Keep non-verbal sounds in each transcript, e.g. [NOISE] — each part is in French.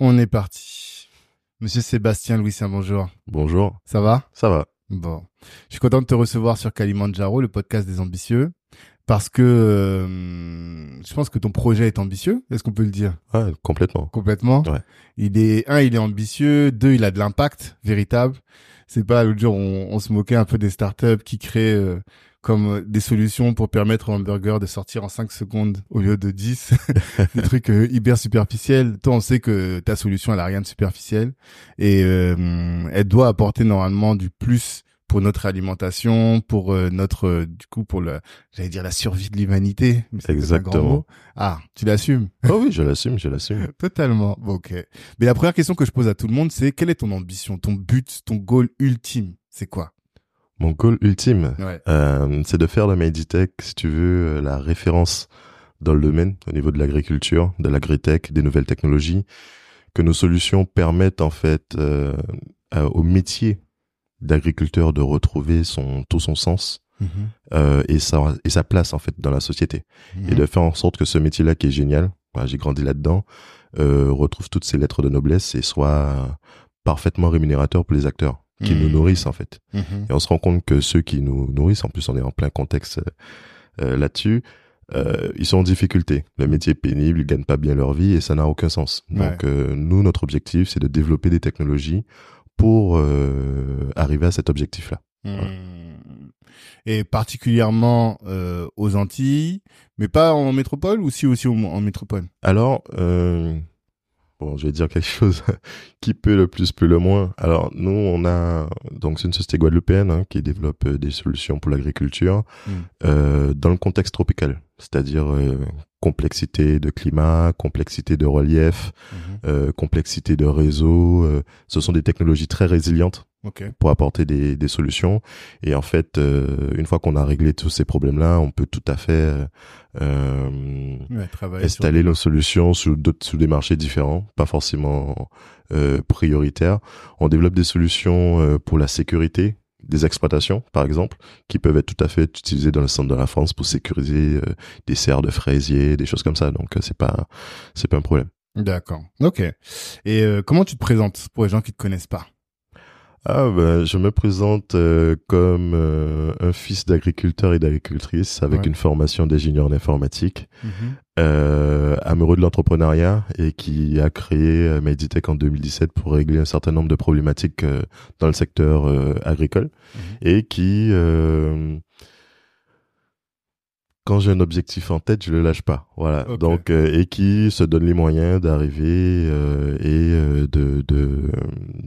On est parti. Monsieur Sébastien Louis Saint, bonjour. Bonjour. Ça va? Ça va. Bon. Je suis content de te recevoir sur Kalimandjaro, le podcast des ambitieux, parce que euh, je pense que ton projet est ambitieux. Est-ce qu'on peut le dire? Ouais, complètement. Complètement? Ouais. Il est un, il est ambitieux. Deux, il a de l'impact véritable. C'est pas l'autre jour on, on se moquait un peu des startups qui créent euh, comme euh, des solutions pour permettre au hamburger de sortir en 5 secondes au lieu de 10. [LAUGHS] des trucs euh, hyper superficiels. Toi, on sait que ta solution, elle a rien de superficiel et euh, elle doit apporter normalement du plus pour notre alimentation, pour euh, notre du coup pour le j'allais dire la survie de l'humanité. Exactement. Ah, tu l'assumes? Oh oui, je l'assume, je l'assume. [LAUGHS] Totalement. Bon, ok. Mais la première question que je pose à tout le monde, c'est quelle est ton ambition, ton but, ton goal ultime? C'est quoi? Mon goal ultime, Ouais. euh, c'est de faire de Meditech, si tu veux, euh, la référence dans le domaine, au niveau de l'agriculture, de l'agritech, des nouvelles technologies, que nos solutions permettent en fait euh, au métier d'agriculteur de retrouver son tout son sens euh, et sa et sa place en fait dans la société. et de faire en sorte que ce métier-là qui est génial, voilà, j'ai grandi là-dedans, euh, retrouve toutes ses lettres de noblesse et soit parfaitement rémunérateur pour les acteurs qui nous nourrissent en fait. Mhm. Et on se rend compte que ceux qui nous nourrissent, en plus on est en plein contexte euh, euh, là-dessus, euh, ils sont en difficulté. Le métier est pénible, ils gagnent pas bien leur vie et ça n'a aucun sens. Donc euh, nous, notre objectif, c'est de développer des technologies pour arriver à cet objectif-là. Hmm. Et particulièrement aux Antilles, mais pas en métropole ou si aussi au- en métropole? Alors, bon, je vais dire quelque chose [LAUGHS] qui peut le plus, peut le moins. Alors, nous, on a, donc, c'est une société guadeloupéenne hein, qui développe euh, des solutions pour l'agriculture Mm. euh, dans le contexte tropical, c'est-à-dire euh, complexité de climat, complexité de relief, Mhm. euh, complexité de réseau. euh, ce sont des technologies très résilientes Ok. pour apporter des, des solutions. Et en fait, euh, une fois qu'on a réglé tous ces problèmes-là, on peut tout à fait euh, euh, Ouais, installer nos solutions sous sous des marchés différents, pas forcément euh, prioritaires. On développe des solutions euh, pour la sécurité des exploitations, par exemple, qui peuvent être tout à fait utilisées dans le centre de la France pour sécuriser euh, des serres de fraisiers, des choses comme ça. Donc euh, c'est pas c'est pas un problème. D'accord. Ok. Et euh, comment tu te présentes pour les gens qui te connaissent pas? Ah ben, je me présente euh, comme euh, un fils d'agriculteur et d'agricultrice avec Ouais. une formation d'ingénieur en informatique. Mhm. euh, amoureux de l'entrepreneuriat et qui a créé euh, Meditech en 2017 pour régler un certain nombre de problématiques euh, dans le secteur euh, agricole Mhm. et qui euh, quand j'ai un objectif en tête, je le lâche pas. Voilà. Donc euh, et qui se donne les moyens d'arriver euh, et euh, de de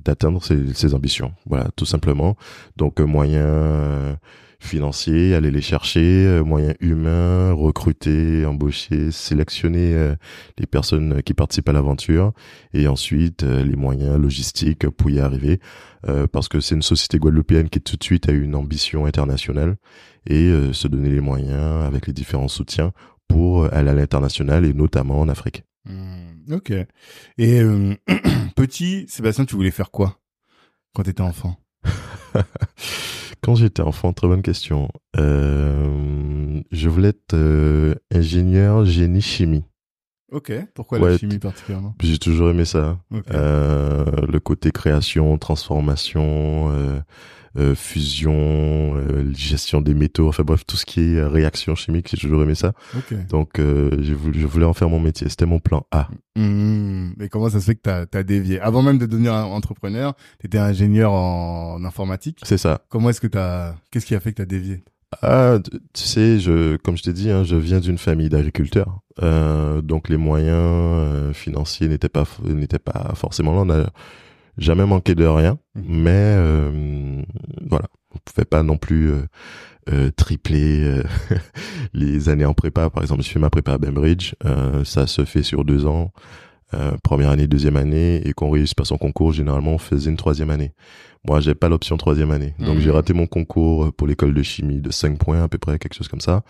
d'atteindre ses, ses ambitions. Voilà, tout simplement. Donc euh, financiers, aller les chercher, euh, moyens humains, recruter, embaucher, sélectionner euh, les personnes qui participent à l'aventure et ensuite euh, les moyens logistiques pour y arriver euh, parce que c'est une société guadeloupéenne qui tout de suite a une ambition internationale et euh, se donner les moyens avec les différents soutiens pour aller à l'international et notamment en Afrique. Hmm, Ok. Et euh, [CLEARS THROAT] petit, Sébastien, tu voulais faire quoi quand t'étais enfant? [LAUGHS] Quand j'étais enfant, très bonne question. Euh, je voulais être euh, ingénieur génie chimie. Ok. Pourquoi la chimie particulièrement? J'ai toujours aimé ça. Euh, le côté création, transformation, euh, euh, fusion, euh, gestion des métaux, enfin bref, tout ce qui est réaction chimique, j'ai toujours aimé ça. Donc euh, je voulais en faire mon métier. C'était mon plan A. Hmm, Et comment ça se fait que t'as as dévié? Avant même de devenir entrepreneur, t'étais ingénieur en informatique. C'est ça. Comment est-ce que t'as Qu'est-ce qui a fait que t'as dévié? Ah, tu tu sais, je, comme je t'ai dit, hein, je viens d'une famille d'agriculteurs, euh, donc les moyens euh, financiers n'étaient pas n'étaient pas forcément là. On n'a jamais manqué de rien, Mhm. mais euh, voilà, on pouvait pas non plus euh, euh, tripler euh, [LAUGHS] les années en prépa. Par exemple, je fais ma prépa à Bainbridge, euh, ça se fait sur deux ans. euh, première année, deuxième année, et qu'on réussit pas son concours, généralement on faisait une troisième année. Moi, j'ai pas l'option troisième année, donc Mhm. j'ai raté mon concours pour l'école de chimie de 5 points à peu près, quelque chose comme ça.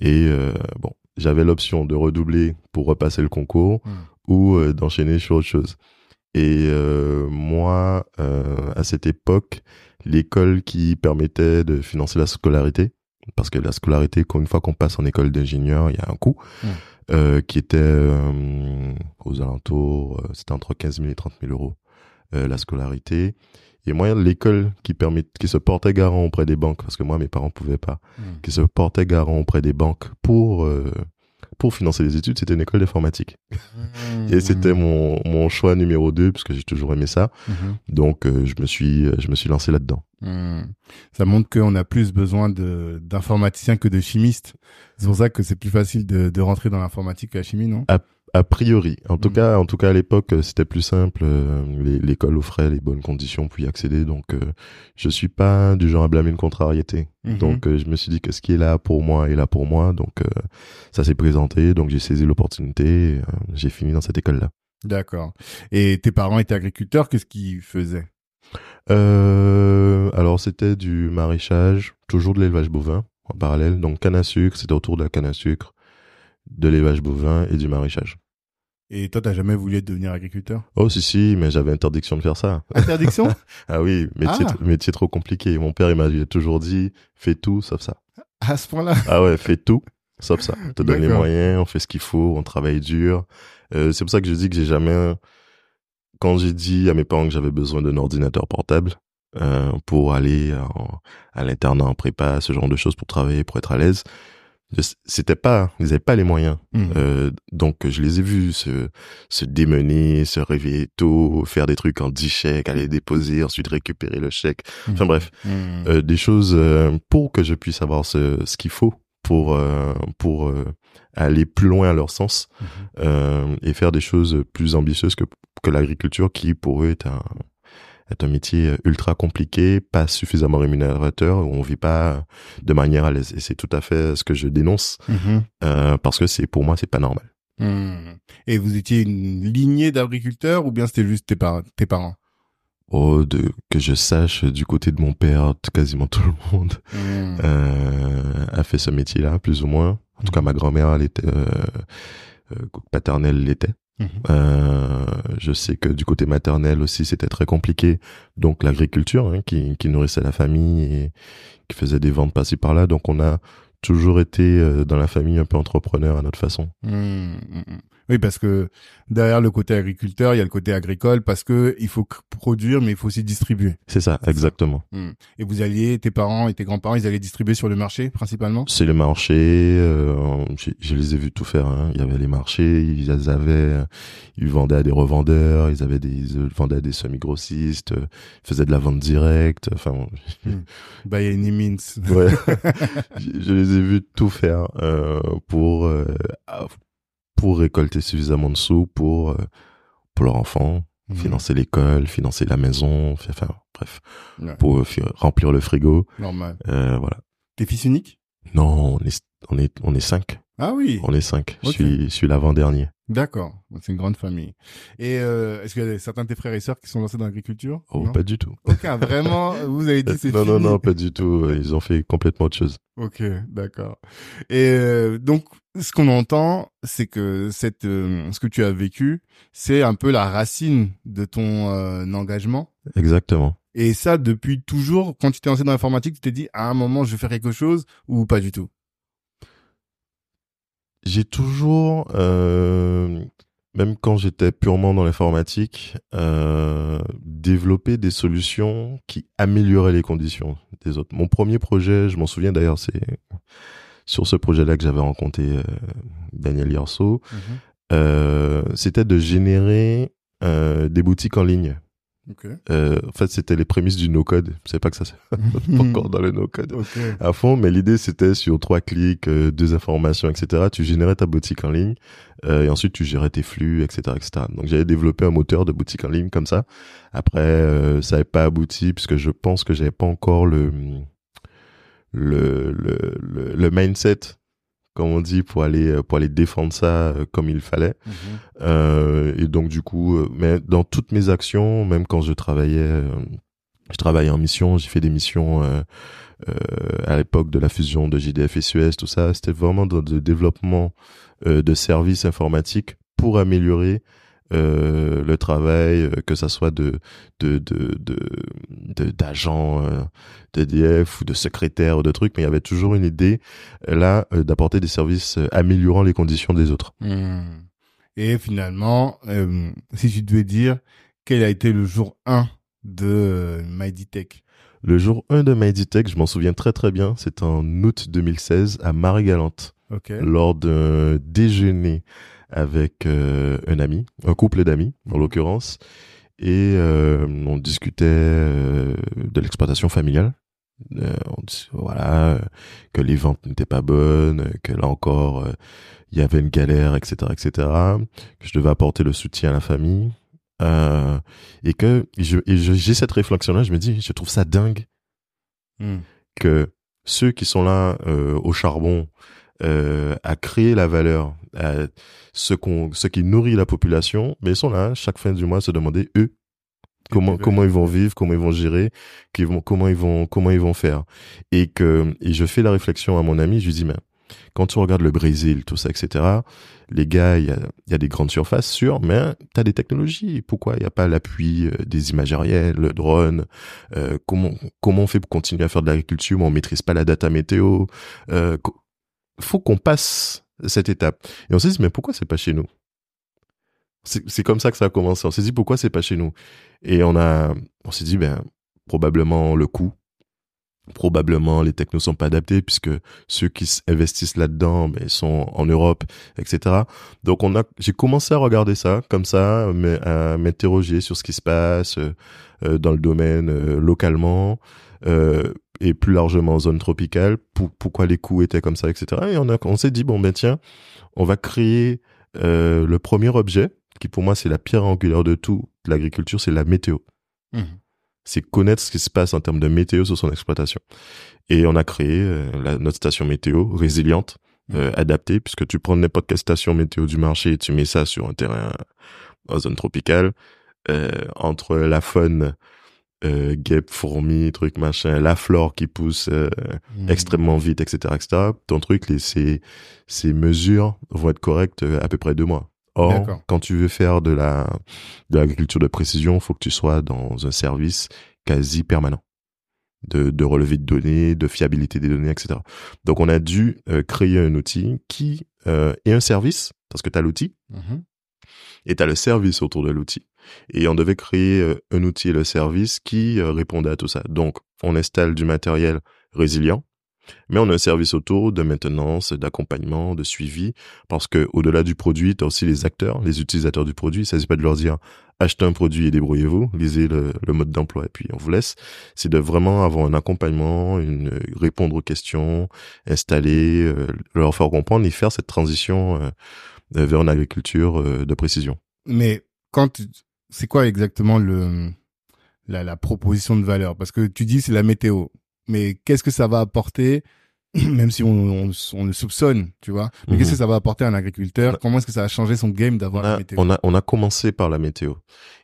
Et euh, bon, j'avais l'option de redoubler pour repasser le concours Mhm. ou euh, d'enchaîner sur autre chose. Et euh, moi, euh, à cette époque, l'école qui permettait de financer la scolarité, parce que la scolarité, une fois qu'on passe en école d'ingénieur, il y a un coût, Mm. euh, qui était aux alentours, c'était entre 15 000 et 30 000 euros la scolarité. Et moi, l'école qui permet, qui se portait garant auprès des banques, parce que moi, mes parents pouvaient pas, Mm. qui se portait garant auprès des banques pour euh, pour financer les études, c'était une école d'informatique. Mm. Et c'était mon, mon choix numéro deux, parce que j'ai toujours aimé ça. Mhm. Donc, euh, je me suis, je me suis lancé là-dedans. Hmm. Ça montre qu'on a plus besoin de d'informaticiens que de chimistes. C'est pour ça que c'est plus facile de, de rentrer dans l'informatique que la chimie, non? A priori, en tout Mm. cas, en tout cas à l'époque, euh, c'était plus simple. euh, L'école offrait les bonnes conditions pour y accéder. Donc, euh, je suis pas du genre à blâmer une contrariété. Mhm. Donc, euh, je me suis dit que ce qui est là pour moi est là pour moi. Donc, euh, ça s'est présenté. Donc, j'ai saisi l'opportunité. j'ai fini dans cette école-là. D'accord. Et tes parents étaient agriculteurs, qu'est-ce qu'ils faisaient? Alors c'était du maraîchage, toujours de l'élevage bovin en parallèle. Donc canne à sucre, c'était autour de la canne à sucre, de l'élevage bovin et du maraîchage. Et toi, t'as jamais voulu devenir agriculteur? Oh si si, mais j'avais interdiction de faire ça. Interdiction? [LAUGHS] Ah oui, métier, Ah. métier trop compliqué. Mon père il m'a toujours dit, fais tout sauf ça. À ce point-là? Ah ouais, fais tout sauf ça. On te donne les moyens, on fait ce qu'il faut, on travaille dur. Euh, c'est pour ça que je dis que j'ai jamais, quand j'ai dit à mes parents que j'avais besoin d'un ordinateur portable euh, pour aller en- à l'internat en prépa, ce genre de choses pour travailler, pour être à l'aise, c'était pas, ils avaient pas les moyens. Mhm. Euh, donc je les ai vus se, se démener, se réveiller tôt, faire des trucs en 10 chèques, aller déposer, ensuite récupérer le chèque. Enfin bref, Hmm. euh, des choses euh, pour que je puisse avoir ce, ce qu'il faut pour euh, pour euh, aller plus loin à leur sens euh, et faire des choses plus ambitieuses que que l'agriculture qui pour eux est un est un métier ultra compliqué, pas suffisamment rémunérateur, où on vit pas de manière à l'aise. Et c'est tout à fait ce que je dénonce, Mhm. euh, parce que c'est pour moi c'est pas normal. Hmm. Et vous étiez une lignée d'agriculteurs ou bien c'était juste tes, par- tes parents? Oh, de que je sache, du côté de mon père, quasiment tout le monde Hmm. euh, a fait ce métier-là, plus ou moins. En tout cas, ma grand-mère, elle était euh, euh, paternelle l'était. Mhm. Euh, je sais que du côté maternel aussi, c'était très compliqué. Donc l'agriculture, hein, qui, qui nourrissait la famille et qui faisait des ventes par-ci par-là. Donc on a toujours été euh, dans la famille un peu entrepreneur à notre façon. Hmm, hmm, hmm. Oui, parce que derrière le côté agriculteur, il y a le côté agricole parce que il faut produire, mais il faut aussi distribuer. C'est ça, exactement. Hmm. Et vous alliez, tes parents et tes grands-parents, ils allaient distribuer sur le marché principalement? C'est le marché, euh, je les ai vus tout faire. Hein. Il y avait les marchés, ils avaient, ils vendaient à des revendeurs, ils avaient des, ils vendaient à des semi-grossistes, euh, ils faisaient de la vente directe. Enfin, bon, [LAUGHS] By any means. ouais, [LAUGHS] je, je les ai vus tout faire euh, pour euh, pour récolter suffisamment de sous pour euh, pour leurs enfants, Mhm. financer l'école, financer la maison, enfin bref, Ouais. pour euh, remplir le frigo. Normal. Euh, voilà. T'es fils unique Non, on est on est on est cinq. Ah oui. On est cinq. Je suis, je suis l'avant-dernier. D'accord. C'est une grande famille. Et euh, est-ce qu'il y a certains de tes frères et sœurs qui sont lancés dans l'agriculture? Oh, Non? pas du tout. Aucun. Vraiment, [LAUGHS] vous avez dit c'est non, non, fini. non, pas du tout. Ils ont fait complètement autre chose. Ok, d'accord. Et euh, donc, ce qu'on entend, c'est que cette, euh, ce que tu as vécu, c'est un peu la racine de ton euh, engagement. Exactement. Et ça, depuis toujours, quand tu t'es lancé dans l'informatique, tu t'es dit, à un moment, je vais faire quelque chose ou pas du tout? J'ai toujours, euh, même quand j'étais purement dans l'informatique, euh, développé des solutions qui amélioraient les conditions des autres. Mon premier projet, je m'en souviens d'ailleurs, c'est sur ce projet-là que j'avais rencontré euh, Daniel Yerso, euh, c'était de générer des boutiques en ligne. Euh, en fait, c'était les prémices du no-code. Je sais pas que ça, c'est [LAUGHS] pas encore dans le no-code à fond, mais l'idée c'était sur trois clics, euh, deux informations, etc. Tu générais ta boutique en ligne euh, et ensuite tu gérais tes flux, etc., etc. Donc j'avais développé un moteur de boutique en ligne comme ça. Après, ça n'avait pas abouti puisque je pense que j'avais pas encore le le le, le, le mindset comme on dit, pour aller pour aller défendre ça comme il fallait. Euh, et donc du coup, mais dans toutes mes actions, même quand je travaillais, je travaillais en mission, j'ai fait des missions. à l'époque de la fusion de JDF et Suez, tout ça, c'était vraiment dans le développement de services informatiques pour améliorer euh, le travail, euh, que ça soit de de de de d'agents euh, d'EDF ou de secrétaires ou de trucs, mais il y avait toujours une idée là d'apporter des services améliorant les conditions des autres. Hmm. Et finalement, si tu devais dire quel a été le jour 1 de MyDtech Le jour 1 de MyDtech, je m'en souviens très très bien, c'est en août 2016 à Marie-Galante. Lors d'un déjeuner avec euh, un ami, un couple d'amis en l'occurrence, et euh, on discutait euh, de l'exploitation familiale. on dit, voilà que les ventes n'étaient pas bonnes, que là encore il y avait une galère, etc., etc. Que je devais apporter le soutien à la famille. et que j'ai cette réflexion-là, je me dis, je trouve ça dingue hmm. que ceux qui sont là au charbon euh, à créer la valeur, à ce qu'on, ce qui nourrit la population, mais ils sont là chaque fin du mois à se demander eux comment comment ils vont vivre, comment ils vont gérer, vont, comment ils vont comment ils vont faire, et que et je fais la réflexion à mon ami, je lui dis mais quand tu regardes le Brésil, tout ça, etc. Les gars, il y a, y a des grandes surfaces, sûr, mais tu as des technologies. Pourquoi il n'y a pas l'appui euh, des images aériennes, le drone euh, Comment comment on fait pour continuer à faire de l'agriculture mais on maîtrise pas la data météo euh, faut qu'on passe cette étape. Et on s'est dit, mais pourquoi c'est pas chez nous? C'est comme ça que ça a commencé. On s'est dit, pourquoi c'est pas chez nous? Et on a, on s'est dit, ben, probablement le coût. Probablement les technos sont pas adaptés puisque ceux qui investissent là-dedans ben, sont en Europe, etc. Donc on a, j'ai commencé à regarder ça comme ça, à m'interroger sur ce qui se passe euh, dans le domaine euh, localement. Euh, et plus largement en zone tropicale, pour, pourquoi les coûts étaient comme ça, etc. Et on, a, on s'est dit, bon ben tiens, on va créer euh, le premier objet, qui pour moi c'est la pierre angulaire de tout, l'agriculture, c'est la météo. Mmh. C'est connaître ce qui se passe en termes de météo sur son exploitation. Et on a créé euh, la, notre station météo résiliente, mmh. euh, adaptée, puisque tu prends n'importe quelle station météo du marché et tu mets ça sur un terrain en zone tropicale, entre la faune euh, guêpes, fourmis, trucs machin, la flore qui pousse euh, hmm. extrêmement vite, etc., etc. Ton truc, les, ces, ces mesures vont être correctes euh, à peu près deux mois. Or, quand tu veux faire de la de l'agriculture de précision, faut que tu sois dans un service quasi permanent de, de relevé de données, de fiabilité des données, etc. Donc, on a dû euh, créer un outil qui euh, est un service parce que tu as l'outil mm-hmm. et tu as le service autour de l'outil et on devait créer euh, un outil et le service qui euh, répondait à tout ça. Donc, on installe du matériel résilient, mais on a un service autour de maintenance, d'accompagnement, de suivi, parce que au-delà du produit, tu as aussi les acteurs, les utilisateurs du produit. Il s'agit pas de leur dire achetez un produit et débrouillez-vous, lisez le, mode d'emploi et puis on vous laisse. C'est de vraiment avoir un accompagnement, une, répondre aux questions, installer, euh, leur faire comprendre et faire cette transition vers une agriculture de précision. Mais quand c'est quoi exactement le la, la, proposition de valeur? Parce que tu dis c'est la météo, mais qu'est-ce que ça va apporter? [CLEARS THROAT] Même si on, on, on, le soupçonne, tu vois. Mais qu'est-ce mhm. que ça va apporter à un agriculteur? Comment est-ce que ça va changer son game d'avoir la météo? on a, on a commencé par la météo.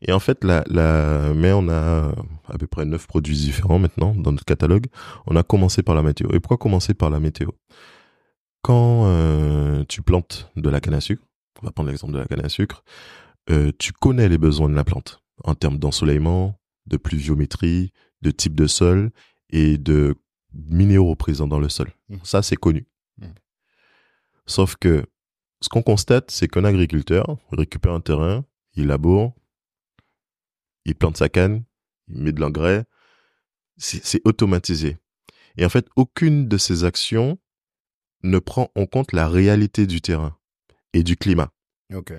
Et en fait, la, la, mais on a à peu près neuf produits différents maintenant dans notre catalogue. On a commencé par la météo. Et pourquoi commencer par la météo? Quand euh, tu plantes de la canne à sucre, on va prendre l'exemple de la canne à sucre, euh, tu connais les besoins de la plante en termes d'ensoleillement, de pluviométrie, de type de sol et de minéraux présents dans le sol. Mmh. Ça, c'est connu. Mmh. Sauf que ce qu'on constate, c'est qu'un agriculteur récupère un terrain, il laboure, il plante sa canne, il met de l'engrais, c'est automatisé. Et en fait, aucune de ces actions ne prend en compte la réalité du terrain et du climat. Okay.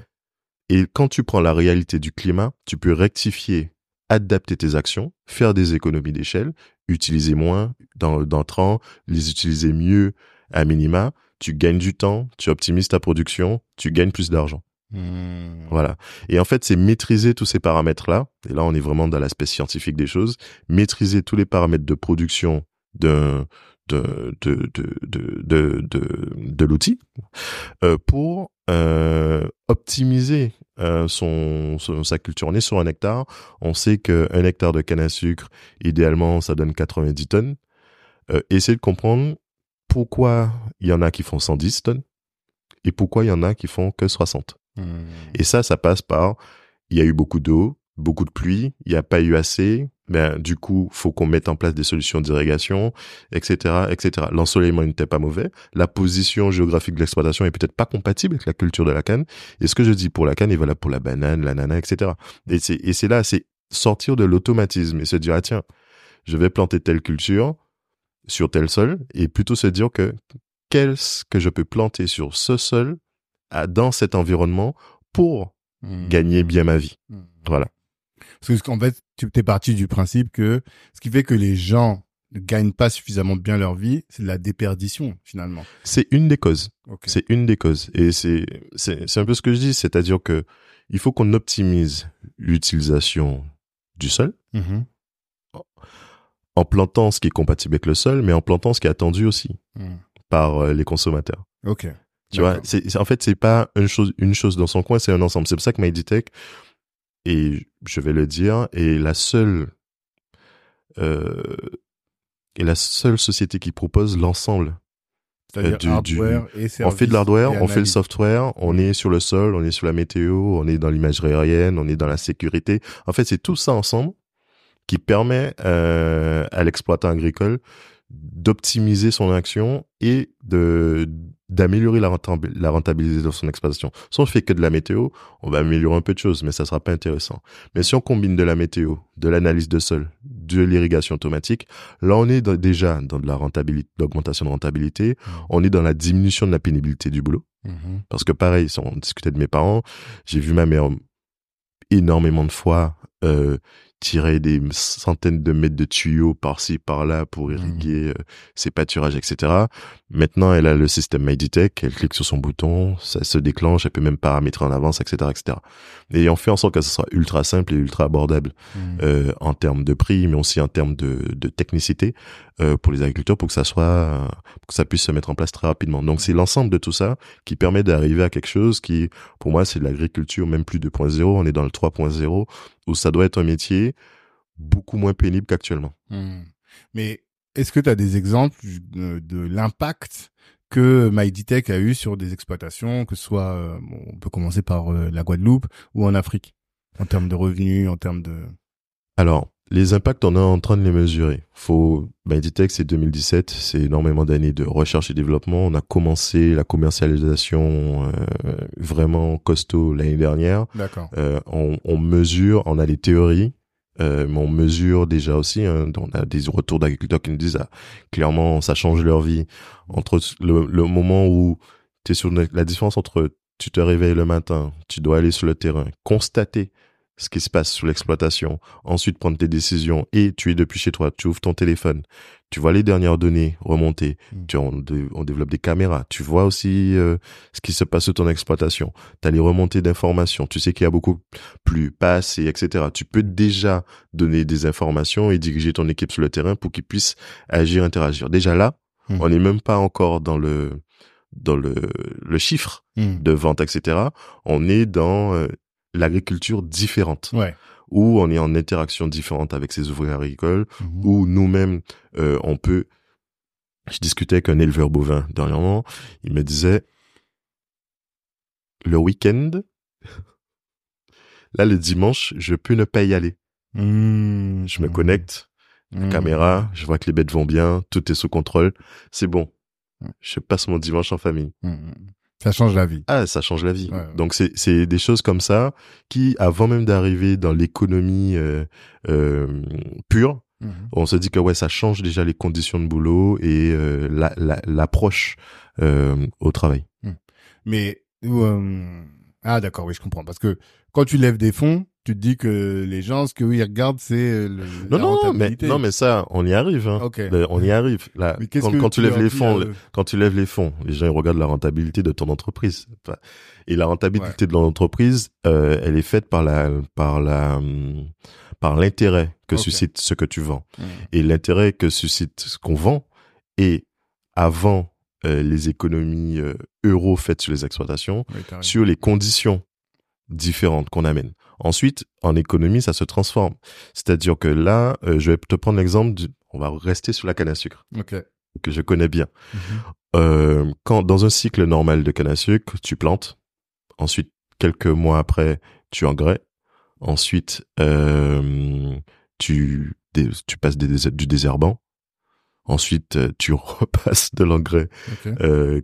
Et quand tu prends la réalité du climat, tu peux rectifier, adapter tes actions, faire des économies d'échelle, utiliser moins d'entrants, les utiliser mieux à minima, tu gagnes du temps, tu optimises ta production, tu gagnes plus d'argent. Hmm. Voilà. Et en fait, c'est maîtriser tous ces paramètres-là. Et là, on est vraiment dans l'aspect scientifique des choses. Maîtriser tous les paramètres de production de de de de, de, de l'outil euh, pour euh, optimiser euh, son, son, sa culture. On est sur un hectare. On sait qu'un hectare de canne à sucre, idéalement, ça donne 90 tonnes. Euh, essayez de comprendre pourquoi il y en a qui font 110 tonnes et pourquoi il y en a qui font que 60. Hmm. Et ça, ça passe par, il y a eu beaucoup d'eau, beaucoup de pluie, il n'y a pas eu assez, ben, du coup, faut qu'on mette en place des solutions d'irrigation, etc., etc. L'ensoleillement n'était pas mauvais. La position géographique de l'exploitation est peut-être pas compatible avec la culture de la canne. Et ce que je dis pour la canne est valable pour la banane, l'ananas, etc. Et c'est, et c'est là, c'est sortir de l'automatisme et se dire, ah tiens, je vais planter telle culture sur tel sol et plutôt se dire que qu'est-ce que je peux planter sur ce sol à- dans cet environnement pour Hmm. gagner bien ma vie. Hmm. Voilà. Parce qu'en fait, tu es parti du principe que ce qui fait que les gens ne gagnent pas suffisamment bien leur vie, c'est de la déperdition, finalement. C'est une des causes. C'est une des causes. Et c'est, un peu ce que je dis, c'est-à-dire que il faut qu'on optimise l'utilisation du sol Mhm. en plantant ce qui est compatible avec le sol, mais en plantant ce qui est attendu aussi Hmm. par euh, les consommateurs. Ok. Tu vois, c'est- en fait, c'est pas une chose, une chose dans son coin, c'est un ensemble. C'est pour ça que MyDtech, et je vais le dire, est la seule, euh, est la seule société qui propose l'ensemble C'est-à-dire du- du- et On fait de l'hardware, on fait le software, on est sur le sol, on est sur la météo, on est dans l'imagerie aérienne, on est dans la sécurité. En fait, c'est tout ça ensemble qui permet euh, à l'exploitant agricole d'optimiser son action et de d'améliorer la, rentab- la rentabilité de son exploitation. Si on fait que de la météo, on va améliorer un peu de choses, mais ça sera pas intéressant. Mais si on combine de la météo, de l'analyse de sol, de l'irrigation automatique, là on est dans- déjà dans de la rentabilité, l'augmentation de rentabilité, on est dans la diminution de la pénibilité du boulot. Mhm. Parce que pareil, si on discutait de mes parents, j'ai vu ma mère énormément de fois euh, tirer des centaines de mètres de tuyaux par-ci, par-là pour irriguer euh, ses pâturages, etc. Maintenant, elle a le système MyDtech, elle clique sur son bouton, ça se déclenche, elle peut même paramétrer en avance, etc., etc. Et on fait en sorte que ce soit ultra simple et ultra abordable Mhm. euh, en termes de prix, mais aussi en termes de, de technicité euh, pour les agriculteurs, pour que ça soit, euh, pour que ça puisse se mettre en place très rapidement. Donc c'est l'ensemble de tout ça qui permet d'arriver à quelque chose qui, pour moi, c'est de l'agriculture même plus 2.0. On est dans le 3.0 où ça doit être un métier beaucoup moins pénible qu'actuellement. Hmm. Mais est-ce que tu as des exemples de, de l'impact que MyDtech a eu sur des exploitations, que ce soit, euh, bon, on peut commencer par euh, la Guadeloupe ou en Afrique, en termes de revenus, en termes de... Alors, les impacts, on est en train de les mesurer. Faut, Meditech, c'est 2017, c'est énormément d'années de recherche et développement. On a commencé la commercialisation euh, vraiment costaud l'année dernière. D'accord. Euh, on, on mesure, on a les théories, euh, mais on mesure déjà aussi. hein, on a des retours d'agriculteurs qui nous disent ah, clairement ça change leur vie. Entre le, le moment où tu es sur la différence entre tu te réveilles le matin, tu dois aller sur le terrain, constater ce qui se passe sur l'exploitation, ensuite prendre tes décisions et tu es depuis chez toi, tu ouvres ton téléphone, tu vois les dernières données remonter, Mm. tu, on, dé- on développe des caméras, tu vois aussi euh, ce qui se passe sur ton exploitation, tu as les remontées d'informations, tu sais qu'il y a beaucoup plus, pas assez, etc. Tu peux déjà donner des informations et diriger ton équipe sur le terrain pour qu'ils puissent agir, interagir. Déjà là, Mm. on n'est même pas encore dans le dans le, le chiffre Hmm. de vente, etc. On est dans euh, l'agriculture différente, Ouais. où on est en interaction différente avec ces ouvriers agricoles, Mhm. où nous-mêmes, euh, on peut... Je discutais avec un éleveur bovin dernièrement, il me disait, le week-end, là, le dimanche, je peux ne pas y aller. Hmm. Je me connecte, Hmm. caméra, je vois que les bêtes vont bien, tout est sous contrôle, c'est bon. Mm. Je passe mon dimanche en famille. Hmm. Ça change la vie. Ah, ça change la vie. Ouais, ouais. Donc c'est des choses comme ça qui, avant même d'arriver dans l'économie euh, euh, pure, Mhm. on se dit que ouais, ça change déjà les conditions de boulot et euh, la- la- l'approche au travail. Mais euh, ah d'accord, oui, je comprends. Parce que quand tu lèves des fonds, tu te dis que les gens, ce qu'ils regardent, c'est euh, le, Non la non, mais non mais ça, on y arrive. Hein. Le- On y arrive. Là, quand, tu lèves les fonds, le- eux quand tu lèves les fonds, les gens ils regardent la rentabilité de ton entreprise. Et la rentabilité de l'entreprise, euh, elle est faite par la par la hum, par l'intérêt que suscite ce que tu vends. Hmm. Et l'intérêt que suscite ce qu'on vend et avant euh, les économies euh, euros faites sur les exploitations, Oui, sur les conditions différentes qu'on amène. Ensuite, en économie, ça se transforme. C'est-à-dire que là, euh, je vais te prendre l'exemple, du- on va rester sur la canne à sucre, Ok. que je connais bien. Mhm. Euh, quand dans un cycle normal de canne à sucre, tu plantes. Ensuite, quelques mois après, tu engrais. Ensuite, euh, tu tu passes des, du désherbant. Ensuite, tu [LAUGHS] repasses de l'engrais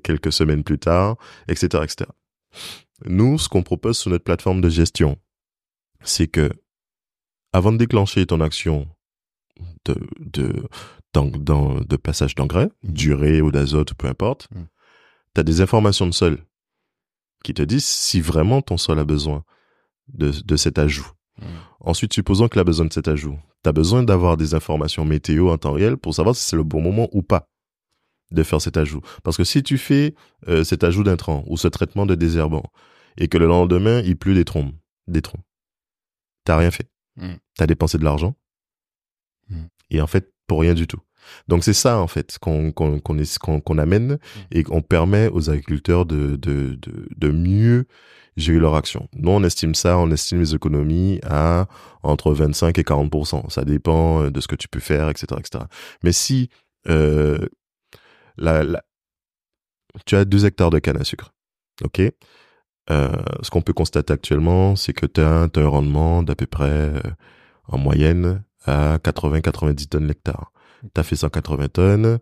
quelques semaines plus tard, etc., etc. Nous, ce qu'on propose sur notre plateforme de gestion, c'est que avant de déclencher ton action de passage d'engrais, Mhm. d'urée ou d'azote, peu importe, Mhm. tu as des informations de sol qui te disent si vraiment ton sol a besoin de, de cet ajout. Mhm. Ensuite, supposons qu'il a besoin de cet ajout. Tu as besoin d'avoir des informations météo en temps réel pour savoir si c'est le bon moment ou pas de faire cet ajout. Parce que si tu fais euh, cet ajout d'intrant ou ce traitement de désherbant et que le lendemain, il pleut des trombes, des troncs, t'as rien fait. Mhm. T'as dépensé de l'argent Mhm. et en fait, pour rien du tout. Donc c'est ça en fait qu'on amène et qu'on permet aux agriculteurs de, de, de, de mieux gérer leur action. Nous, on estime ça, on estime les économies à entre 25 et 40% Ça dépend euh, de ce que tu peux faire, etc. etc. Mais si euh, la, la- tu as deux hectares de canne à sucre, ok? Ce qu'on peut constater actuellement, c'est que tu as, un rendement d'à peu près, euh, en moyenne, à 80-90 tonnes l'hectare. Tu as fait 180 tonnes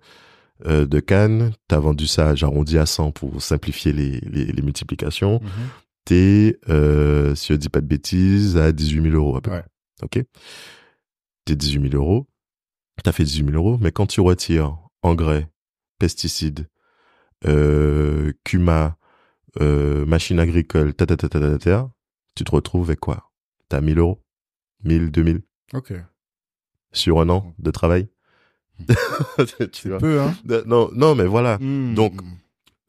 euh, de canne, tu as vendu ça, j'arrondis à 100 pour simplifier les, les, les multiplications. Mhm. T'es, euh, si je dis pas de bêtises, à 18 000 euros à peu près. Ok? T'es 18 000 euros, t'as fait 18 000 euros, mais quand tu retires engrais, pesticides, euh, cuma, euh, machines agricoles, ta, ta, ta, ta, ta, ta, tu te retrouves avec quoi? T'as 1000 euros? 1000, 2000 Ok. sur un an de travail? [LAUGHS] Tu vois Peu, hein? [LAUGHS] Non, non, mais voilà. Mhm. Donc,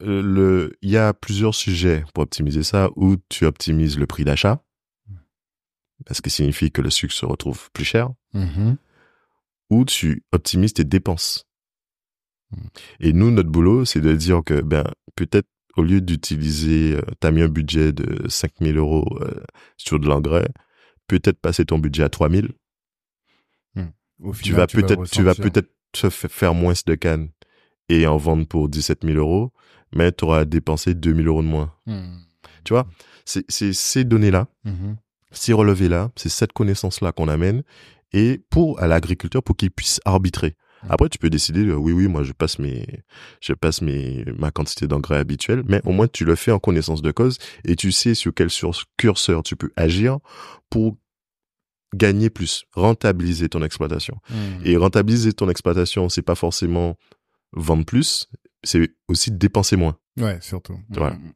Euh, le, il y a plusieurs sujets pour optimiser ça, où tu optimises le prix d'achat, ce qui signifie que le sucre se retrouve plus cher, Mhm. ou tu optimises tes dépenses. Mm. Et nous, notre boulot, c'est de dire que, ben, peut-être, au lieu d'utiliser, euh, t'as mis un budget de 5000 euros euh, sur de l'engrais, peut-être passer ton budget à 3000. Au Tu final, vas peut-être, tu vas peut-être faire moins de cannes et en vendre pour 17 000 euros, mais tu auras dépensé 2000 euros de moins. Mhm. Tu vois, c'est ces données-là, Mhm. ces relevés-là, c'est cette connaissance-là qu'on amène et pour à l'agriculteur pour qu'il puisse arbitrer. Après, tu peux décider, euh, oui, oui, moi, je passe mes, je passe mes, ma quantité d'engrais habituelle, mais au moins, tu le fais en connaissance de cause et tu sais sur quel curseur tu peux agir pour gagner plus, rentabiliser ton exploitation. Mhm. Et rentabiliser ton exploitation, c'est pas forcément vendre plus, c'est aussi dépenser moins. Ouais, surtout. Voilà. Mhm.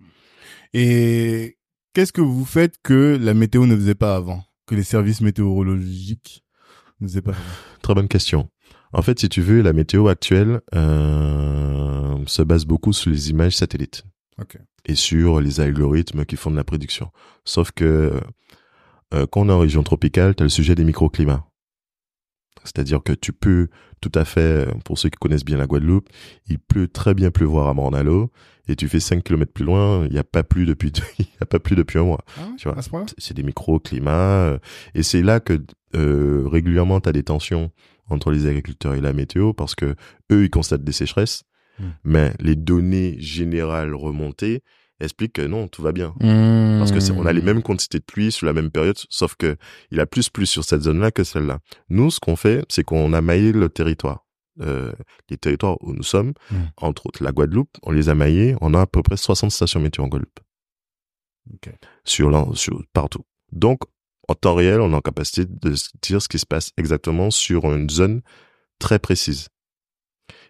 Et qu'est-ce que vous faites que la météo ne faisait pas avant? Que les services météorologiques ne faisaient pas avant? Très bonne question. En fait, si tu veux, la météo actuelle euh, se base beaucoup sur les images satellites et sur les algorithmes qui font de la prédiction. Sauf que euh, quand on est en région tropicale, tu as le sujet des microclimats. C'est-à-dire que tu peux tout à fait, euh, pour ceux qui connaissent bien la Guadeloupe, il peut très bien pleuvoir à Mornalo et tu fais 5 km plus loin, il n'y a pas plu depuis il y a pas plu [LAUGHS] depuis un mois. Ah Tu vois. c'est des microclimats euh, et c'est là que euh, régulièrement tu as des tensions entre les agriculteurs et la météo parce que eux ils constatent des sécheresses Mm. mais les données générales remontées expliquent que non tout va bien Hmm. parce que on a les mêmes quantités de pluie sur la même période sauf que il a plus plus sur cette zone-là que celle-là. Nous ce qu'on fait c'est qu'on a maillé le territoire euh, les territoires où nous sommes Mm. entre autres la Guadeloupe on les a maillés on a à peu près 60 stations météo en Guadeloupe sur, sur partout. Donc, en temps réel, on est en capacité de dire ce qui se passe exactement sur une zone très précise.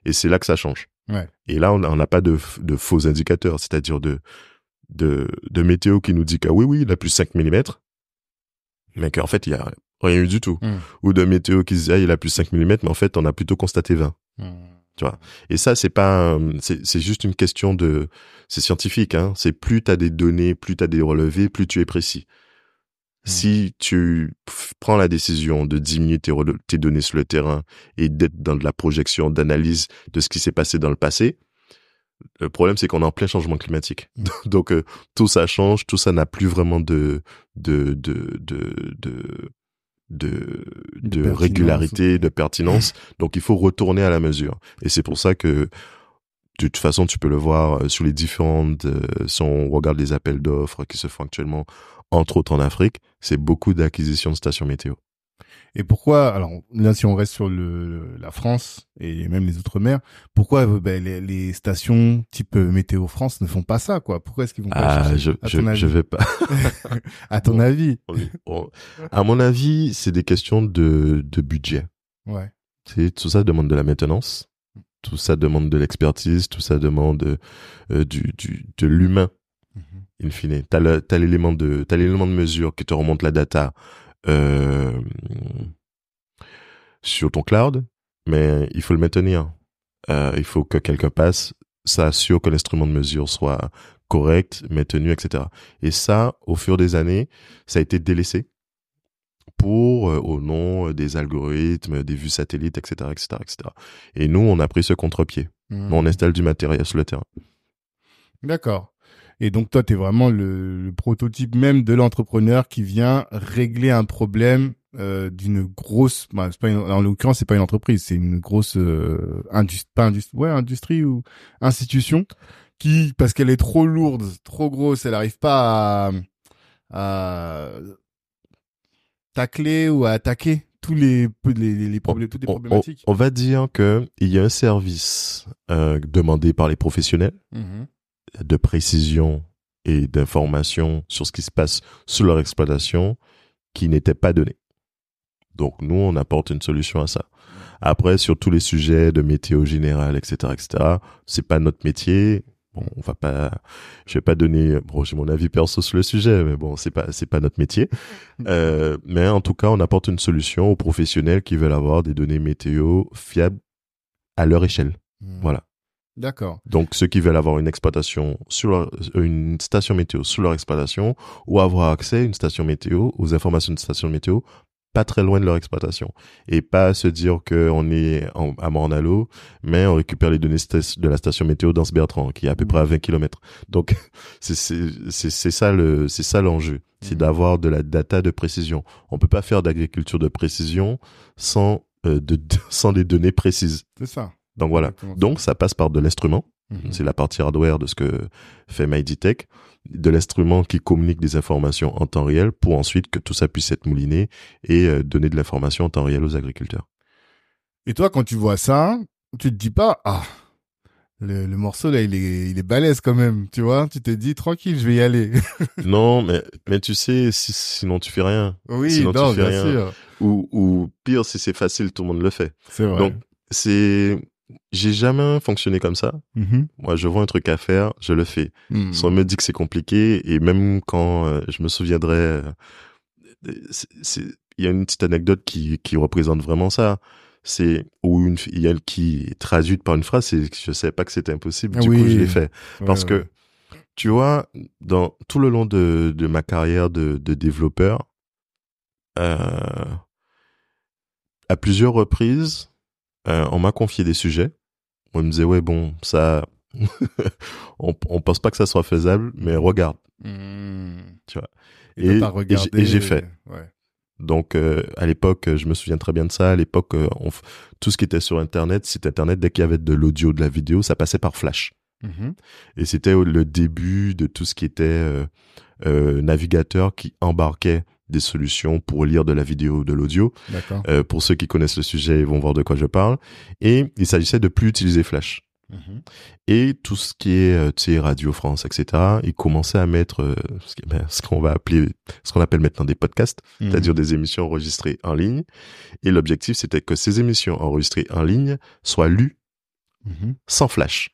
Et c'est là que ça change. Ouais. Et là, on n'a pas de, faux indicateurs, c'est-à-dire de, de, de météo qui nous dit que oui, oui, il a plus 5 mm, mais qu'en fait, il y a rien eu du tout. Mm. Ou de météo qui se dit, ah, il a plus 5 mm, mais en fait, on a plutôt constaté 20. Hmm. Et ça, c'est pas, c'est juste une question de, c'est scientifique, hein. C'est plus t'as des données, plus t'as des relevés, plus tu es précis. Mm. Si tu prends la décision de diminuer tes, données sur le terrain et d'être dans de la projection, d'analyse de ce qui s'est passé dans le passé, le problème c'est qu'on est en plein changement climatique. Mm. [LAUGHS] Donc euh, tout ça change, tout ça n'a plus vraiment de de de de de de, de pertinence. régularité, de pertinence. [LAUGHS] Donc il faut retourner à la mesure. Et c'est pour ça que de toute façon, tu peux le voir euh, sur les différentes, euh, si on regarde les appels d'offres qui se font actuellement, entre autres en Afrique, c'est beaucoup d'acquisitions de stations météo. Et pourquoi, alors là, si on reste sur le, la France et même les Outre-mer, pourquoi euh, ben, les, les stations type euh, Météo France ne font pas ça, quoi? Pourquoi est-ce qu'ils vont pas Ah, chercher je, à je, ton avis? je vais pas. [LAUGHS] À ton avis? on est- on- à mon avis, c'est des questions de, de budget. Ouais. Tout ça demande de la maintenance, tout ça demande de l'expertise, tout ça demande euh, du, du, de l'humain Mhm. In fine. T'as l'élément de, t'as l'élément de mesure qui te remonte la data, euh, sur ton cloud, mais il faut le maintenir. Euh, il faut que quelqu'un passe, ça assure que l'instrument de mesure soit correct, maintenu, etc. Et ça, au fur des années, ça a été délaissé pour, euh, au nom des algorithmes, des vues satellites, etc., etc., etc. Et nous, on a pris ce contre-pied. Mhm. On installe du matériel sur le terrain. D'accord. Et donc toi, tu es vraiment le, le prototype même de l'entrepreneur qui vient régler un problème euh, d'une grosse, bah, c'est pas une- en l'occurrence, c'est pas une entreprise, c'est une grosse euh, industrie, pas industrie, ouais, industrie ou institution qui, parce qu'elle est trop lourde, trop grosse, elle n'arrive pas à, à tacler ou à attaquer tous les, les, les, les problèmes, toutes les problématiques. On, on va dire que il y a un service euh, demandé par les professionnels Mhm. De précision et d'information sur ce qui se passe sur leur exploitation qui n'était pas donné. Donc nous, on apporte une solution à ça. Après, sur tous les sujets de météo générale, etc., etc., c'est pas notre métier. Bon, on va pas, je vais pas donner, bon, j'ai mon avis perso sur le sujet, mais bon, c'est pas, c'est pas notre métier. [LAUGHS] Euh, mais en tout cas, on apporte une solution aux professionnels qui veulent avoir des données météo fiables à leur échelle. Mhm. Voilà. D'accord. Donc ceux qui veulent avoir une exploitation sur leur, euh, une station météo sur leur exploitation ou avoir accès à une station météo, aux informations de station météo, pas très loin de leur exploitation. Et pas se dire qu'on est en- à Mornalo, mais on récupère les données de la station météo dans Bertrand, qui est à peu près à 20 km. Donc [LAUGHS] c'est ça le c'est ça l'enjeu, c'est Mhm. d'avoir de la data de précision. On peut pas faire d'agriculture de précision sans euh, de [LAUGHS] sans des données précises. C'est ça. Donc voilà. Exactement. Donc ça passe par de l'instrument. Mhm. C'est la partie hardware de ce que fait MyDtech, de l'instrument qui communique des informations en temps réel pour ensuite que tout ça puisse être mouliné et euh, donner de l'information en temps réel aux agriculteurs. Et toi, quand tu vois ça, tu te dis pas, ah, le, le morceau là, il est, il est balèze quand même, tu vois. Tu te dis, tranquille, je vais y aller. [LAUGHS] non, mais mais tu sais, si- sinon tu fais rien. oui, Sinon, tu non, fais bien rien. sûr. Ou ou pire, si c'est facile, tout le monde le fait. C'est vrai. Donc c'est j'ai jamais fonctionné comme ça. Mhm. Moi, je vois un truc à faire, je le fais. Mhm. Si on me dit que c'est compliqué, et même quand euh, je me souviendrai, euh, il y a une petite anecdote qui, qui représente vraiment ça. C'est ou une il y a qui est traduite par une phrase, c'est je savais pas que c'était impossible. Ah du coup, oui. je l'ai fait Ouais, parce ouais. que tu vois, dans tout le long de, de ma carrière de, de développeur, euh, à plusieurs reprises, euh, on m'a confié des sujets. On me disait ouais bon ça, [LAUGHS] on, on pense pas que ça soit faisable, mais regarde. Mhm. Tu vois. Et, Et- t'as et j'ai- regardé, et j'ai fait. Ouais. Donc euh, à l'époque, je me souviens très bien de ça. À l'époque, euh, f- tout ce qui était sur Internet, site Internet, dès qu'il y avait de l'audio, de la vidéo, ça passait par Flash. Mhm. Et c'était le début de tout ce qui était euh, navigateur qui embarquait des solutions pour lire de la vidéo, de l'audio. Euh, pour ceux qui connaissent le sujet, ils vont voir de quoi je parle. Et il s'agissait de plus utiliser Flash. Mhm. Et tout ce qui est, euh, tu sais, Radio France, etc., ils commençaient à mettre euh, ce ben, ce qu'on va appeler, ce qu'on appelle maintenant des podcasts, Mhm. c'est-à-dire des émissions enregistrées en ligne. Et l'objectif, c'était que ces émissions enregistrées en ligne soient lues Mhm. sans Flash,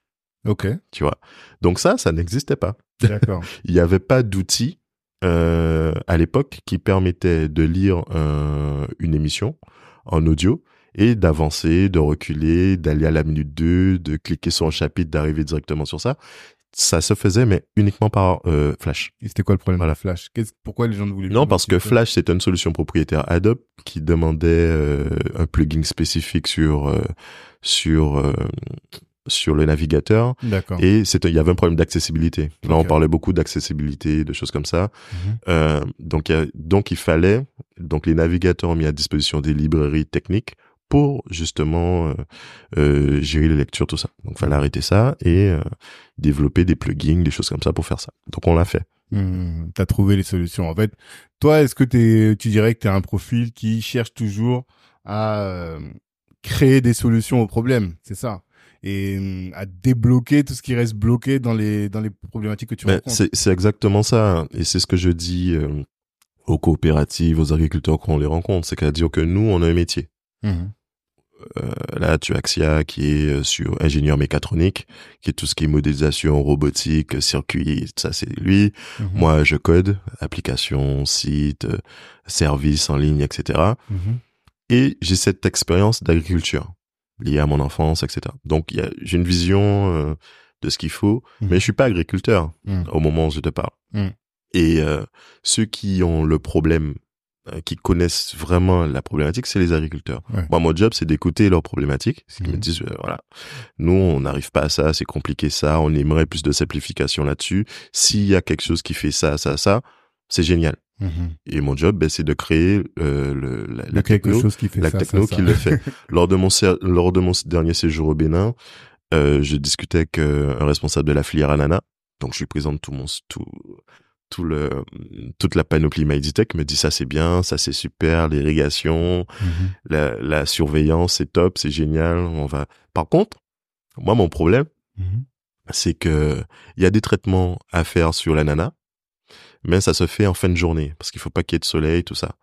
Ok. tu vois. Donc ça, ça n'existait pas. D'accord. [LAUGHS] Il n'y avait pas d'outils euh, à l'époque qui permettait de lire un- une émission en audio et d'avancer, de reculer, d'aller à la minute 2, de cliquer sur un chapitre, d'arriver directement sur ça. ça se faisait, mais uniquement par euh, Flash. Et c'était quoi le problème Voilà. de Flash? Pourquoi les gens ne voulaient plus Non, parce que Flash, c'est une solution propriétaire Adobe qui demandait euh, un plugin spécifique sur euh, sur euh, sur le navigateur et c'était il y avait un problème d'accessibilité. Là, on parlait beaucoup d'accessibilité, de choses comme ça. Mhm. Euh, donc y a- donc il fallait donc les navigateurs ont mis à disposition des librairies techniques pour justement euh, euh, gérer les lectures tout ça. Donc fallait arrêter ça et euh, développer des plugins, des choses comme ça pour faire ça. Donc on l'a fait. Hmm, T'as trouvé les solutions. En fait, toi, est-ce que t'es, tu dirais que t'es un profil qui cherche toujours à euh, créer des solutions aux problèmes, c'est ça, et hum, à débloquer tout ce qui reste bloqué dans les dans les problématiques que tu Ben, rencontres. c'est exactement ça hein. et c'est ce que je dis euh, aux coopératives, aux agriculteurs quand on les rencontre, c'est qu'à dire que nous on a un métier. Mhm. Euh, là, tu as Axia qui est euh, sur ingénieur mécatronique, qui est tout ce qui est modélisation, robotique, circuit, ça c'est lui. Mhm. Moi, je code, application, site, euh, service en ligne, etc. Mhm. Et j'ai cette expérience d'agriculture liée à mon enfance, etc. Donc, j'ai une vision euh, de ce qu'il faut, Mhm. mais je suis pas agriculteur Mhm. au moment où je te parle. Mhm. Et euh, ceux qui ont le problème, euh, qui connaissent vraiment la problématique, c'est les agriculteurs. Ouais. Moi, mon job, c'est d'écouter leurs problématiques. C'est qu'ils me disent, voilà, nous, on n'arrive pas à ça, c'est compliqué ça, on aimerait plus de simplification là-dessus. S'il y a quelque chose qui fait ça, ça, ça, c'est génial. Et mon job, ben, c'est de créer euh, le, la, la techno, chose qui fait la ça, techno ça, ça. qui le fait. [LAUGHS] lors de mon lors de mon dernier séjour au Bénin, euh, je discutais avec euh, un responsable de la filière ananas. Donc je lui présente tout mon tout tout le toute la panoplie MyDtech me dit ça c'est bien, ça c'est super, l'irrigation, Mhm. la, la surveillance c'est top, c'est génial, on va. Par contre, moi mon problème Mhm. c'est que il y a des traitements à faire sur l'ananas, mais ça se fait en fin de journée parce qu'il faut pas qu'il y ait de soleil, tout ça.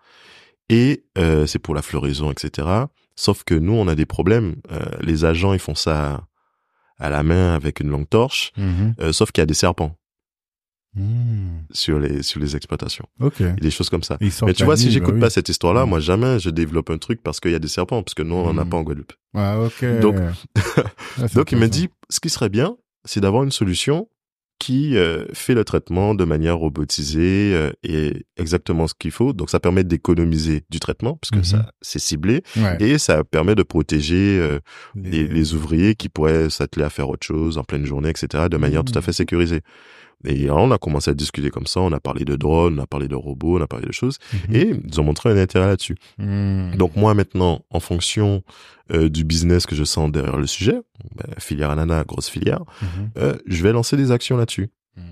Et euh, c'est pour la floraison, etc. Sauf que nous, on a des problèmes. Euh, les agents, ils font ça à la main avec une longue torche, Mhm. euh, sauf qu'il y a des serpents Mhm. sur les sur les exploitations Ok. et des choses comme ça. Mais tu vois, si j'écoute bah pas oui. cette histoire-là, Mm. moi jamais je développe un truc parce qu'il y a des serpents, parce que nous, on en a Mm. pas en Guadeloupe. Ah, ok. Donc- [LAUGHS] Ah, [LAUGHS] Donc il me dit, ce qui serait bien, c'est d'avoir une solution qui euh, fait le traitement de manière robotisée euh, et exactement ce qu'il faut. Donc ça permet d'économiser du traitement parce que Mhm. ça c'est ciblé Ouais. et ça permet de protéger euh, les, les ouvriers qui pourraient s'atteler à faire autre chose en pleine journée, etc. de manière Mhm. tout à fait sécurisée. Et là, on a commencé à discuter comme ça, on a parlé de drones, on a parlé de robots, on a parlé de choses, Mhm. et ils ont montré un intérêt là-dessus. Mhm. Donc moi maintenant, en fonction euh, du business que je sens derrière le sujet, ben, filière ananas, grosse filière, Mhm. euh, je vais lancer des actions là-dessus.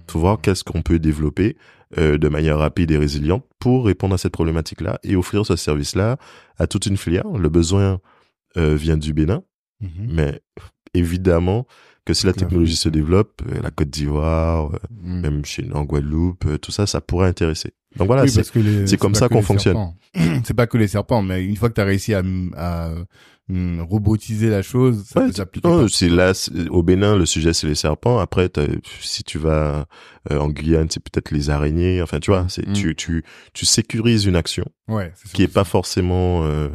Faut voir qu'est-ce qu'on peut développer euh, de manière rapide et résiliente pour répondre à cette problématique-là et offrir ce service-là à toute une filière. Le besoin vient du Bénin, Mhm. mais évidemment que si la technologie se développe, euh, la Côte d'Ivoire, euh, Mhm. même chez nous en Guadeloupe, euh, tout ça, ça pourrait intéresser. Donc voilà, Oui, c'est comme ça qu'on fonctionne. [CLEARS THROAT] c'est pas que les serpents, mais une fois que tu as réussi à, à hum, robotiser la chose, ça Ouais, peut s'appliquer. C'est là, au Bénin, le sujet c'est les serpents. Après, si tu vas euh, en Guyane, c'est peut-être les araignées. Enfin, tu vois, c'est Mm. tu tu tu sécurises une action Ouais, c'est qui est pas forcément euh,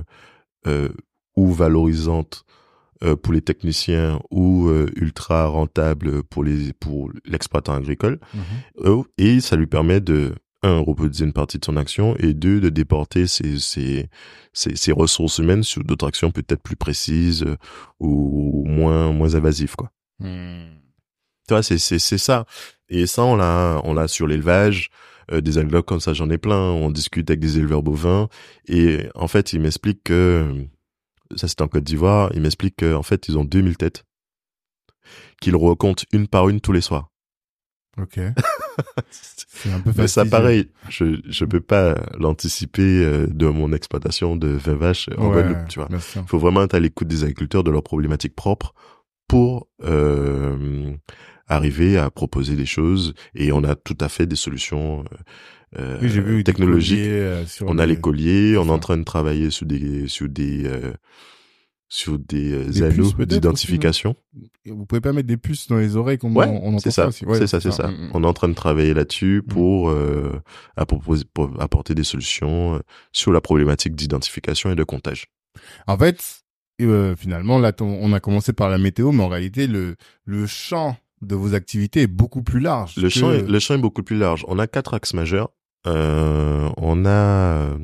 euh, ou valorisante pour les techniciens ou euh, ultra rentable pour les pour l'exploitant agricole. Mhm. Euh, et ça lui permet de un robotiser une partie de son action et deux de déporter ses ses ses, ses ressources humaines sur d'autres actions peut-être plus précises euh, ou moins moins invasives quoi. Mhm. Tu vois, c'est c'est c'est ça. Et ça, on l'a on l'a sur l'élevage. euh, des agriculteurs comme ça, j'en ai plein. On discute avec des éleveurs bovins et en fait, ils m'expliquent que ça c'est en Côte d'Ivoire. Ils m'expliquent qu'en fait, ils ont 2000 têtes qu'ils recomptent une par une tous les soirs. Ok. [LAUGHS] c'est un peu Mais ça, pareil, je je peux pas l'anticiper euh, de mon exploitation de 20 vaches en Ouais, Guadeloupe, tu vois. Il faut vraiment être à l'écoute des agriculteurs, de leurs problématiques propres pour euh, arriver à proposer des choses. Et on a tout à fait des solutions euh, Oui, j'ai vu des technologiques. colliers, sur On a les colliers, on est en train de travailler sur des sur des euh, sur des, euh, Des anneaux d'identification. Vous pouvez pas mettre des puces dans les oreilles comme Ouais, on, on c'est ça. Ouais, c'est ça, c'est ça. Mm, mm. On est en train de travailler là-dessus pour, euh, pour apporter des solutions euh, sur la problématique d'identification et de comptage. En fait, euh, finalement, là, on a commencé par la météo, mais en réalité, le, le champ de vos activités est beaucoup plus large. Le que- champ, est, le champ est beaucoup plus large. On a quatre axes majeurs. Euh, on a euh,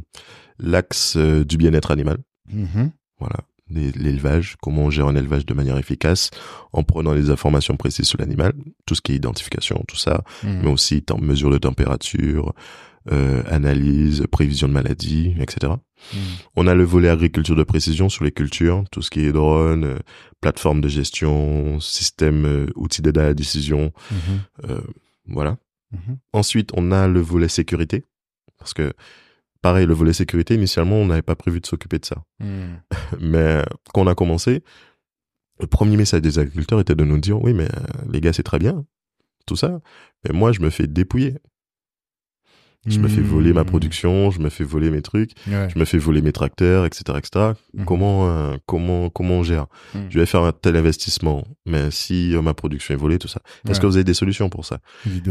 l'axe euh, du bien-être animal. Mhm. Voilà. L'élevage, comment on gère un élevage de manière efficace en prenant les informations précises sur l'animal, tout ce qui est identification, tout ça, Mhm. mais aussi mesure de température, euh, analyse, prévision de maladies, etc. Mhm. On a le volet agriculture de précision sur les cultures, tout ce qui est drone, euh, plateforme de gestion, système, euh, outils d'aide à la décision, Mhm. euh, voilà. Mhm. Ensuite, on a le volet sécurité, parce que pareil, le volet sécurité, initialement, on n'avait pas prévu de s'occuper de ça. Mhm. [LAUGHS] Mais quand on a commencé, le premier message des agriculteurs était de nous dire, oui, mais euh, les gars, c'est très bien, tout ça, mais moi, je me fais dépouiller. Je me fais voler ma production, je me fais voler mes trucs, Ouais. je me fais voler mes tracteurs, etc., etc. Mhm. Comment, euh, comment, comment on gère? Mhm. Je vais faire un tel investissement, mais si euh, ma production est volée, tout ça. Est-ce que vous avez des solutions pour ça?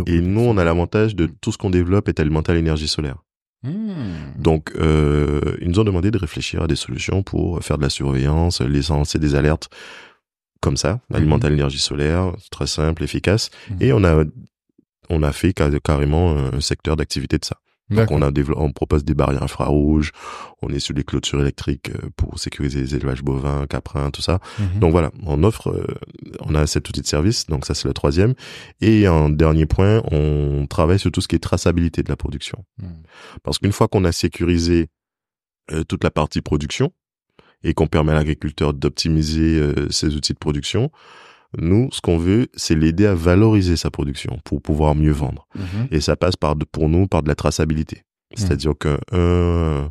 Et nous, on a l'avantage de tout ce qu'on développe est alimenté à l'énergie solaire. Donc, euh, ils nous ont demandé de réfléchir à des solutions pour faire de la surveillance, les lancer des alertes comme ça, alimenté à l'énergie solaire, très simple, efficace. Et on a, on a fait ca- carrément un secteur d'activité de ça. Donc, on a développé, on propose des barrières infrarouges, on est sur des clôtures électriques euh, pour sécuriser les élevages bovins, caprins, tout ça. Mhm. Donc voilà, on offre, euh, on a cet outil de service, donc ça c'est le troisième. Et en dernier point, on travaille sur tout ce qui est traçabilité de la production. Mhm. Parce qu'une fois qu'on a sécurisé euh, toute la partie production et qu'on permet à l'agriculteur d'optimiser ses outils de production, nous, ce qu'on veut, c'est l'aider à valoriser sa production pour pouvoir mieux vendre. Mhm. Et ça passe par, de- pour nous, par de la traçabilité. C'est-à-dire qu'un un,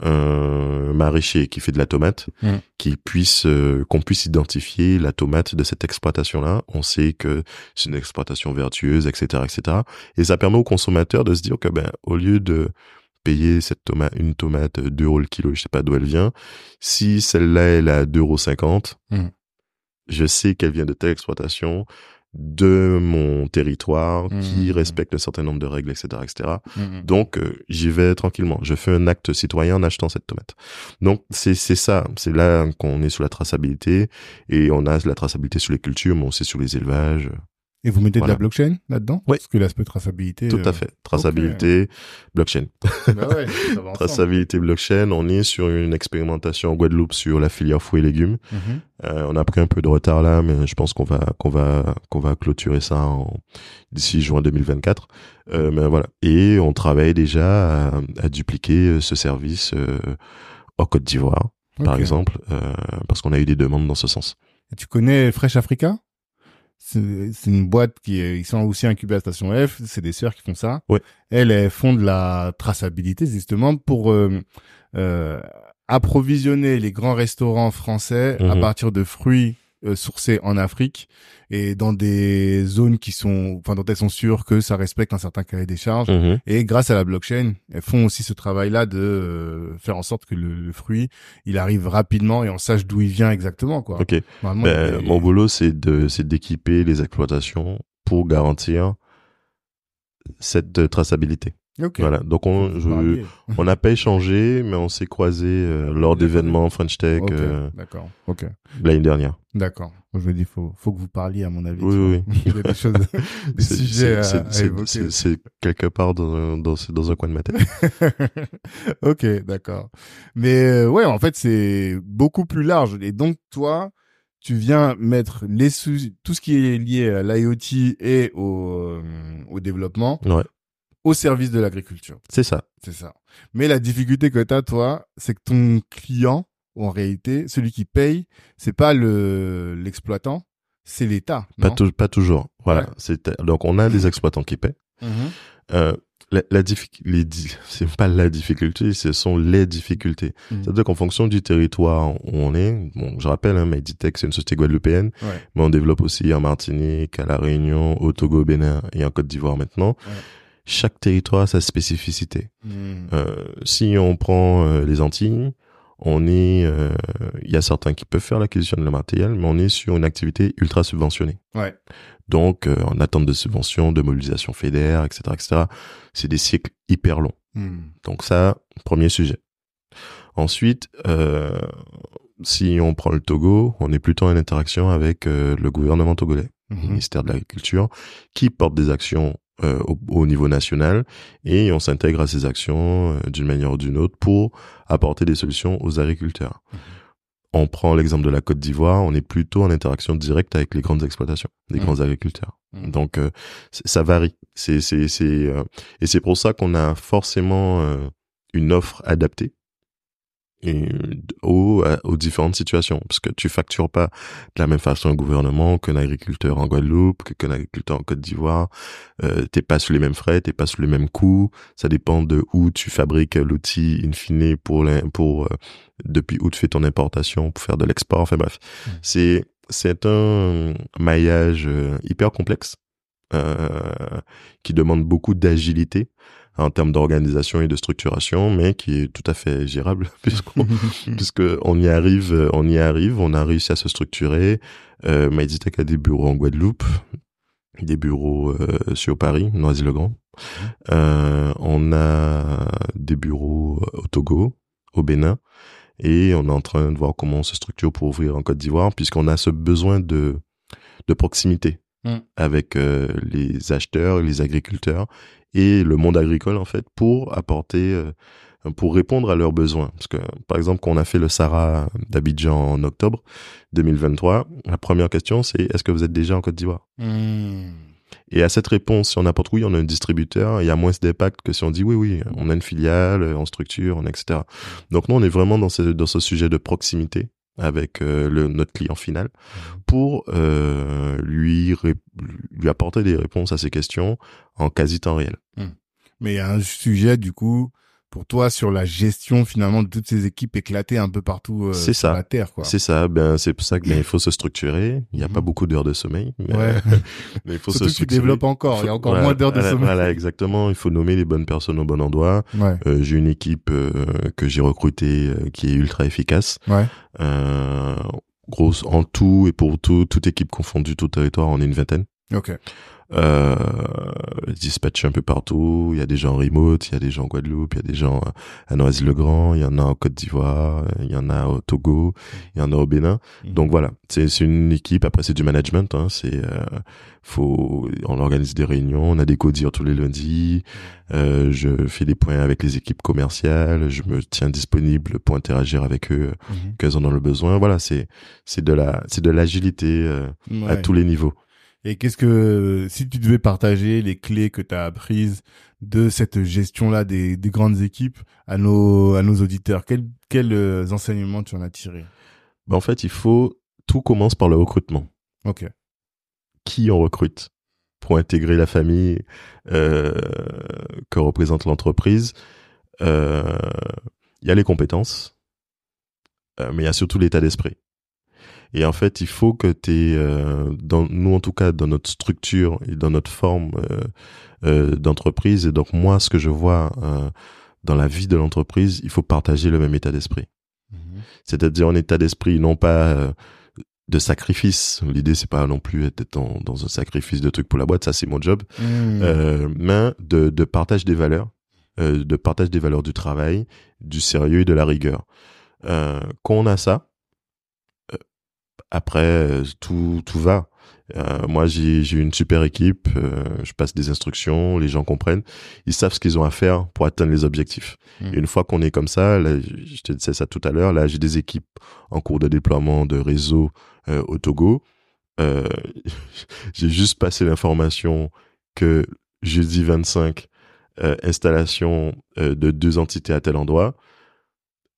un maraîcher qui fait de la tomate, Mm. qu'il puisse, euh, qu'on puisse identifier la tomate de cette exploitation-là. On sait que c'est une exploitation vertueuse, etc., etc. Et ça permet au consommateur de se dire que, ben, au lieu de payer cette tomate, une tomate 2 euros le kilo, je sais pas d'où elle vient, si celle-là, elle est à 2,50 euros, Mm. Je sais qu'elle vient de telle exploitation, de mon territoire, qui Mm. respecte un certain nombre de règles, etc., etc. Donc, euh, j'y vais tranquillement. Je fais un acte citoyen en achetant cette tomate. Donc, c'est c'est ça. C'est là qu'on est sur la traçabilité et on a la traçabilité sur les cultures, mais aussi sur les élevages. Et vous mettez Voilà. de la blockchain là-dedans Oui. Parce que l'aspect traçabilité. Tout euh, à fait. Traçabilité, blockchain. Bah ouais, ça va [LAUGHS] ensemble. Traçabilité, blockchain. On est sur une expérimentation en Guadeloupe sur la filière fruits et légumes. Mhm. Euh, on a pris un peu de retard là, mais je pense qu'on va qu'on va qu'on va clôturer ça en d'ici juin 2024. Euh, mais voilà. Et on travaille déjà à, à dupliquer euh, ce service euh, en Côte d'Ivoire, par exemple, euh, parce qu'on a eu des demandes dans ce sens. Et tu connais Fresh Africa? C'est une boîte qui est, ils sont aussi incubés à station F. C'est des sœurs qui font ça. Ouais. Elles, elles font de la traçabilité justement pour euh, euh, approvisionner les grands restaurants français à Mhm. partir de fruits euh, sourcés en Afrique et dans des zones qui sont, enfin dont elles sont sûres que ça respecte un certain cahier des charges. Mhm. Et grâce à la blockchain, elles font aussi ce travail-là de euh, faire en sorte que le, le fruit, il arrive rapidement et on sache d'où il vient exactement, quoi. Ok. Ben, des- mon boulot, c'est de c'est d'équiper les exploitations pour garantir cette traçabilité. Ok. Voilà. Donc on je, on n'a pas échangé, mais on s'est croisés euh, lors d'événements French Tech euh, D'accord. Ok. l'année dernière. D'accord. Je me dis, faut, faut que vous parliez, à mon avis. Oui, oui, oui. [LAUGHS] Il y a des choses, [LAUGHS] des C'est- sujets quelque part dans, dans, dans un coin de ma tête. [LAUGHS] ok, d'accord. Mais euh, ouais, en fait, c'est beaucoup plus large. Et donc, toi, tu viens mettre les sous- tout ce qui est lié à l'IoT et au, euh, au développement Ouais, au service de l'agriculture. c'est ça. C'est ça. Mais la difficulté que tu as, toi, c'est que ton client, en réalité, celui qui paye, c'est pas le l'exploitant, c'est l'État. Pas, pas toujours. Voilà. Ouais. C'est donc on a des exploitants qui paient. Mhm. Euh, la, les [LAUGHS] c'est pas la difficulté, ce sont les difficultés. C'est-à-dire qu'en fonction du territoire où on est, bon, je rappelle, hein, Meditech, c'est une société guadeloupéenne, Ouais. mais on développe aussi en Martinique, à La Réunion, au Togo, au Bénin et en Côte d'Ivoire maintenant. Ouais. Chaque territoire a sa spécificité. Mhm. Euh, si on prend euh, les Antilles, on est, euh, il y a certains qui peuvent faire l'acquisition de le matériel, mais on est sur une activité ultra subventionnée. Ouais. Donc, en attente de subventions, de mobilisation fédère, etc., etc. C'est des cycles hyper longs. Mhm. Donc ça, premier sujet. Ensuite, si on prend le Togo, on est plutôt en interaction avec le gouvernement togolais. mhm. ministère de l'Agriculture, qui porte des actions euh, au, niveau national et on s'intègre à ces actions euh, d'une manière ou d'une autre pour apporter des solutions aux agriculteurs. Mhm. On prend l'exemple de la Côte d'Ivoire, on est plutôt en interaction directe avec les grandes exploitations, les mhm. grands agriculteurs. Mhm. Donc euh, ça varie. C'est c'est c'est et c'est pour ça qu'on a forcément une offre adaptée et aux, aux différentes situations. Parce que tu factures pas de la même façon un gouvernement qu'un agriculteur en Guadeloupe qu'un agriculteur en Côte d'Ivoire. Euh, t'es pas sur les mêmes frais t'es pas sur les mêmes coûts. Ça dépend de où tu fabriques l'outil in fine pour pour euh, depuis où tu fais ton importation pour faire de l'export. Enfin bref. Mmh. c'est c'est un maillage euh, hyper complexe euh, qui demande beaucoup d'agilité en termes d'organisation et de structuration, mais qui est tout à fait gérable [LAUGHS] puisqu'on [LAUGHS] puisque on y arrive, on y arrive, on a réussi à se structurer. Euh, MyDitech a des bureaux en Guadeloupe, des bureaux euh, sur Paris, Noisy-le-Grand. Euh, on a des bureaux au Togo, au Bénin, et on est en train de voir comment on se structure pour ouvrir en Côte d'Ivoire, puisqu'on a ce besoin de de proximité mm. avec euh, les acheteurs, les agriculteurs et le monde agricole en fait pour apporter euh, pour répondre à leurs besoins parce que par exemple quand on a fait le Sahara d'Abidjan en octobre 2023 la première question c'est est-ce que vous êtes déjà en Côte d'Ivoire? Hmm. Et à cette réponse, si on apporte oui, on a un distributeur, il y a moins d'impact que si on dit oui, oui, on a une filiale, on structure, on etc. Donc nous, on est vraiment dans ce, dans ce sujet de proximité avec euh, le, notre client final mmh. pour euh, lui lui apporter des réponses à ses questions en quasi temps réel. Mmh. Mais il y a un sujet du coup pour toi sur la gestion finalement de toutes ces équipes éclatées un peu partout euh, sur ça. la terre quoi. C'est ça, ben c'est pour ça qu'il ben, faut se structurer, il n'y a pas mhm. beaucoup d'heures de sommeil mais, ouais. [LAUGHS] mais il faut se structurer. tu développes encore, il y a encore moins d'heures de sommeil. Voilà, exactement, il faut nommer les bonnes personnes au bon endroit. Euh, j'ai une équipe euh, que j'ai recrutée euh, qui est ultra efficace. Ouais. Euh, grosse en tout et pour tout toute équipe confondue tout territoire, on est une vingtaine. OK euh, dispatchés un peu partout. Il y a des gens en remote, il y a des gens en Guadeloupe, il y a des gens à Noisy-le-Grand, il y en a en Côte d'Ivoire, il y en a au Togo, il y en a au Bénin. Mhm. Donc voilà, c'est une équipe. Après c'est du management. Hein, c'est euh, faut on organise des réunions, on a des codires tous les lundis. Euh, je fais des points avec les équipes commerciales, je me tiens disponible pour interagir avec eux mmh. qu'elles en ont le besoin. Voilà, c'est c'est de la c'est de l'agilité euh, à tous les niveaux. Et qu'est-ce que, si tu devais partager les clés que tu as apprises de cette gestion-là des, des, grandes équipes à nos, à nos auditeurs, quels, quels euh, enseignements tu en as tiré ben En fait, il faut, tout commence par le recrutement. Ok. Qui on recrute pour intégrer la famille euh, que représente l'entreprise? Euh, Il y a les compétences, euh, mais il y a surtout l'état d'esprit. Et en fait, il faut que tu euh, dans nous en tout cas dans notre structure et dans notre forme euh, euh, d'entreprise. Et donc moi, ce que je vois euh, dans la vie de l'entreprise, il faut partager le même état d'esprit. Mhm. C'est-à-dire un état d'esprit non pas euh, de sacrifice. L'idée c'est pas non plus être dans, dans, un sacrifice de trucs pour la boîte, ça c'est mon job, mmh. mais de, de partage des valeurs, de partage des valeurs du travail, du sérieux et de la rigueur. quand on a ça, après, euh, tout, tout va. Euh, moi, j'ai une super équipe. Euh, je passe des instructions, les gens comprennent. Ils savent ce qu'ils ont à faire pour atteindre les objectifs. Hmm. une fois qu'on est comme ça, là, je te disais ça tout à l'heure. Là, j'ai des équipes en cours de déploiement de réseau au Togo. [LAUGHS] j'ai juste passé l'information que jeudi 25, installation de deux entités à tel endroit.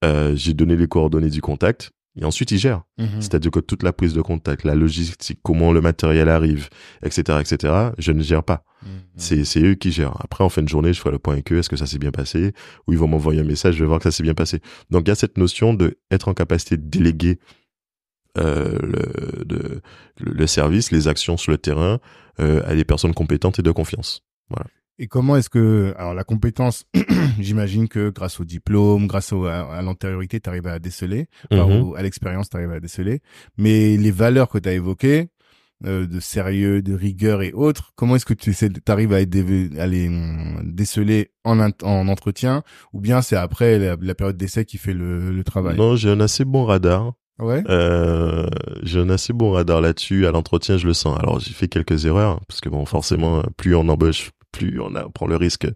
j'ai donné les coordonnées du contact. Et ensuite, ils gèrent. Mhm. C'est-à-dire que toute la prise de contact, la logistique, comment le matériel arrive, etc., etc., je ne gère pas. Mhm. C'est, c'est eux qui gèrent. Après, en fin de journée, je ferai le point avec eux. Est-ce que ça s'est bien passé? Ou ils vont m'envoyer un message, je vais voir que ça s'est bien passé. Donc, il y a cette notion de être en capacité de déléguer euh, le, de, le, service, les actions sur le terrain euh, à des personnes compétentes et de confiance. Voilà. Et comment est-ce que, alors la compétence, [CLEARS THROAT] j'imagine que grâce au diplôme, grâce à, l'antériorité, tu arrives à déceler, mhm. à l'expérience, tu arrives à déceler. Mais les valeurs que tu as évoquées, euh, de sérieux, de rigueur et autres, comment est-ce que tu arrives à, à, les hum, déceler en, en entretien ou bien c'est après la, période d'essai qui fait le, le travail? Non, j'ai un assez bon radar. Ouais. Euh, j'ai un assez bon radar là-dessus. À l'entretien, je le sens. Alors, j'ai fait quelques erreurs parce que bon, forcément, plus on embauche, plus on a, prend le risque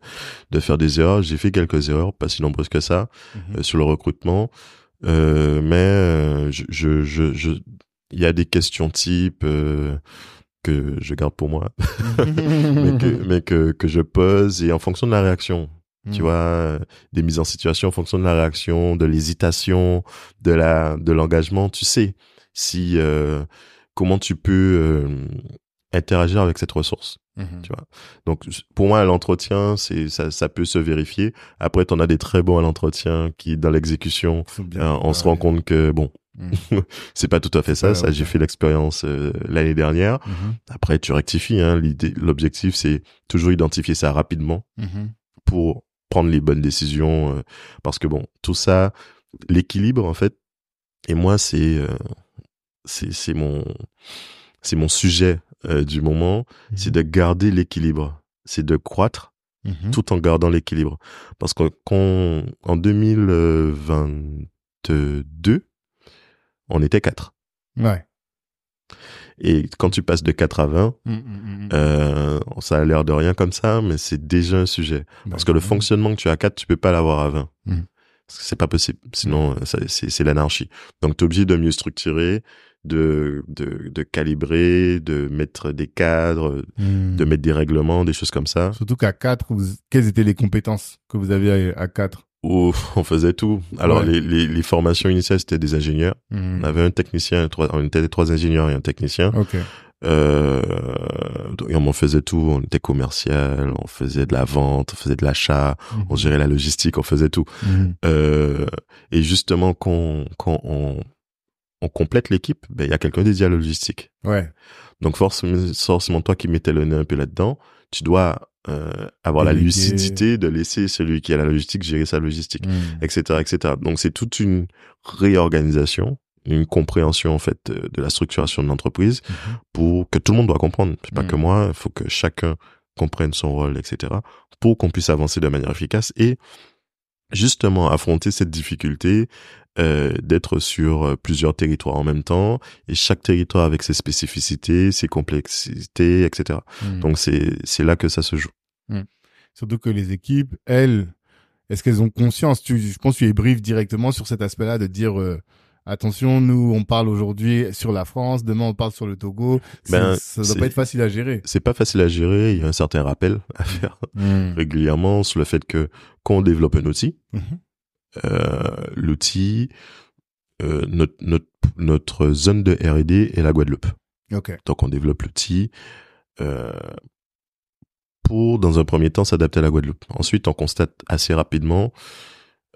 de faire des erreurs. J'ai fait quelques erreurs, pas si nombreuses que ça, Mhm. euh, sur le recrutement. Euh, mais euh, je, je, je, y a des questions type que je garde pour moi, [LAUGHS] mais que, mais que que je pose et en fonction de la réaction. Tu Mm. vois, des mises en situation en fonction de la réaction, de l'hésitation, de la, de l'engagement. Tu sais si euh, comment tu peux euh, interagir avec cette ressource. Mhm. Tu vois. Donc pour moi, l'entretien, c'est ça, ça peut se vérifier. Après, t'en as des très bons à l'entretien qui, dans l'exécution, euh, on se rend compte que bon, Mm. [LAUGHS] c'est pas tout à fait ça. Ça, j'ai fait l'expérience euh, l'année dernière. Mhm. Après, tu rectifies. Hein. L'idée, l'objectif, c'est toujours identifier ça rapidement Mhm. pour prendre les bonnes décisions euh, parce que bon tout ça l'équilibre en fait et moi c'est euh, c'est c'est mon c'est mon sujet euh, du moment c'est de garder l'équilibre c'est de croître Mhm. tout en gardant l'équilibre parce que quand en 2022 on était quatre Ouais. et quand tu passes de 4 à 20 Mm, mm, mm, mm. euh, ça a l'air de rien comme ça mais c'est déjà un sujet Parce Bah, que le fonctionnement que tu as à 4, tu peux pas l'avoir à 20. Mhm. Parce que c'est pas possible. Sinon, euh, c'est l'anarchie. Donc, tu es obligé de mieux structurer, de, de, de calibrer, de mettre des cadres, Mm. de mettre des règlements, des choses comme ça. Surtout qu'à 4, vous... quelles étaient les compétences que vous aviez à- à 4 Où on faisait tout. Alors, Ouais. les, les, les formations initiales, c'était des ingénieurs. Mhm. On avait un technicien, trois, on était trois ingénieurs et un technicien. Euh, et on faisait tout. On était commercial, on faisait de la vente, on faisait de l'achat, on gérait la logistique, on faisait tout. Euh, et justement, quand, quand on, on complète l'équipe, ben, il y a quelqu'un dédié à la logistique. Ouais. Donc, forcément, forcément, toi qui mettais le nez un peu là-dedans, tu dois euh, avoir la lucidité de laisser celui qui a la logistique gérer sa logistique, etc., etc. Donc, c'est toute une réorganisation, une compréhension, en fait, de, de la structuration de l'entreprise Mhm. pour que tout le monde doit comprendre. C'est pas Mhm. que moi, il faut que chacun comprenne son rôle, etc. pour qu'on puisse avancer de manière efficace et justement affronter cette difficulté euh, d'être sur euh, plusieurs territoires en même temps et chaque territoire avec ses spécificités, ses complexités, etc. Mhm. Donc c'est c'est là que ça se joue. Surtout que les équipes, elles, est-ce qu'elles ont conscience? Tu, Je pense que tu les briefes directement sur cet aspect-là de dire euh, attention, nous on parle aujourd'hui sur la France, demain on parle sur le Togo. Ben, ça doit c'est- pas être facile à gérer. C'est pas facile à gérer, il y a un certain rappel à faire [LAUGHS] régulièrement sur le fait que quand on développe un outil, Mhm. Euh, l'outil, euh, notre, notre, notre zone de R&D est la Guadeloupe. Donc on développe l'outil euh, pour, dans un premier temps, s'adapter à la Guadeloupe. Ensuite, on constate assez rapidement,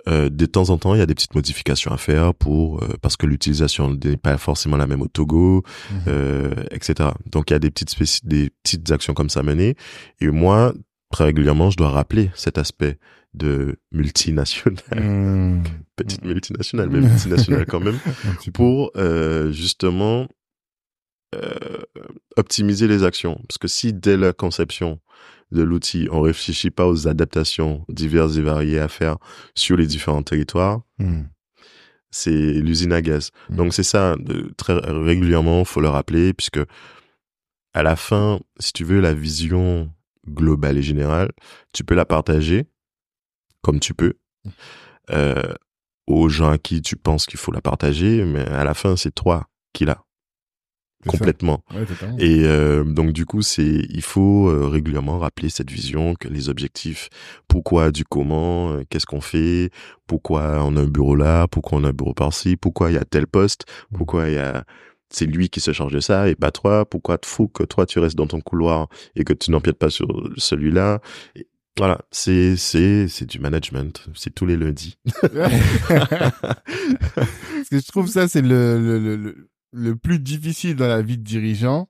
euh, de temps en temps, il y a des petites modifications à faire pour euh, parce que l'utilisation n'est pas forcément la même au Togo, Mhm. euh, etc. Donc il y a des petites des petites actions comme ça menées. Et moi, très régulièrement, je dois rappeler cet aspect de multinationale, Mhm. [LAUGHS] petite multinationale, mais multinationale quand même [LAUGHS] pour euh, justement euh, optimiser les actions. Parce que si dès la conception de l'outil, on réfléchit pas aux adaptations diverses et variées à faire sur les différents territoires, Mhm. c'est l'usine à gaz. Mm. Donc c'est ça, de, très régulièrement, faut le rappeler, puisque à la fin, si tu veux la vision globale et générale, tu peux la partager comme tu peux Mm. euh, aux gens à qui tu penses qu'il faut la partager, mais à la fin, c'est toi qui l'as complètement. Ouais. Et euh, donc du coup, c'est il faut euh, régulièrement rappeler cette vision, que les objectifs, pourquoi du comment, euh, qu'est-ce qu'on fait, pourquoi on a un bureau là, pourquoi on a un bureau par-ci, pourquoi il y a tel poste, pourquoi il y a c'est lui qui se charge de ça et pas toi, pourquoi il faut que toi tu restes dans ton couloir et que tu n'empiètes pas sur celui-là. Voilà, c'est c'est c'est du management, c'est tous les lundis. [LAUGHS] Parce que je trouve ça, c'est le, le, le, le- plus difficile dans la vie de dirigeant,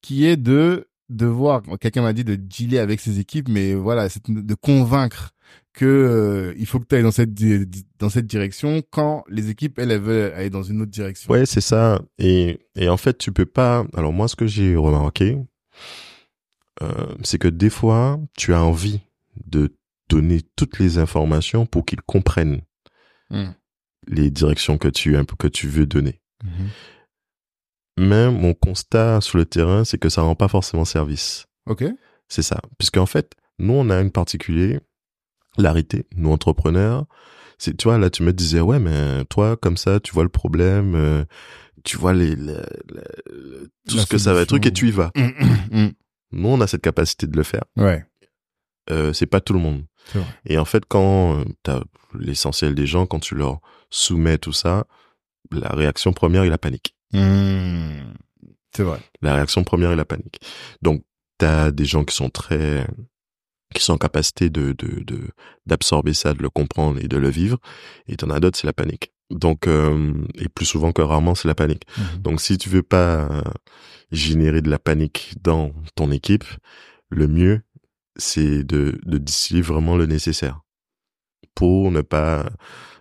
qui est de devoir, quelqu'un m'a dit de dealer avec ses équipes, mais voilà, c'est de convaincre que euh, il faut que tu ailles dans cette dans cette direction quand les équipes elles, elles veulent aller dans une autre direction. Ouais, c'est ça. Et, et en fait, tu peux pas. Alors moi, ce que j'ai remarqué, euh, c'est que des fois, tu as envie de donner toutes les informations pour qu'ils comprennent Mm. les directions que tu que tu veux donner. Mhm. Mais mon constat sur le terrain, c'est que ça rend pas forcément service. Ok. C'est ça. Puisqu'en fait, nous, on a une particularité, nous, entrepreneurs. C'est, tu vois, là, tu me disais, ouais, mais toi, comme ça, tu vois le problème, euh, tu vois les, les- les- tout La ce que ça va être, truc, et tu y vas. Mm. Nous, on a cette capacité de le faire. Ouais. Euh, c'est pas tout le monde. Et en fait, quand euh, t'as l'essentiel des gens, quand tu leur soumets tout ça, la réaction première est la panique. Mm. C'est vrai. La réaction première est la panique. Donc, t'as des gens qui sont très, qui sont en capacité de, de, de, d'absorber ça, de le comprendre et de le vivre. Et t'en as d'autres, c'est la panique. Donc, euh, et plus souvent que rarement, c'est la panique. Mhm. Donc, si tu veux pas générer de la panique dans ton équipe, le mieux, c'est de, de distiller vraiment le nécessaire pour ne pas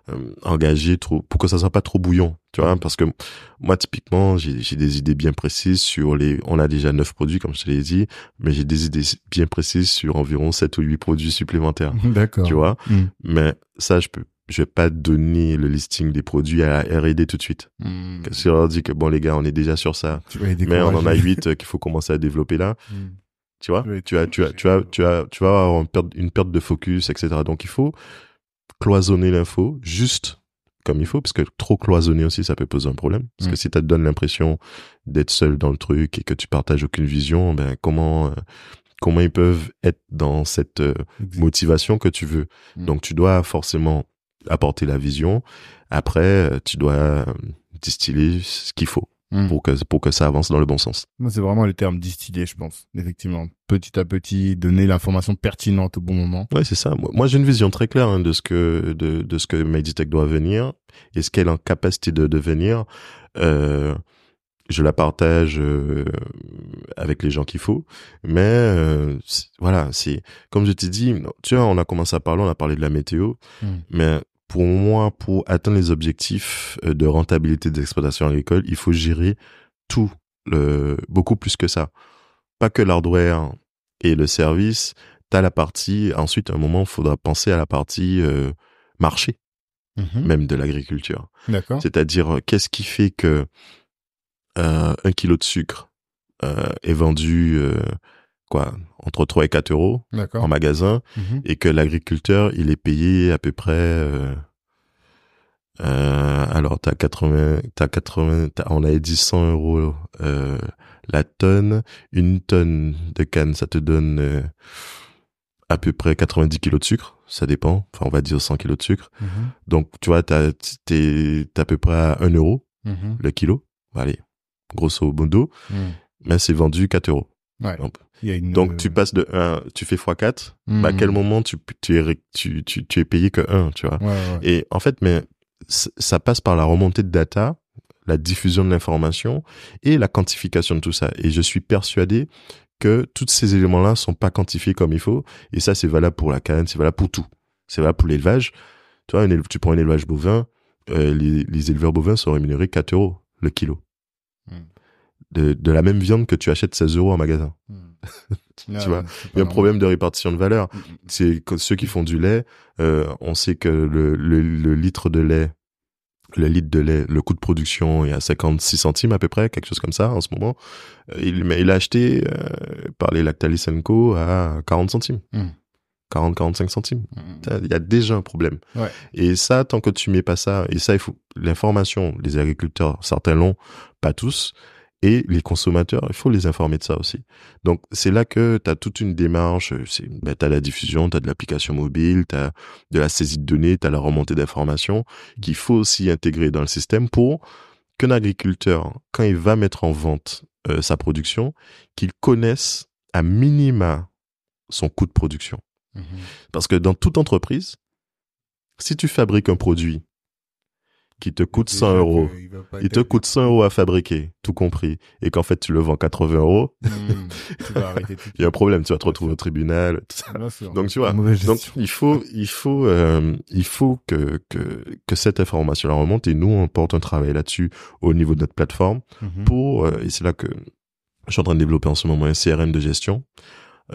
euh, engager trop, pour que ça soit pas trop bouillon, tu vois, parce que moi, typiquement, j'ai des idées bien précises sur les, on a déjà neuf produits, comme je te l'ai dit, mais j'ai des idées bien précises sur environ sept ou huit produits supplémentaires, [LAUGHS] D'accord. tu vois, Mm. mais ça, je peux, je vais pas donner le listing des produits à la R&D tout de suite. Mm. Si je leur dis que bon, les gars, on est déjà sur ça, mais on en a huit euh, qu'il faut commencer à développer là, [LAUGHS] Mm. Tu vois? Oui, tu as tu as tu as tu as tu vas avoir une perte, une perte de focus etc donc il faut cloisonner l'info juste comme il faut parce que trop cloisonner aussi ça peut poser un problème. Parce Mm. que si ça te donne l'impression d'être seul dans le truc et que tu partages aucune vision ben comment euh, comment ils peuvent être dans cette euh, motivation que tu veux? Mm. donc tu dois forcément apporter la vision. Après euh, tu dois distiller ce qu'il faut Mm. pour que pour que ça avance dans le bon sens Moi, c'est vraiment le terme distillé, je pense. Effectivement. Petit à petit, donner l'information pertinente au bon moment. Ouais, c'est ça. Moi, moi, j'ai une vision très claire hein, de ce que de, de ce que Meditech doit venir et ce qu'elle est en capacité de devenir. Euh, je la partage euh, avec les gens qu'il faut, mais euh, voilà, c'est comme je t'ai dit. Tu vois, on a commencé à parler, on a parlé de la météo, Mm. mais pour moi, pour atteindre les objectifs euh, de rentabilité des exploitations agricoles, il faut gérer tout, le, beaucoup plus que ça. Pas que l'hardware et le service. T'as la partie. Ensuite, à un moment, il faudra penser à la partie euh, marché, Mhm. même de l'agriculture. D'accord. C'est-à-dire, euh, qu'est-ce qui fait que euh, un kilo de sucre euh, est vendu quoi entre 3 et 4 euros en magasin Mhm. et que l'agriculteur, il est payé à peu près. Euh, euh, alors, t'as 80, t'as 80, t'as- on avait dit 100 euros euh, la tonne. Une tonne de canne, ça te donne euh, à peu près 90 kilos de sucre. Ça dépend. Enfin, on va dire 100 kilos de sucre. Mhm. Donc, tu vois, t'as, t'es, à peu près à 1 euro Mhm. le kilo. Allez, grosso modo. Mm. Mais c'est vendu 4 euros. Ouais. Donc, une, donc euh, tu passes de 1, tu fais x4. Bah, à quel moment tu, tu es, tu, tu, tu es payé que 1, tu vois? Ouais, ouais. Et en fait, mais ça passe par la remontée de data, la diffusion de l'information et la quantification de tout ça. Et je suis persuadé que tous ces éléments-là sont pas quantifiés comme il faut. Et ça, c'est valable pour la canne, c'est valable pour tout. C'est valable pour l'élevage. Tu vois, tu prends un élevage bovin, euh, les, les éleveurs bovins sont rémunérés 4 euros le kilo. Mm. De, de la même viande que tu achètes 16 euros en magasin. Mm. [LAUGHS] Tu vois, c'est Il y a un problème de répartition de valeur. normal. Mm, C'est que ceux qui font du lait, euh, on sait que le, le, le litre de lait, le litre de lait, le coût de production est à 56 centimes à peu près, quelque chose comme ça en ce moment. Euh, Il, mais il a acheté euh, par les Lactalis Co à 40 centimes. Mm. 40-45 centimes. mm, mm. Il y a déjà un problème. Ouais. Et ça, tant que tu mets pas ça, et ça, il faut l'information. Les agriculteurs, certains l'ont, pas tous. Et les consommateurs, il faut les informer de ça aussi. Donc, c'est là que tu as toute une démarche. Ben, tu as la diffusion, tu as de l'application mobile, tu as de la saisie de données, tu as la remontée d'informations qu'il faut aussi intégrer dans le système pour qu'un agriculteur, quand il va mettre en vente euh, sa production, qu'il connaisse à minima son coût de production. Mhm. Parce que dans toute entreprise, si tu fabriques un produit qui te coûte Déjà 100 euros, il te coûte 100 euros à fabriquer, tout compris, et qu'en fait tu le vends 80 euros, Mm. Tu vas arrêter tout. [LAUGHS] il y a un problème, tu vas te retrouver au tribunal. Donc tu vois, donc il faut, il faut, euh, il faut que que que cette information la remonte et nous on porte un travail là-dessus au niveau de notre plateforme Mhm. pour euh, et c'est là que je suis en train de développer en ce moment un CRM de gestion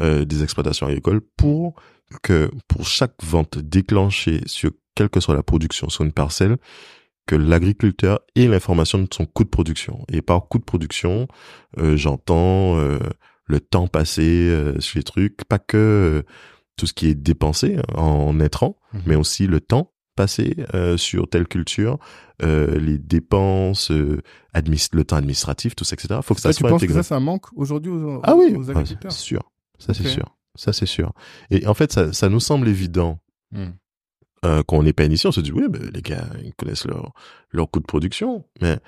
euh, des exploitations agricoles pour que pour chaque vente déclenchée sur quelle que soit la production sur une parcelle que l'agriculteur ait l'information de son coût de production. Et par coût de production, euh, j'entends euh, le temps passé euh, sur les trucs, pas que tout ce qui est dépensé en intrants, Mhm. mais aussi le temps passé sur telle culture, les dépenses, le temps administratif, tout ça, etc. Faut que ça Ça, tu soit penses que intégré. ça, ça manque aujourd'hui aux, Ah oui, aux ah, agriculteurs c'est sûr. Ça c'est sûr. Ça c'est sûr. Et en fait, ça, ça nous semble évident Hmm. Euh, quand on n'est pas initié, on se dit oui, ben, les gars, ils connaissent leur leur coût de production. Mais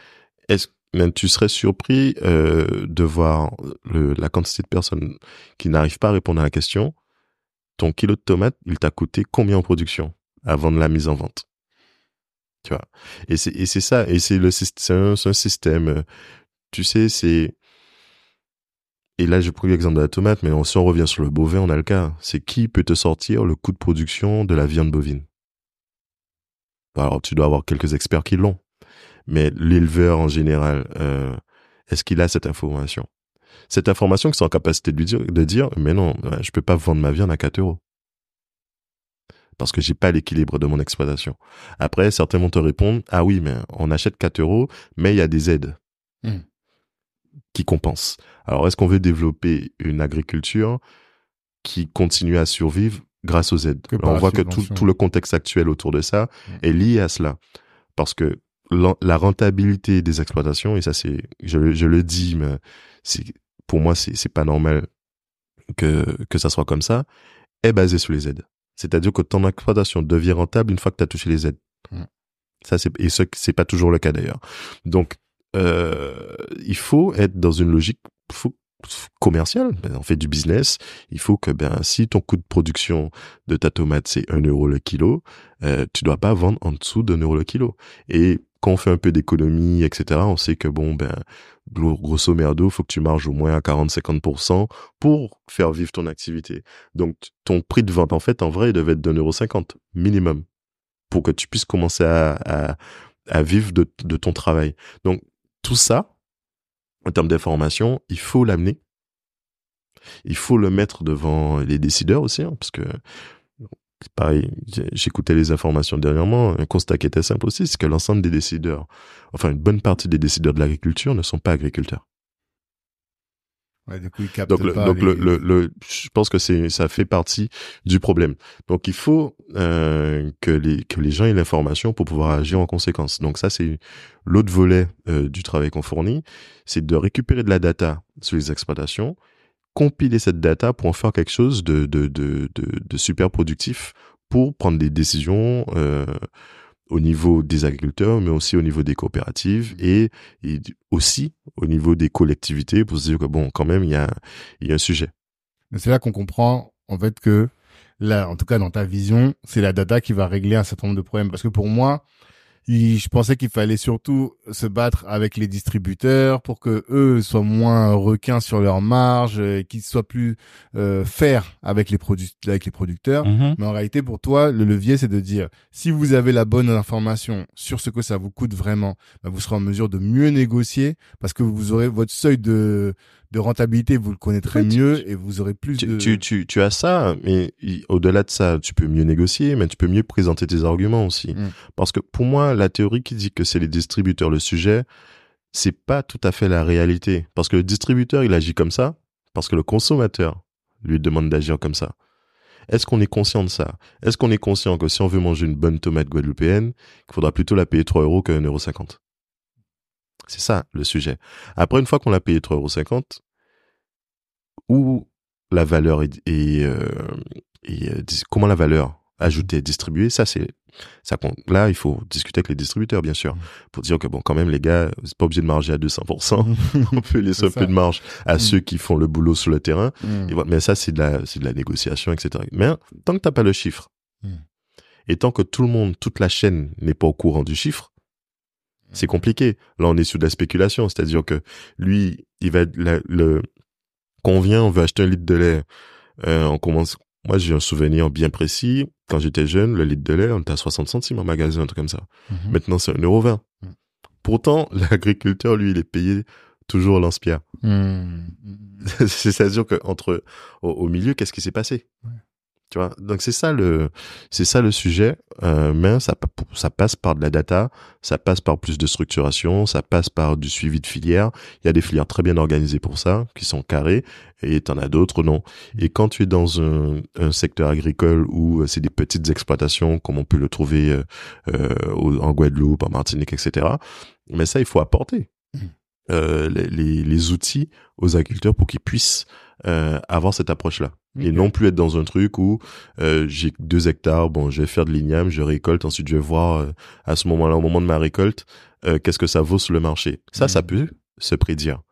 est-ce tu serais surpris euh, de voir la quantité de personnes qui n'arrivent pas à répondre à la question. Ton kilo de tomate, il t'a coûté combien en production avant de la mise en vente? Tu vois? Et c'est ça. Et c'est un, un système. euh, Tu sais, c'est et là, j'ai pris l'exemple de la tomate, mais on- si on revient sur le bovin, on a le cas. C'est qui peut te sortir le coût de production de la viande bovine? Alors, tu dois avoir quelques experts qui l'ont. Mais l'éleveur, en général, euh, est-ce qu'il a cette information? Cette information qu'ils sont en capacité de lui dire, de dire, mais non, euh, je peux pas vendre ma viande à 4 euros. Parce que j'ai pas l'équilibre de mon exploitation. Après, certains vont te répondre, ah oui, mais on achète 4 euros, mais il y a des aides Hmm. qui compensent. Alors, est-ce qu'on veut développer une agriculture qui continue à survivre grâce aux aides par On voit que tout, le contexte actuel autour de ça Mm. est lié à cela. Parce que la rentabilité des exploitations, et ça c'est, je, le- je le dis, mais c'est, pour moi c'est, c'est pas normal que, que ça soit comme ça, est basée sur les aides. C'est-à-dire que ton exploitation devient rentable une fois que tu as touché les aides. Mm. Ça c'est, et ce, c'est pas toujours le cas d'ailleurs. Donc, euh, il faut être dans une logique faut- commerciale. Ben, On fait du business. Il faut que, ben, si ton coût de production de ta tomate, c'est un euro le kilo, euh, tu dois pas vendre en dessous d'un euro le kilo. Et quand on fait un peu d'économie, etc., on sait que bon, ben, gros- grosso merdo, faut que tu marges au moins à 40-50% pour faire vivre ton activité. Donc, ton prix de vente, en fait, en vrai, il devait être d'un euro cinquante minimum pour que tu puisses commencer à, à, à vivre de, de ton travail. Donc, tout ça, en termes d'information, il faut l'amener. Il faut le mettre devant les décideurs aussi, hein, parce que pareil, j'écoutais les informations dernièrement, un constat qui était simple aussi, c'est que l'ensemble des décideurs, enfin une bonne partie des décideurs de l'agriculture ne sont pas agriculteurs. Ouais, du coup, ils captent Donc, le, pas donc le, le, le- je pense que c'est, ça fait partie du problème. Donc, il faut euh, que les que les gens aient l'information pour pouvoir agir en conséquence. Donc, ça, c'est l'autre volet euh, du travail qu'on fournit, c'est de récupérer de la data sur les exploitations, compiler cette data pour en faire quelque chose de de de de, de super productif pour prendre des décisions. Euh, au niveau des agriculteurs, mais aussi au niveau des coopératives et, et aussi au niveau des collectivités pour se dire que bon, quand même, il y a, il y a un sujet. C'est là qu'on comprend, en fait, que là, en tout cas, dans ta vision, c'est la data qui va régler un certain nombre de problèmes. Parce que pour moi, il- je pensais qu'il fallait surtout se battre avec les distributeurs pour que eux soient moins requins sur leurs marges, et qu'ils soient plus euh, fairs avec les produ- avec les producteurs. Mais en réalité, pour toi, le levier, c'est de dire, si vous avez la bonne information sur ce que ça vous coûte vraiment, bah, vous serez en mesure de mieux négocier parce que vous aurez votre seuil de, de rentabilité, vous le connaîtrez Oui, tu- mieux et vous aurez plus Tu, de... tu, tu, tu as ça, mais au-delà de ça, tu peux mieux négocier, mais tu peux mieux présenter tes arguments aussi. Mm. Parce que pour moi, la théorie qui dit que c'est les distributeurs le sujet, c'est pas tout à fait la réalité. Parce que le distributeur, il agit comme ça, parce que le consommateur lui demande d'agir comme ça. Est-ce qu'on est conscient de ça? Est-ce qu'on est conscient que si on veut manger une bonne tomate guadeloupéenne, il faudra plutôt la payer 3 euros que 1,50 euro C'est ça le sujet. Après, une fois qu'on l'a payé 3,50 euros, où la valeur est, est, euh, euh, comment la valeur ajoutée est distribuée, ça c'est ça compte. Là, il faut discuter avec les distributeurs, bien sûr, pour dire que bon, quand même, les gars, c'est pas obligé de marger à 200%. [LAUGHS] on peut laisser un ça. peu de marge à Mm. ceux qui font le boulot sur le terrain. Mm. Et voilà, mais ça, c'est de la, c'est de la négociation, etc. Mais tant que t'as pas le chiffre, et tant que tout le monde, toute la chaîne n'est pas au courant du chiffre, c'est compliqué. Là, on est sur de la spéculation, c'est-à-dire que lui, il va la- le qu'on vient, on veut acheter un litre de lait, euh, on commence. Moi, j'ai un souvenir bien précis. Quand j'étais jeune, le litre de lait, on était à 60 centimes en magasin, un truc comme ça. Mhm. Maintenant, c'est 1,20€. Mm. Pourtant, [LAUGHS] l'agriculteur, lui, il est payé toujours lance-pierre. Mm. [LAUGHS] C'est-à-dire que entre au, au milieu, qu'est-ce qui s'est passé? Ouais. Tu vois, donc c'est ça le, c'est ça le sujet. Euh, mais ça, ça passe par de la data, ça passe par plus de structuration, ça passe par du suivi de filières. Il y a des filières très bien organisées pour ça, qui sont carrées, et t'en as d'autres non. Et quand tu es dans un, un secteur agricole où euh, c'est des petites exploitations, comme on peut le trouver euh, euh en Guadeloupe, en Martinique, etc. Mais ça, il faut apporter. Mmh. Euh, les, les, outils aux agriculteurs pour qu'ils puissent euh, avoir cette approche-là. Et non plus être dans un truc où euh, j'ai deux hectares, bon, je vais faire de l'igname, je récolte, ensuite je vais voir euh, à ce moment-là, au moment de ma récolte, euh, qu'est-ce que ça vaut sur le marché. Ça, ça mm. peut se prédire.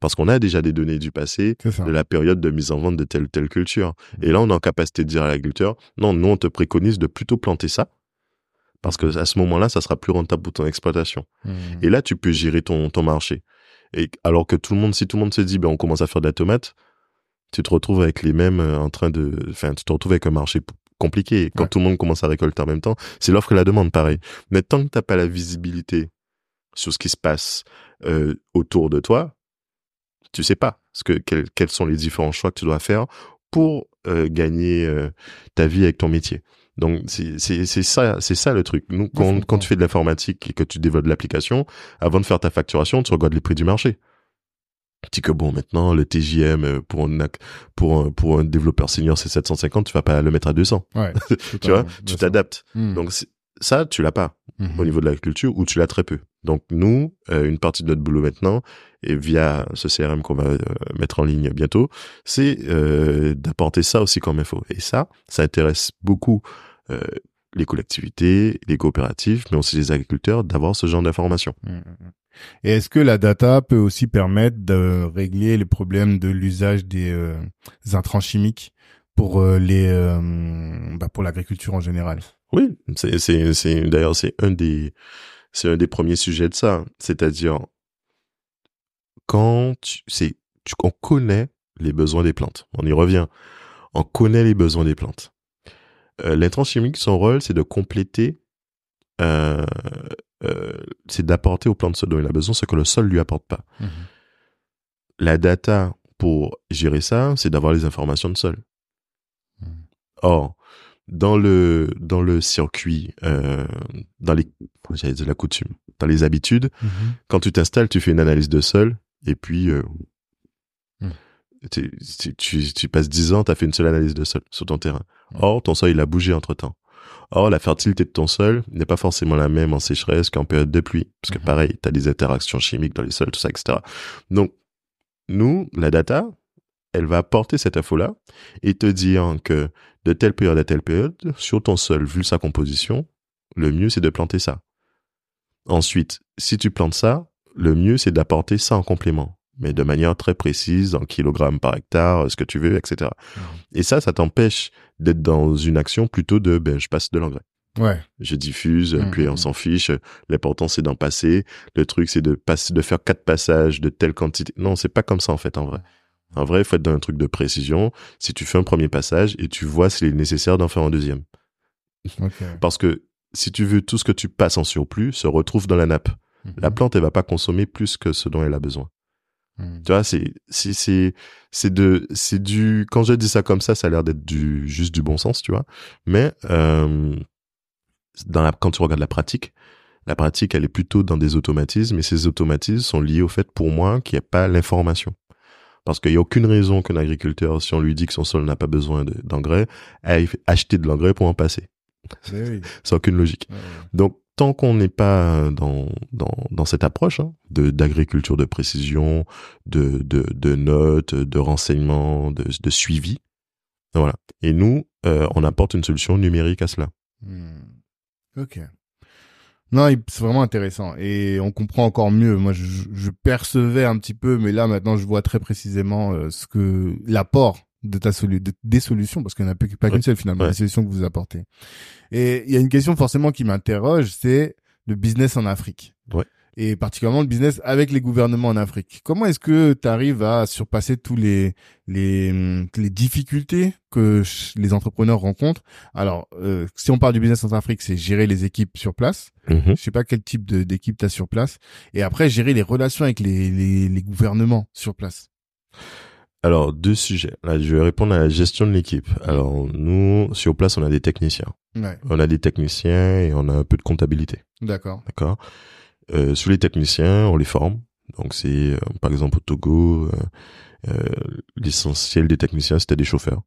Parce qu'on a déjà des données du passé, de la période de mise en vente de telle ou telle culture. Mm. Et là, on est en capacité de dire à l'agriculteur, non, nous, on te préconise de plutôt planter ça, parce que à ce moment-là, ça sera plus rentable pour ton exploitation. Mm. Et là, tu peux gérer ton, ton marché. Et alors que tout le monde, si tout le monde se dit, ben, on commence à faire de la tomate, tu te retrouves avec les mêmes euh, en train de, enfin, tu te retrouves avec un marché compliqué. Quand tout le monde commence à récolter en même temps, c'est l'offre et la demande, pareil. Mais tant que t'as pas la visibilité sur ce qui se passe euh, autour de toi, tu sais pas ce que quels sont les différents choix que tu dois faire pour euh, gagner ta vie avec ton métier. Donc c'est c'est ça c'est ça le truc. Nous quand, quand tu fais de l'informatique et que tu développes l'application, avant de faire ta facturation, tu regardes les prix du marché dis que bon maintenant le TJM euh, pour un pour un, pour un développeur senior c'est 750 tu vas pas le mettre à 200 ouais, [LAUGHS] tu vois tu t'adaptes. Hmm. donc ça tu l'as pas hmm. au niveau de la culture ou tu l'as très peu. Donc nous euh, une partie de notre boulot maintenant et via ce CRM qu'on va euh, mettre en ligne bientôt c'est d'apporter ça aussi comme info. Et ça ça intéresse beaucoup les collectivités les coopératives mais aussi les agriculteurs d'avoir ce genre d'informations hmm, et est-ce que la data peut aussi permettre de régler les problèmes de l'usage des, euh, intrants chimiques pour euh, les euh, bah pour l'agriculture en général? Oui, c'est c'est c'est d'ailleurs c'est un des c'est un des premiers sujets de ça, c'est-à-dire quand tu tu, on connaît les besoins des plantes. On y revient. On connaît les besoins des plantes. Euh, L'intrant chimique, son rôle, c'est de compléter euh, euh, c'est d'apporter aux plantes ce dont il a besoin, ce que le sol lui apporte pas. Mhm. La data pour gérer ça, c'est d'avoir les informations de sol. Mhm. Or, dans le dans le circuit, euh, dans les j'allais dire la coutume, dans les habitudes, mhm. quand tu t'installes, tu fais une analyse de sol et puis euh, tu, tu, tu, passes 10 ans, tu as fait une seule analyse de sol sur ton terrain. Or, ton sol, il a bougé entre temps. Or, la fertilité de ton sol n'est pas forcément la même en sécheresse qu'en période de pluie. Parce que mhm. pareil, tu as des interactions chimiques dans les sols, tout ça, etc. Donc, nous, la data, elle va apporter cette info-là et te dire que de telle période à telle période, sur ton sol, vu sa composition, le mieux, c'est de planter ça. Ensuite, si tu plantes ça, le mieux, c'est d'apporter ça en complément mais de manière très précise, en kilogrammes par hectare, ce que tu veux, etc. Et ça, ça t'empêche d'être dans une action plutôt de, ben, je passe de l'engrais. Ouais. Je diffuse, mmh, puis on mmh. s'en fiche. L'important, c'est d'en passer. Le truc, c'est de passer, de faire quatre passages de telle quantité. Non, c'est pas comme ça, en fait, en vrai. En vrai, il faut être dans un truc de précision. Si tu fais un premier passage et tu vois s'il est nécessaire d'en faire un deuxième. Parce que si tu veux tout ce que tu passes en surplus se retrouve dans la nappe. Mmh. La plante, elle va pas consommer plus que ce dont elle a besoin. Hmm. Tu vois, c'est c'est c'est c'est de c'est du quand je dis ça comme ça, ça a l'air d'être du juste du bon sens, tu vois. Mais euh, dans la, quand tu regardes la pratique, la pratique, elle est plutôt dans des automatismes et ces automatismes sont liés au fait pour moi qu'il n'y a pas l'information. Parce qu'il n'y a aucune raison qu'un agriculteur, si on lui dit que son sol n'a pas besoin d'engrais, aille acheter de l'engrais pour en passer. Oui. [LAUGHS] C'est aucune logique. Donc, tant qu'on n'est pas dans, dans, dans cette approche hein, de d'agriculture de précision, de, de, de notes, de renseignements, de, de suivi, voilà. Et nous, euh, on apporte une solution numérique à cela. Hmm. Ok. Non, c'est vraiment intéressant et on comprend encore mieux. Moi, je, je, percevais un petit peu, mais là maintenant, je vois très précisément euh, ce que l'apport de ta solu des solutions parce qu'il n'y en a pas qu'une seule finalement, des solutions que vous apportez. Et il y a une question forcément qui m'interroge, c'est le business en Afrique. Ouais. Et particulièrement le business avec les gouvernements en Afrique. Comment est-ce que tu arrives à surpasser tous les les les difficultés que les entrepreneurs rencontrent? Alors, euh, si on parle du business en Afrique, c'est gérer les équipes sur place. Mm-hmm. Je sais pas quel type d'équipe tu as sur place. Et après, gérer les relations avec les, les, les gouvernements sur place. Alors, deux sujets. Là, je vais répondre à la gestion de l'équipe. Alors, nous, sur place, on a des techniciens. Ouais. On a des techniciens et on a un peu de comptabilité. D'accord. D'accord euh, Sur les techniciens, on les forme. Donc, c'est, euh, par exemple, au Togo, euh, euh, l'essentiel des techniciens, c'était des chauffeurs.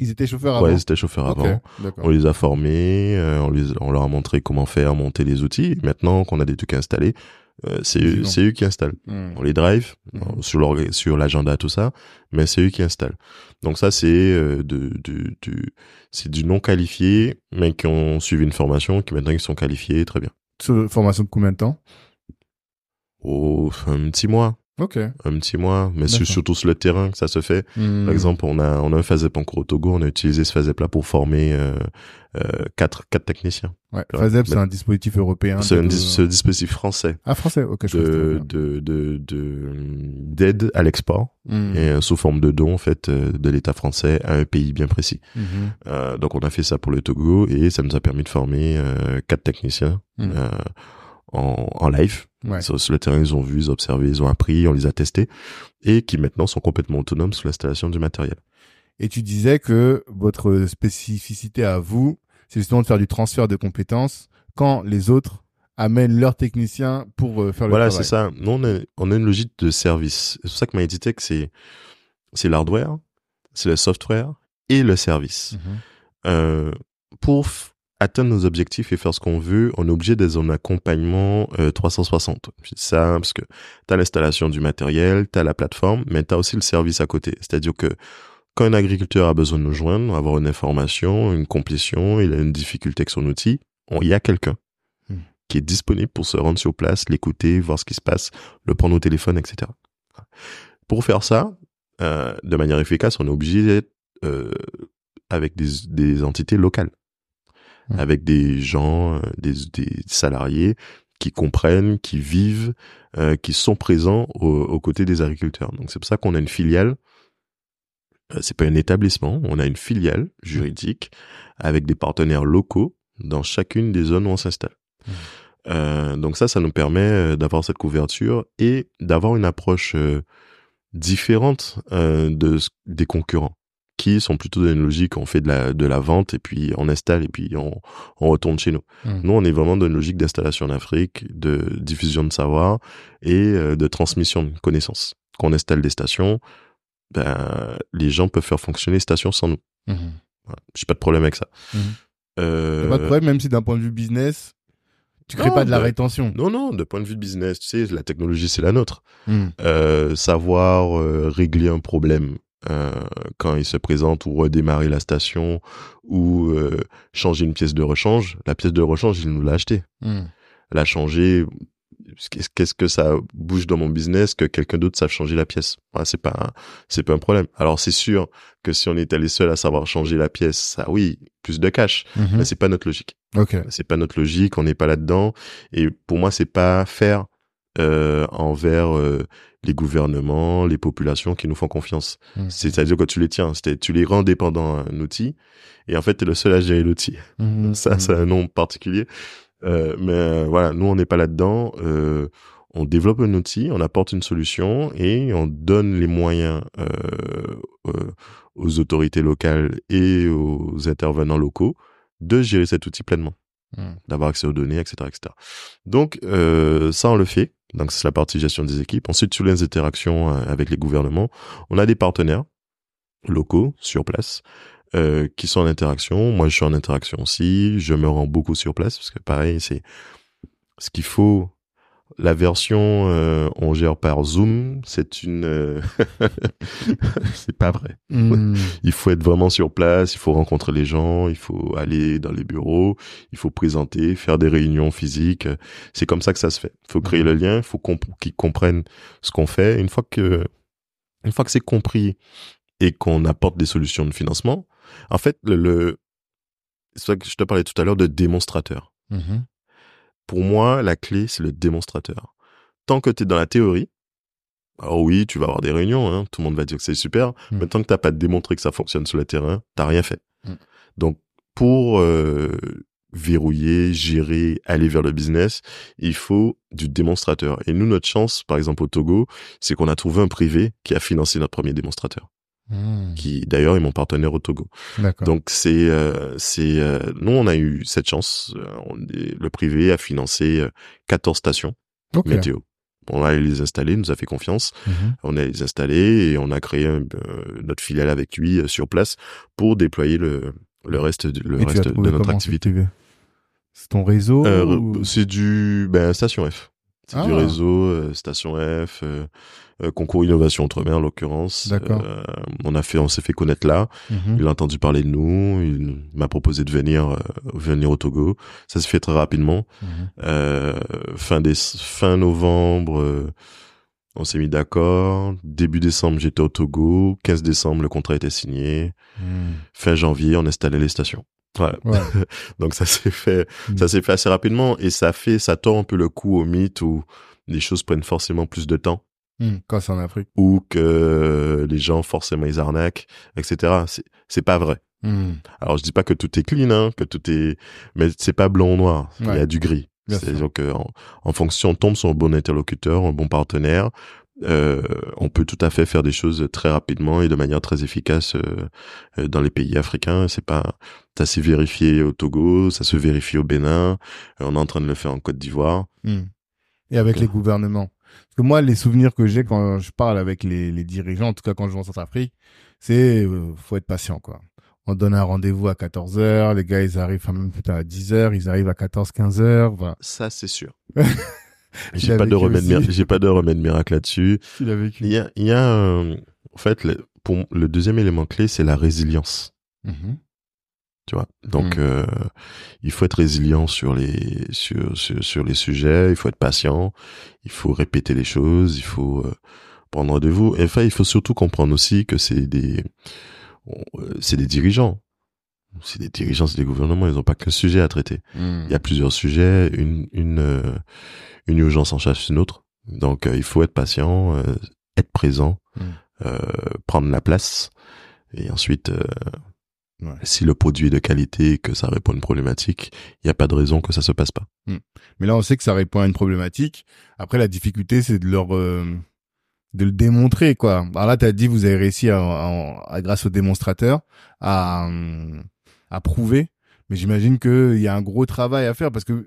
Ils étaient chauffeurs avant. Ouais, ils étaient chauffeurs avant. On les a formés, on, les, on leur a montré comment faire, monter les outils. Maintenant qu'on a des trucs installés, euh, c'est eux, qui installent. Hmm. On les drive euh, sur l'agenda tout ça, mais c'est eux qui installent. Donc ça c'est euh, de, de, du c'est du non qualifié, mais qui ont suivi une formation, qui maintenant ils sont qualifiés, très bien. Formation de combien de temps? Oh, un petit mois, Ok. un petit mois, mais c'est surtout sur le terrain que ça se fait. Hmm. Par exemple, on a on a un FASEP encore au Togo, on a utilisé ce FASEP là pour former euh, euh, quatre quatre techniciens. Ouais. FASEP, c'est un dispositif européen. C'est un, de- dis- c'est un dispositif français Ah, français. Ok, je de de de de d'aide à l'export. Hmm. et euh, sous forme de don en fait euh, de l'État français à un pays bien précis. Euh, donc on a fait ça pour le Togo et ça nous a permis de former euh, quatre techniciens en, en live. Ouais. Sur, le terrain, ils ont vu, ils ont observé, ils ont appris, on les a testés et qui maintenant sont complètement autonomes sur l'installation du matériel. Et tu disais que votre spécificité à vous, c'est justement de faire du transfert de compétences quand les autres amènent leurs techniciens pour euh, faire le Voilà, travail. c'est ça. Nous, on a, on a une logique de service. C'est pour ça que MyEditech, c'est c'est l'hardware, c'est le software et le service. Mhm. Euh, pour atteindre nos objectifs et faire ce qu'on veut, on est obligé d'être en accompagnement euh, 360. C'est ça, parce que tu as l'installation du matériel, tu as la plateforme, mais tu as aussi le service à côté. C'est-à-dire que quand un agriculteur a besoin de nous joindre, avoir une information, une complétion, il a une difficulté avec son outil, il y a quelqu'un Hmm. qui est disponible pour se rendre sur place, l'écouter, voir ce qui se passe, le prendre au téléphone, etc. Pour faire ça, euh, de manière efficace, on est obligé d'être euh, avec des, des entités locales, Mhm. avec des gens, euh, des, des salariés qui comprennent, qui vivent, euh, qui sont présents au- aux côtés des agriculteurs. Donc c'est pour ça qu'on a une filiale. Euh, c'est pas un établissement, on a une filiale juridique avec des partenaires locaux dans chacune des zones où on s'installe. Mhm. Euh, donc ça, ça nous permet euh, d'avoir cette couverture et d'avoir une approche euh, différente euh, de ce- des concurrents qui sont plutôt dans une logique on fait de la de la vente et puis on installe et puis on on retourne chez nous. Mhm. Nous on est vraiment dans une logique d'installation en Afrique, de diffusion de savoir et euh, de transmission de connaissances. Quand on installe des stations, ben les gens peuvent faire fonctionner les stations sans nous. Mhm. Voilà. J'ai pas de problème avec ça. Mhm. Euh, Pas de problème, même si d'un point de vue business, tu crées Non, pas de la bah, rétention. non non, de point de vue business, tu sais, la technologie c'est la nôtre. Mhm. euh, savoir euh, régler un problème quand il se présente ou redémarrer la station ou euh, changer une pièce de rechange. La pièce de rechange, il nous l'a achetée. Mhm. La changer, qu'est-ce que ça bouge dans mon business que quelqu'un d'autre sache changer la pièce? Ouais, C'est pas un- c'est pas un problème. Alors c'est sûr que si on était les seuls à savoir changer la pièce, ça oui, plus de cash. Mhm. Mais c'est pas notre logique. Ok. C'est pas notre logique, on n'est pas là-dedans. Et pour moi, c'est pas faire euh, envers euh, les gouvernements, les populations qui nous font confiance. Mhm. C'est-à-dire que tu les tiens, tu les rends dépendants à un outil, et en fait, tu es le seul à gérer l'outil. Mhm. Ça, c'est un nom particulier. Euh, mais voilà, nous, on n'est pas là-dedans. On développe un outil, on apporte une solution et on donne les moyens aux autorités locales et aux intervenants locaux de gérer cet outil pleinement d'avoir accès aux données, etc., etc. Donc euh, ça on le fait. Donc c'est la partie gestion des équipes. Ensuite sur les interactions euh, avec les gouvernements, on a des partenaires locaux sur place euh, qui sont en interaction. Moi je suis en interaction aussi. Je me rends beaucoup sur place parce que pareil c'est ce qu'il faut. La version euh, on gère par Zoom, c'est une, euh, [LAUGHS] c'est pas vrai. Mhm. Il faut être vraiment sur place, il faut rencontrer les gens, il faut aller dans les bureaux, il faut présenter, faire des réunions physiques. C'est comme ça que ça se fait. Il faut créer le lien, il faut comp- qu'ils comprennent ce qu'on fait. Une fois que, une fois que c'est compris et qu'on apporte des solutions de financement, en fait, le, le c'est ça que je te parlais tout à l'heure de démonstrateur. Mhm. Pour moi, la clé, c'est le démonstrateur. Tant que tu es dans la théorie, alors oui, tu vas avoir des réunions, hein, tout le monde va dire que c'est super, Mm. mais tant que t'as pas démontré que ça fonctionne sur le terrain, t'as rien fait. Mm. Donc, pour euh, verrouiller, gérer, aller vers le business, il faut du démonstrateur. Et nous, notre chance, par exemple au Togo, c'est qu'on a trouvé un privé qui a financé notre premier démonstrateur. Hmm. Qui d'ailleurs est mon partenaire au Togo. Donc c'est euh, c'est euh, nous on a eu cette chance. Euh, on le privé a financé euh, 14 stations météo. On a les installer, il nous a fait confiance. Mhm. On a les installés et on a créé euh, notre filiale avec lui sur place pour déployer le le reste de, le reste de notre activité. C'est ton réseau ou- C'est du ben station F. C'est du Ah. réseau euh, station F, euh, euh, concours innovation outre-mer en l'occurrence. D'accord. On a fait, on s'est fait connaître là. Mhm. Il a entendu parler de nous. Il m'a proposé de venir venir au Togo. Ça se fait très rapidement. Mhm. Fin des fin novembre, on s'est mis d'accord. Début décembre, j'étais au Togo. 15 décembre, le contrat était signé. Mhm. Fin janvier, on installait les stations. Voilà. Ouais. [LAUGHS] Donc ça s'est fait, Mm. ça s'est fait assez rapidement et ça fait, ça tord un peu le coup au mythe où les choses prennent forcément plus de temps Mhm. Quand c'est en Afrique. ou que les gens forcément ils arnaquent, etc. C'est, pas vrai. Mhm. Alors je dis pas que tout est clean, hein, que tout est, mais c'est pas blanc ou noir. Il y a du gris. C'est-à-dire que en, en fonction, on tombe sur un bon interlocuteur, un bon partenaire. Euh, on peut tout à fait faire des choses très rapidement et de manière très efficace euh, euh, dans les pays africains. C'est pas, ça s'est vérifié au Togo, ça se vérifie au Bénin. euh, on est en train de le faire en Côte d'Ivoire. Mhm. Et avec les gouvernements. Parce que moi, les souvenirs que j'ai quand je parle avec les, les dirigeants, en tout cas quand je vais en Centrafrique, c'est euh, faut être patient, quoi. On donne un rendez-vous à 14 heures, les gars, ils arrivent, enfin même putain, à 10 heures, ils arrivent à 14, 15 heures, voilà. Ça, c'est sûr. [LAUGHS] J'ai pas de remède, aussi. mir- j'ai pas de remède miracle là-dessus. [LAUGHS] Il a vécu. Il y a, il y a, un- en fait, le, pour le deuxième élément clé, c'est la résilience. Mhm. tu vois? Donc Mm. euh, il faut être résilient sur les sur, sur sur les sujets il faut être patient il faut répéter les choses il faut euh, prendre rendez-vous et enfin il faut surtout comprendre aussi que c'est des euh, c'est des dirigeants c'est des dirigeants c'est des gouvernements ils n'ont pas qu'un sujet à traiter Mhm. il y a plusieurs sujets une une euh, une urgence en chasse une autre donc euh, il faut être patient euh, être présent Mm. euh, prendre la place et ensuite Ouais. si le produit est de qualité et que ça répond à une problématique, il n'y a pas de raison que ça se passe pas. Mais là, on sait que ça répond à une problématique. Après, la difficulté, c'est de leur de le démontrer, quoi. Alors là, t'as dit, vous avez réussi à, à- à- grâce au démonstrateur à hum, à prouver. Mais j'imagine qu'il y a un gros travail à faire parce que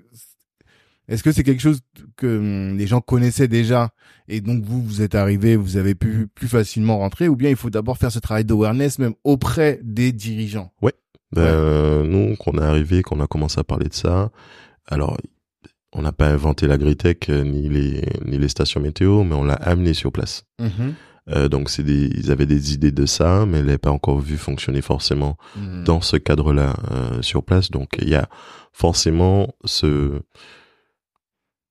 est-ce que c'est quelque chose que hum, les gens connaissaient déjà et donc vous, vous êtes arrivé, vous avez pu plus facilement rentrer ou bien il faut d'abord faire ce travail d'awareness même auprès des dirigeants? Ben, nous, qu'on est arrivé, qu'on a commencé à parler de ça, alors on n'a pas inventé l'agritech euh, ni les ni les stations météo, mais on l'a amené sur place. Euh, donc c'est des, ils avaient des idées de ça, mais ils l'avaient pas encore vu fonctionner forcément Mhm. dans ce cadre-là euh, sur place. Donc il y a forcément ce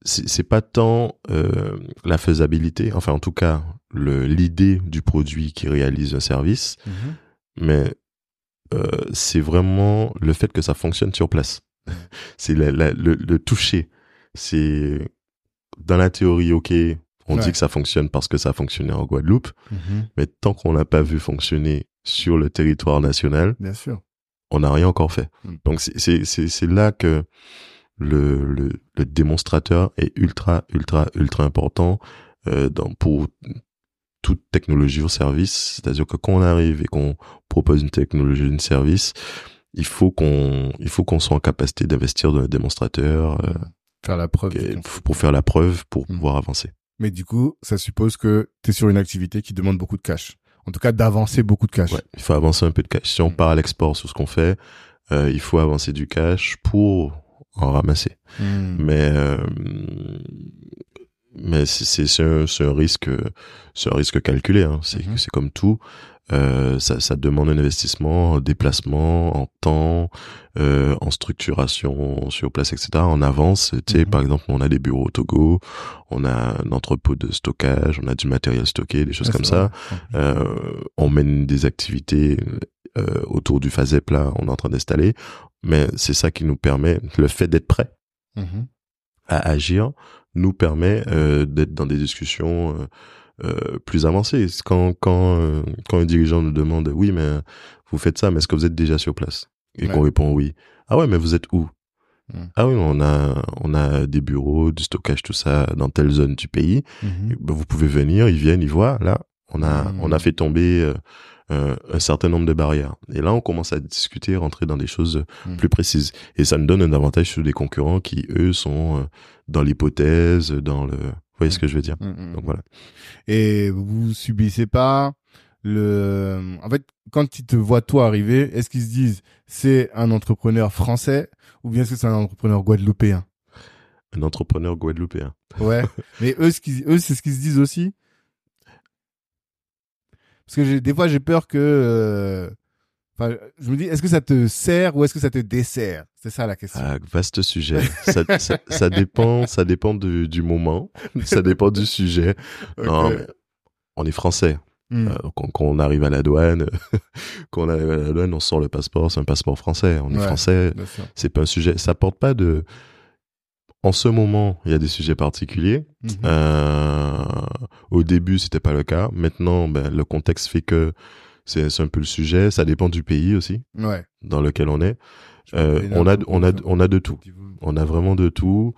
c'est c'est pas tant euh, la faisabilité, enfin en tout cas l'idée du produit qui réalise un service, Mhm. mais euh, c'est vraiment le fait que ça fonctionne sur place. [LAUGHS] c'est la- la- le, le toucher. C'est dans la théorie, ok, on Ouais. dit que ça fonctionne parce que ça a fonctionné en Guadeloupe, Mhm. mais tant qu'on l'a pas vu fonctionner sur le territoire national, Bien sûr. on n'a rien encore fait. Mm. Donc c'est là que le, le le démonstrateur est ultra ultra ultra important euh, dans pour toute technologie ou service. C'est-à-dire que quand on arrive et qu'on propose une technologie, une service, il faut qu'on il faut qu'on soit en capacité d'investir dans le démonstrateur euh, Faire la preuve. pour faire la preuve pour Mm. pouvoir avancer. Mais du coup, ça suppose que tu es sur une activité qui demande beaucoup de cash. En tout cas, d'avancer beaucoup de cash. Ouais, il faut avancer un peu de cash. Si on Mm. part à l'export sur ce qu'on fait, euh, il faut avancer du cash pour en ramasser. Hmm. mais euh, mais c'est un, un risque c'est un risque calculé hein. c'est Mhm. c'est comme tout euh, ça, ça demande un investissement en déplacement en temps euh, en structuration sur place etc en avance tu sais Mhm. par exemple on a des bureaux au Togo on a un entrepôt de stockage on a du matériel stocké des choses comme ça euh, on mène des activités euh, autour du FASEP là on est en train d'installer mais c'est ça qui nous permet le fait d'être prêt Mhm. à agir nous permet euh, d'être dans des discussions euh, plus avancées. Quand quand euh, quand un dirigeant nous demande oui mais vous faites ça mais est-ce que vous êtes déjà sur place? Et Ouais. qu'on répond oui ah ouais mais vous êtes où? Mm. Ah oui, on a, on a des bureaux, du stockage, tout ça dans telle zone du pays. Mhm. Ben, vous pouvez venir, ils viennent, ils voient. Là, on a, Mm. on a fait tomber euh, euh, un certain nombre de barrières. Et là, on commence à discuter, rentrer dans des choses Mm. plus précises. Et ça nous donne un avantage sur des concurrents qui, eux, sont dans l'hypothèse, dans le... Vous voyez ce que je veux dire Mhm. Donc voilà. Et vous subissez pas le. En fait, quand ils te voient toi arriver, est-ce qu'ils se disent c'est un entrepreneur français ou bien est-ce que c'est un entrepreneur guadeloupéen? Un entrepreneur guadeloupéen. Ouais. [LAUGHS] Mais eux, ce qu'ils- eux, c'est ce qu'ils se disent aussi. Parce que des fois, j'ai peur que. euh, Enfin, je me dis, est-ce que ça te sert ou est-ce que ça te dessert? C'est ça la question. Ah, vaste sujet. ça, ça, ça dépend, ça dépend du, du moment, ça dépend du sujet. [LAUGHS] Non, on est français. Hmm. Euh, quand, quand on arrive à la douane, [LAUGHS] quand on arrive à la douane, on sort le passeport, c'est un passeport français. On est Ouais. français. C'est pas un sujet. Ça porte pas de. En ce moment, il y a des sujets particuliers. Mhm. Euh, au début, c'était pas le cas. Maintenant, ben, le contexte fait que c'est un peu le sujet. Ça dépend du pays aussi Ouais. dans lequel on est. Euh, on a, on a, on a de tout. On a vraiment de tout.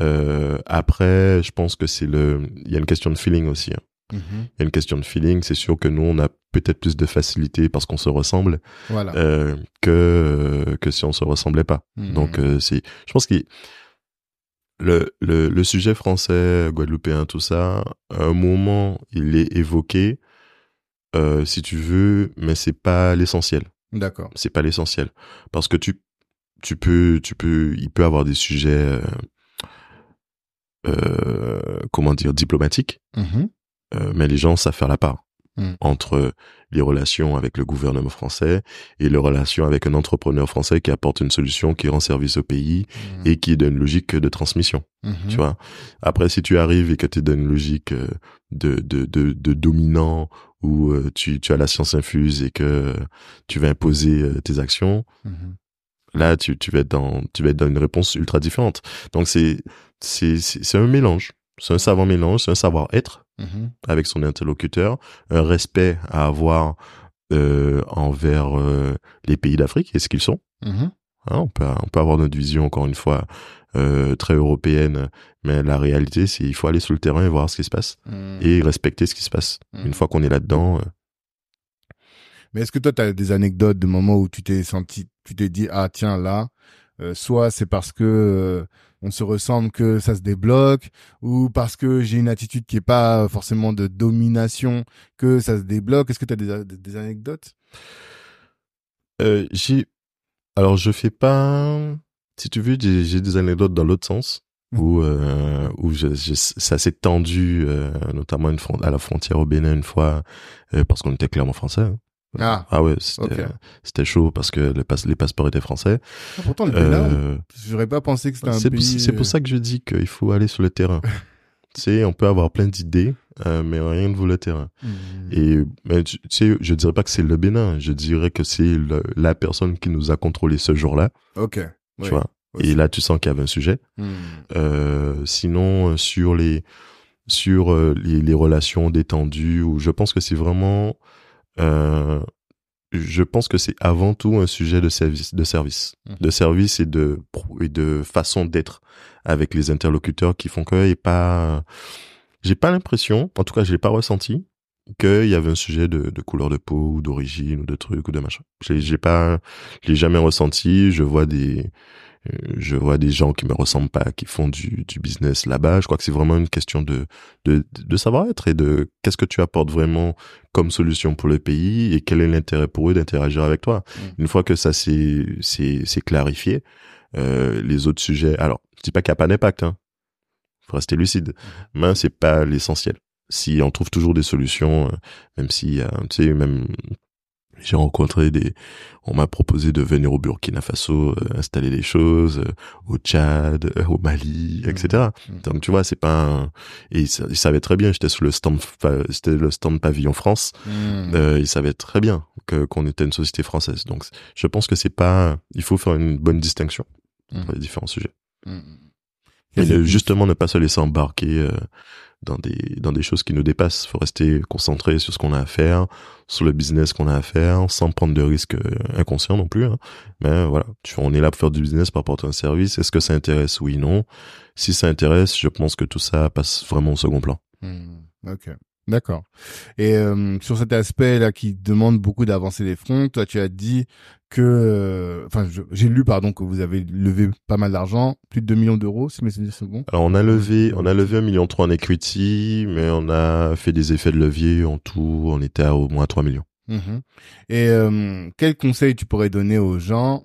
Euh, après, je pense que c'est le, il y a une question de feeling aussi. hein. Mhm. Il y a une question de feeling. C'est sûr que nous, on a peut-être plus de facilité parce qu'on se ressemble Voilà. euh, que que si on se ressemblait pas. Mhm. Donc c'est, je pense que le, le le sujet français, guadeloupéen, tout ça, à un moment, il est évoqué, euh, si tu veux, mais c'est pas l'essentiel D'accord. c'est pas l'essentiel parce que tu tu peux tu peux il peut avoir des sujets euh, euh, comment dire diplomatiques Mhm. euh, mais les gens savent faire la part Mm. entre les relations avec le gouvernement français et les relations avec un entrepreneur français qui apporte une solution qui rend service au pays Mhm. et qui est d'une logique de transmission Mhm. tu vois? Après si tu arrives et que tu es dans une logique de de de, de dominant où euh, tu tu as la science infuse et que tu vas imposer euh, tes actions Mhm. là tu tu vas être dans tu vas être dans une réponse ultra différente donc c'est un mélange c'est un savant mélange c'est un savoir-être Mhm. avec son interlocuteur un respect à avoir euh, envers euh, les pays d'Afrique et ce qu'ils sont Mhm. Hein, on peut on peut avoir notre vision encore une fois euh, très européenne mais la réalité c'est il faut aller sur le terrain et voir ce qui se passe Mhm. et respecter ce qui se passe Mhm. une fois qu'on est là-dedans euh, Mais est-ce que toi, tu as des anecdotes de moments où tu t'es senti, tu t'es dit, ah tiens, là, euh, soit c'est parce que euh, on se ressemble que ça se débloque, ou parce que j'ai une attitude qui est pas forcément de domination que ça se débloque? Est-ce que tu as des, des, des anecdotes? Euh, j'ai alors je fais pas si tu veux j'ai des anecdotes dans l'autre sens où euh, où je, je- ça s'est tendu euh, notamment une à la frontière au Bénin une fois euh, parce qu'on était clairement français hein. Ah, ah ouais c'était chaud parce que le passe- les passeports étaient français Ah, pourtant le Bénin, j'aurais pas pensé que c'était un c'est pays. c'est pour ça que je dis qu'il faut aller sur le terrain [LAUGHS] tu sais on peut avoir plein d'idées euh, mais rien ne vaut le terrain Mhm. et mais tu, sais, je dirais pas que c'est le Bénin, je dirais que c'est la personne qui nous a contrôlé ce jour-là, Ok. tu vois? aussi. Et là, tu sens qu'il y avait un sujet. Mhm. Euh, sinon, euh, sur les sur les, les relations détendues, où je pense que c'est vraiment, euh, je pense que c'est avant tout un sujet de service, de service, de service et de et de façon d'être avec les interlocuteurs qui font que et pas, j'ai pas l'impression, en tout cas, je l'ai pas ressenti qu'il y avait un sujet de, de couleur de peau ou d'origine ou de truc ou de machin. J'ai pas, l'ai jamais ressenti. Je vois des, euh, je vois des gens qui me ressemblent pas, qui font du, du business là-bas. Je crois que c'est vraiment une question de, de, de savoir-être et de qu'est-ce que tu apportes vraiment comme solution pour le pays et quel est l'intérêt pour eux d'interagir avec toi. Mm. Une fois que ça c'est, c'est clarifié, euh, les autres sujets, alors, je dis pas qu'il n'y a pas d'impact, hein. Faut rester lucide. Mais c'est pas l'essentiel. Si on trouve toujours des solutions, euh, même si, euh, tu sais, même, j'ai rencontré des, on m'a proposé de venir au Burkina Faso, euh, installer des choses, euh, au Tchad, euh, au Mali, etc. Mhm. Donc, tu vois, c'est pas un, et ils, sa- ils savaient très bien, j'étais sur le stand, c'était le stand pavillon France, euh, ils savaient très bien que, qu'on était une société française. Donc, je pense que c'est pas, il faut faire une bonne distinction entre Mhm. les différents sujets. Et justement, ne pas se laisser embarquer euh, dans des dans des choses qui nous dépassent. Faut rester concentré sur ce qu'on a à faire, sur le business qu'on a à faire, sans prendre de risques euh, inconscients non plus. Hein. Mais voilà, on est là pour faire du business, pour apporter un service. Est-ce que ça intéresse? Oui, non. Si ça intéresse, je pense que tout ça passe vraiment au second plan. Ok. D'accord. Et euh, sur cet aspect-là qui demande beaucoup d'avancer les fronts, toi tu as dit que, euh, enfin j'ai lu pardon que vous avez levé pas mal d'argent, plus de 2 millions d'euros, si mes souvenirs sont bons. Alors on a levé, on a levé un million trois en equity, mais on a fait des effets de levier en tout, on était à au moins 3 millions. Mhm. Et euh, quel conseil tu pourrais donner aux gens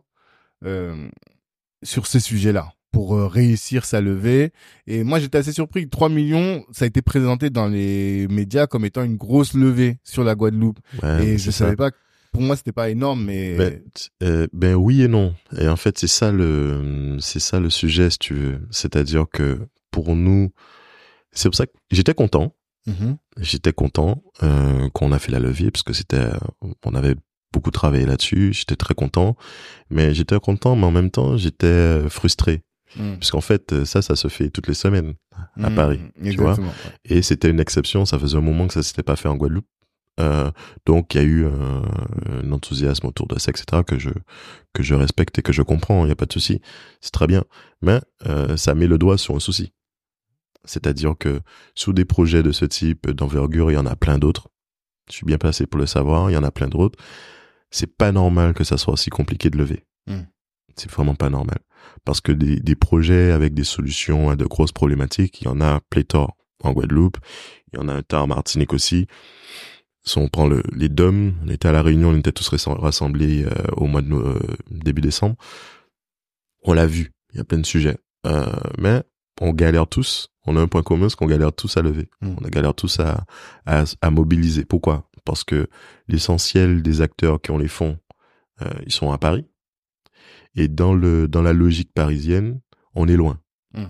sur ces sujets-là? Pour euh, réussir sa levée. Et moi, j'étais assez surpris que 3 millions, ça a été présenté dans les médias comme étant une grosse levée sur la Guadeloupe. et je savais pas, pour moi, c'était pas énorme, mais... Ben, euh, ben, oui et non. Et en fait, c'est ça le, c'est ça le sujet, si tu veux. C'est-à-dire que pour nous, c'est pour ça que j'étais content. Mm-hmm. J'étais content euh, qu'on a fait la levée parce que c'était, on avait beaucoup travaillé là-dessus. J'étais très content, mais j'étais content, mais en même temps, j'étais frustré Mm. Puisqu'en fait, euh, ça, ça se fait toutes les semaines à mm, Paris. Tu vois Et c'était une exception. Ça faisait un moment que ça s'était pas fait en Guadeloupe. Euh, donc il y a eu un, enthousiasme autour de ça, etc. que je que je respecte et que je comprends. Il n'y a pas de souci, c'est très bien. Mais euh, ça met le doigt sur un souci. C'est-à-dire que sous des projets de ce type d'envergure, il y en a plein d'autres. Je suis bien placé pour le savoir. Il y en a plein d'autres. C'est pas normal que ça soit aussi compliqué de lever. Mm. C'est vraiment pas normal parce que des, des, projets avec des solutions à de grosses problématiques, il y en a pléthore en Guadeloupe, il y en a un tas en Martinique aussi. Si on prend le, les DOM, on était à la Réunion, on était tous rassemblés euh, au mois de euh, début décembre. On l'a vu, il y a plein de sujets, euh, mais on galère tous. On a un point commun, c'est qu'on galère tous à lever. Mmh. On galère tous à, à, à mobiliser. Pourquoi? Parce que l'essentiel des acteurs qui ont les fonds, ils sont à Paris. Et dans le dans la logique parisienne, on est loin. Hmm.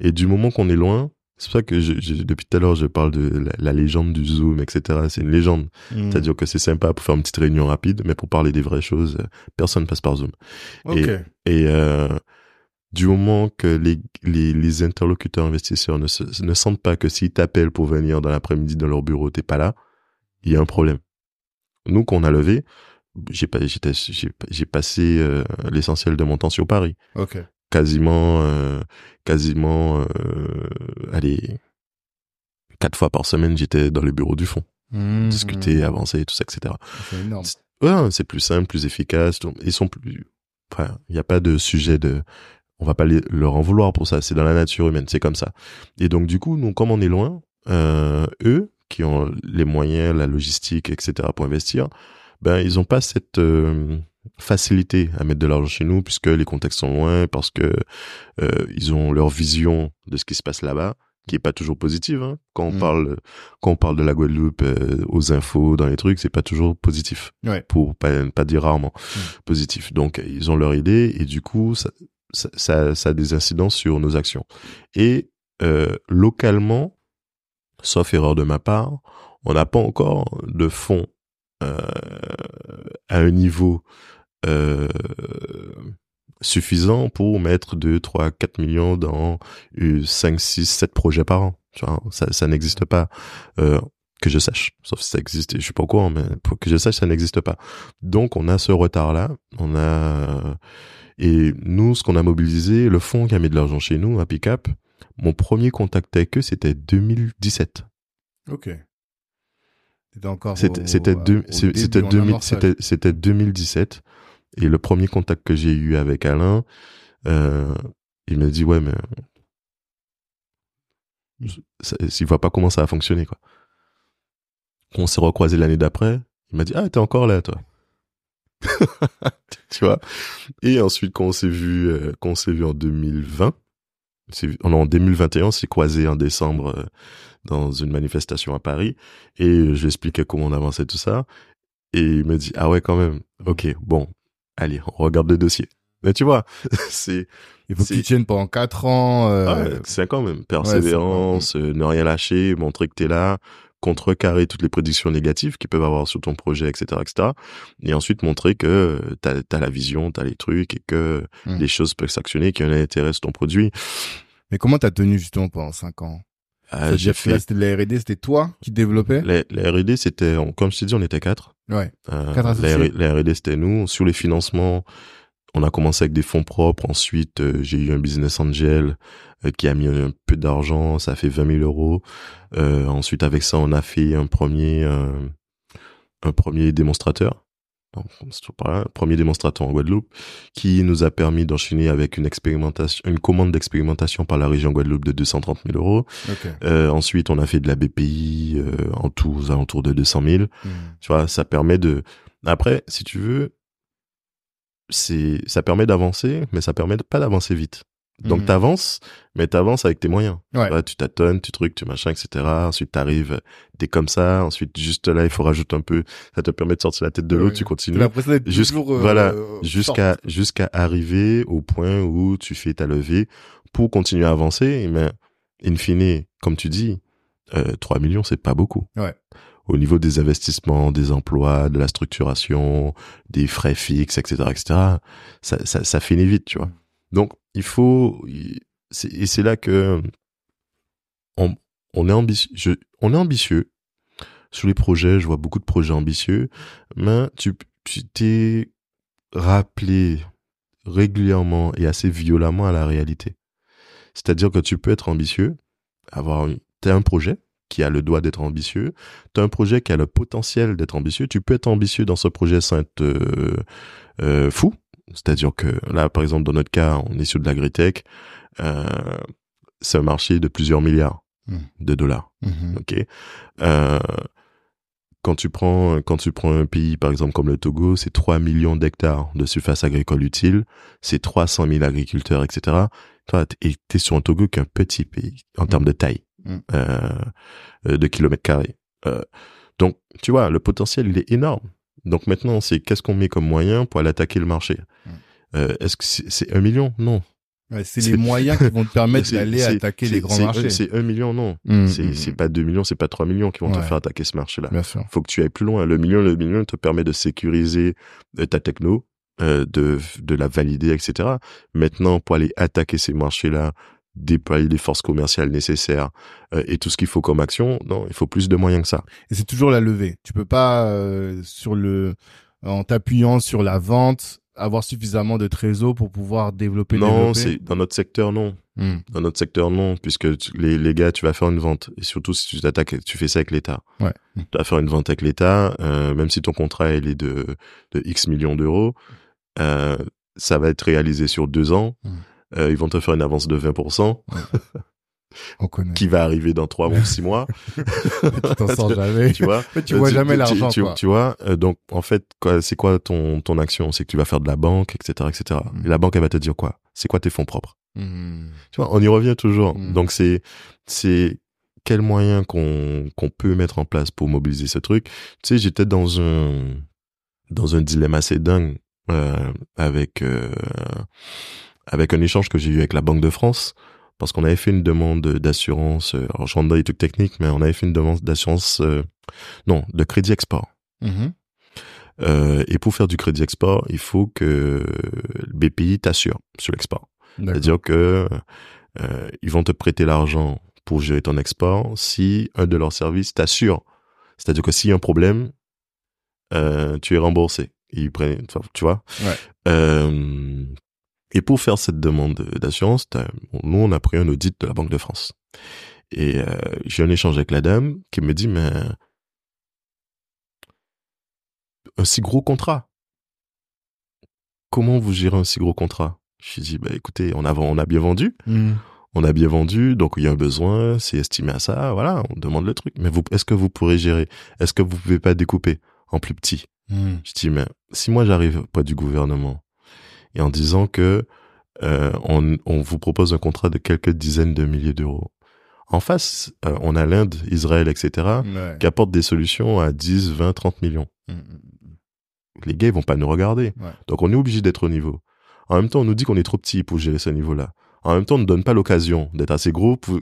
Et du moment qu'on est loin, c'est pour ça que je, depuis tout à l'heure je parle de la, légende du Zoom, etc. C'est une légende. Hmm. C'est-à-dire que c'est sympa pour faire une petite réunion rapide, mais pour parler des vraies choses, personne passe par Zoom. Et, et euh, du moment que les, les, les interlocuteurs investisseurs ne, se, ne sentent pas que s'ils t'appellent pour venir dans l'après-midi dans leur bureau, t'es pas là, il y a un problème. Nous, qu'on a levé, j'ai pas j'étais j'ai passé euh, l'essentiel de mon temps sur Paris. OK. Quasiment euh, quasiment euh, allez quatre fois par semaine, j'étais dans le bureau du fond. Mmh. Discuter, avancer, tout ça, etc. C'est énorme. Ouais, c'est plus simple, plus efficace. Ils sont plus. Enfin, il n'y a pas de sujet de. On va pas leur en vouloir pour ça. C'est dans la nature humaine, c'est comme ça. Et donc du coup, nous, comme on est loin, euh, eux qui ont les moyens, la logistique, etc. pour investir, ben ils ont pas cette euh, facilité à mettre de l'argent chez nous puisque les contextes sont loin, parce que euh, ils ont leur vision de ce qui se passe là-bas qui est pas toujours positive. Hein. Quand on mm. parle quand on parle de la Guadeloupe euh, aux infos dans les trucs, c'est pas toujours positif. Ouais. Pour pas pas dire rarement mm. positif. Donc ils ont leur idée et du coup ça ça, ça, ça a des incidences sur nos actions. Et euh, localement, sauf erreur de ma part, on n'a pas encore de fonds à un niveau euh, suffisant pour mettre 2, 3, 4 millions dans 5, 6, 7 projets par an. ça, ça n'existe pas. Euh, que je sache, sauf si ça existe, je suis pas au courant, mais pour que je sache, ça n'existe pas. Donc on a ce retard-là, on a et nous, ce qu'on a mobilisé, le fonds qui a mis de l'argent chez nous, à Pickup, mon premier contact avec eux, c'était 2017. Ok. C'était encore. C'était c'était c'était c'était 2017 et le premier contact que j'ai eu avec Alain, euh, il m'a dit ouais mais il voit pas comment ça a fonctionné quoi. On s'est recroisé l'année d'après, il m'a dit ah t'es encore là toi. [LAUGHS] tu vois. Et ensuite quand on s'est vu euh, quand on s'est vu en 2020, en 2021 on s'est croisé en décembre euh, dans une manifestation à Paris. Et je lui expliquais comment on avançait tout ça. Et il me dit ah ouais quand même. Ok bon. Allez on regarde le dossier. Mais tu vois [LAUGHS] c'est il faut qu'il tienne pendant quatre ans euh... ah c'est quand même. persévérance euh, ne rien lâcher montrer que t'es là contrecarrer toutes les prédictions négatives qu'ils peuvent avoir sur ton projet, etc., etc. Et ensuite montrer que t'as as la vision, t'as les trucs et que mmh. les choses peuvent s'actionner, qu'il y a un intérêt sur ton produit. Mais comment t'as tenu justement pendant cinq ans? Ah, j'ai fait la R&D, c'était toi qui développais? Les, les R&D, c'était, comme je t'ai dit, on était quatre. Ouais. Euh, Quatre les R&D, c'était nous. Sur les financements, on a commencé avec des fonds propres. Ensuite, euh, j'ai eu un business angel euh, qui a mis un peu d'argent. Ça fait 20 000 euros. Euh, ensuite, avec ça, on a fait un premier, euh, un premier démonstrateur. Donc, pas premier démonstrateur en Guadeloupe qui nous a permis d'enchaîner avec une expérimentation, une commande d'expérimentation par la région Guadeloupe de 230 000 euros. Euh, ensuite, on a fait de la BPI euh, en tout aux alentours de 200 000. Hmm. Tu vois, ça permet de. Après, si tu veux, c'est ça permet d'avancer, mais ça permet de- pas d'avancer vite. Donc Mhm. t'avances, mais t'avances avec tes moyens. Ouais. Tu, tâtonnes, tu trucs, tu machin, etc. Ensuite t'arrives, t'es comme ça. Ensuite juste là, il faut rajouter un peu. Ça te permet de sortir la tête de l'eau, Ouais. tu continues. Jusqu'- toujours, euh, voilà, forte. jusqu'à jusqu'à arriver au point où tu fais ta levée pour continuer à avancer. Mais in fine, comme tu dis, euh, 3 millions, c'est pas beaucoup. Ouais. Au niveau des investissements, des emplois, de la structuration, des frais fixes, etc., etc., ça, ça, ça finit vite, tu vois. Donc, il faut, et c'est là que on, est ambitieux, on est ambitieux. Sur les projets, je vois beaucoup de projets ambitieux, mais tu, t'es rappelé régulièrement et assez violemment à la réalité. C'est-à-dire que tu peux être ambitieux, avoir t'as un projet qui a le droit d'être ambitieux, t'as un projet qui a le potentiel d'être ambitieux, tu peux être ambitieux dans ce projet sans être euh, euh, fou. C'est-à-dire que là, par exemple, dans notre cas, on est sur de l'agritech, euh, c'est un marché de plusieurs milliards Mm. de dollars. Mhm. Ok. Euh, quand tu prends quand tu prends un pays par exemple comme le Togo, c'est 3 millions d'hectares de surface agricole utile, c'est 300 000 agriculteurs, etc. Toi, t'es sur un Togo qui est un petit pays en termes de taille, Mm. euh, euh, de kilomètres carrés. Euh, donc, tu vois, le potentiel il est énorme. Donc maintenant, c'est qu'est-ce qu'on met comme moyen pour aller attaquer le marché. Mm. Euh, Est-ce que c'est c'est un million? Non. Ouais, c'est C'est- les moyens qui vont te permettre [LAUGHS] d'aller attaquer les grands marchés. C'est un million, non. Mm, C'est c'est pas 2 millions, c'est pas 3 millions qui vont te faire attaquer ce marché-là. Bien sûr. Faut que tu ailles plus loin. Le million, le million te permet de sécuriser euh, ta techno, euh, de, de la valider, etc. Maintenant, pour aller attaquer ces marchés-là, déployer les forces commerciales nécessaires euh, et tout ce qu'il faut comme action, non, il faut plus de moyens que ça. Et c'est toujours la levée. Tu peux pas euh, sur le en t'appuyant sur la vente avoir suffisamment de trésor pour pouvoir développer. non, c'est dans notre secteur, non. Hmm. Dans notre secteur, non, puisque tu- les, les gars, tu vas faire une vente. Et surtout, si tu t'attaques, tu fais ça avec l'État. Ouais. Tu vas faire une vente avec l'État, euh, même si ton contrat, il est de, de X millions d'euros, ça va être réalisé sur deux ans. Mm. Euh, ils vont te faire une avance de 20%, On connaît. qui va arriver dans trois mois, six mois, [LAUGHS] tu t'en sors [LAUGHS] jamais. tu vois. tu vois jamais tu- l'argent, tu, quoi. tu vois, euh, donc, en fait, c'est quoi ton, ton action? C'est que tu vas faire de la banque, etc., etc. Mm. Et la banque, elle va te dire quoi? C'est quoi tes fonds propres? Hmm. Tu vois, on y revient toujours. Mm. Donc c'est c'est quel moyen qu'on qu'on peut mettre en place pour mobiliser ce truc? Tu sais, j'étais dans un dans un dilemme assez dingue euh, avec euh, avec un échange que j'ai eu avec la Banque de France parce qu'on avait fait une demande d'assurance. euh, Alors je rentre dans les trucs techniques, mais on avait fait une demande d'assurance euh, non de crédit export. Mhm. Euh, et pour faire du crédit export, il faut que le BPI t'assure sur l'export. C'est-à-dire que euh, ils vont te prêter l'argent pour gérer ton export si un de leurs services t'assure. C'est-à-dire que s'il y a un problème, tu es remboursé. Ils prennent, tu vois? Ouais. Et pour faire cette demande d'assurance, nous on a pris un audit de la Banque de France. Et euh, j'ai un échange avec la dame qui me dit mais un si gros contrat. Comment vous gérez un si gros contrat? Je lui dis bah écoutez, on a on a bien vendu, Hmm. on a bien vendu, donc il y a un besoin, c'est estimé à ça, voilà, on demande le truc. Mais vous, est-ce que vous pourrez gérer? Est-ce que vous pouvez pas découper en plus petit? Hmm. Je dis mais si moi j'arrive pas du gouvernement et en disant que euh, on, on vous propose un contrat de quelques dizaines de milliers d'euros. En face, euh, on a l'Inde, Israël, etc., Ouais. qui apportent des solutions à 10, 20, 30 millions. Hmm, hmm, Les gars, ils vont pas nous regarder. Ouais. Donc on est obligé d'être au niveau. En même temps, on nous dit qu'on est trop petit pour gérer ce niveau-là. En même temps, on ne donne pas l'occasion d'être assez gros pour...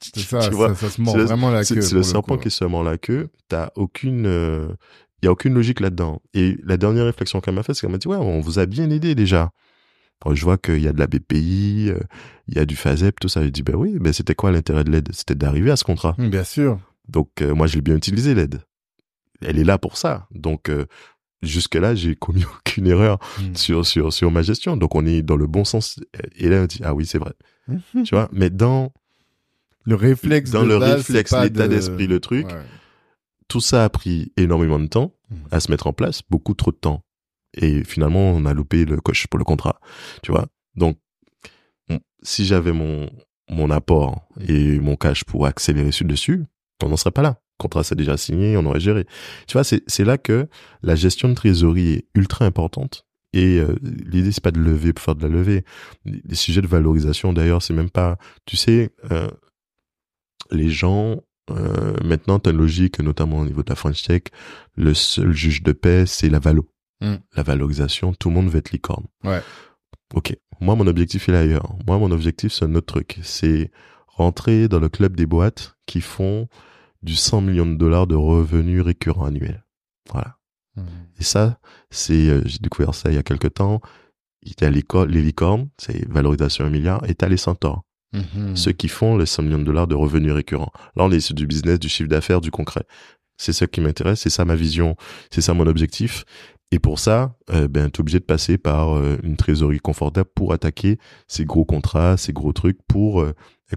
C'est [LAUGHS] ça, ça, ça se mord c'est le- vraiment la queue. c'est le serpent qui se mord la queue. T'as aucune... euh, Il y a aucune logique là-dedans. Et la dernière réflexion qu'elle m'a faite, c'est qu'elle m'a dit, ouais, on vous a bien aidé déjà. Quand je vois qu'il y a de la BPI, euh, il y a du FASEP, tout ça, je dis ben oui, mais c'était quoi l'intérêt de l'aide? C'était d'arriver à ce contrat. Mm, Bien sûr. Donc euh, moi je l'ai bien utilisé l'aide. Elle est là pour ça. Donc euh, jusque là j'ai commis [LAUGHS] aucune erreur Mm. sur sur sur ma gestion. Donc on est dans le bon sens. Et là on dit ah oui c'est vrai. Mhm. Tu vois? Mais dans Le réflexe dans de le base, réflexe, l'état de- d'esprit, le truc, Ouais. Tout ça a pris énormément de temps Mhm. à se mettre en place, beaucoup trop de temps. Et finalement, on a loupé le coche pour le contrat, tu vois. Donc, si j'avais mon mon apport et mon cash pour accélérer sur dessus, on n'en serait pas là. Le contrat c'est déjà signé, on aurait géré. Tu vois, c'est c'est là que la gestion de trésorerie est ultra importante. Et euh, l'idée c'est pas de lever pour faire de la levée. Les sujets de valorisation d'ailleurs, c'est même pas. Tu sais, euh, les gens euh, maintenant, tu as une logique, notamment au niveau de la French Tech, le seul juge de paix, c'est la valo. Mm. La valorisation, tout le monde veut être licorne. Ouais. Ok. Moi, mon objectif il est ailleurs. Moi, mon objectif, c'est un autre truc. C'est rentrer dans le club des boîtes qui font du 100 millions de dollars de revenus récurrents annuels. Voilà. Mm. Et ça, c'est, euh, j'ai découvert ça il y a quelque temps. Il y a les, co- les licornes, c'est valorisation un milliard, et t'as les centaures Mhm. ceux qui font les 100 millions de dollars de revenus récurrents. Là, on est sur du business, du chiffre d'affaires, du concret. C'est ça qui m'intéresse, c'est ça ma vision, c'est ça mon objectif. Et pour ça, euh, ben, t'es obligé de passer par euh, une trésorerie confortable pour attaquer ces gros contrats, ces gros trucs, pour euh,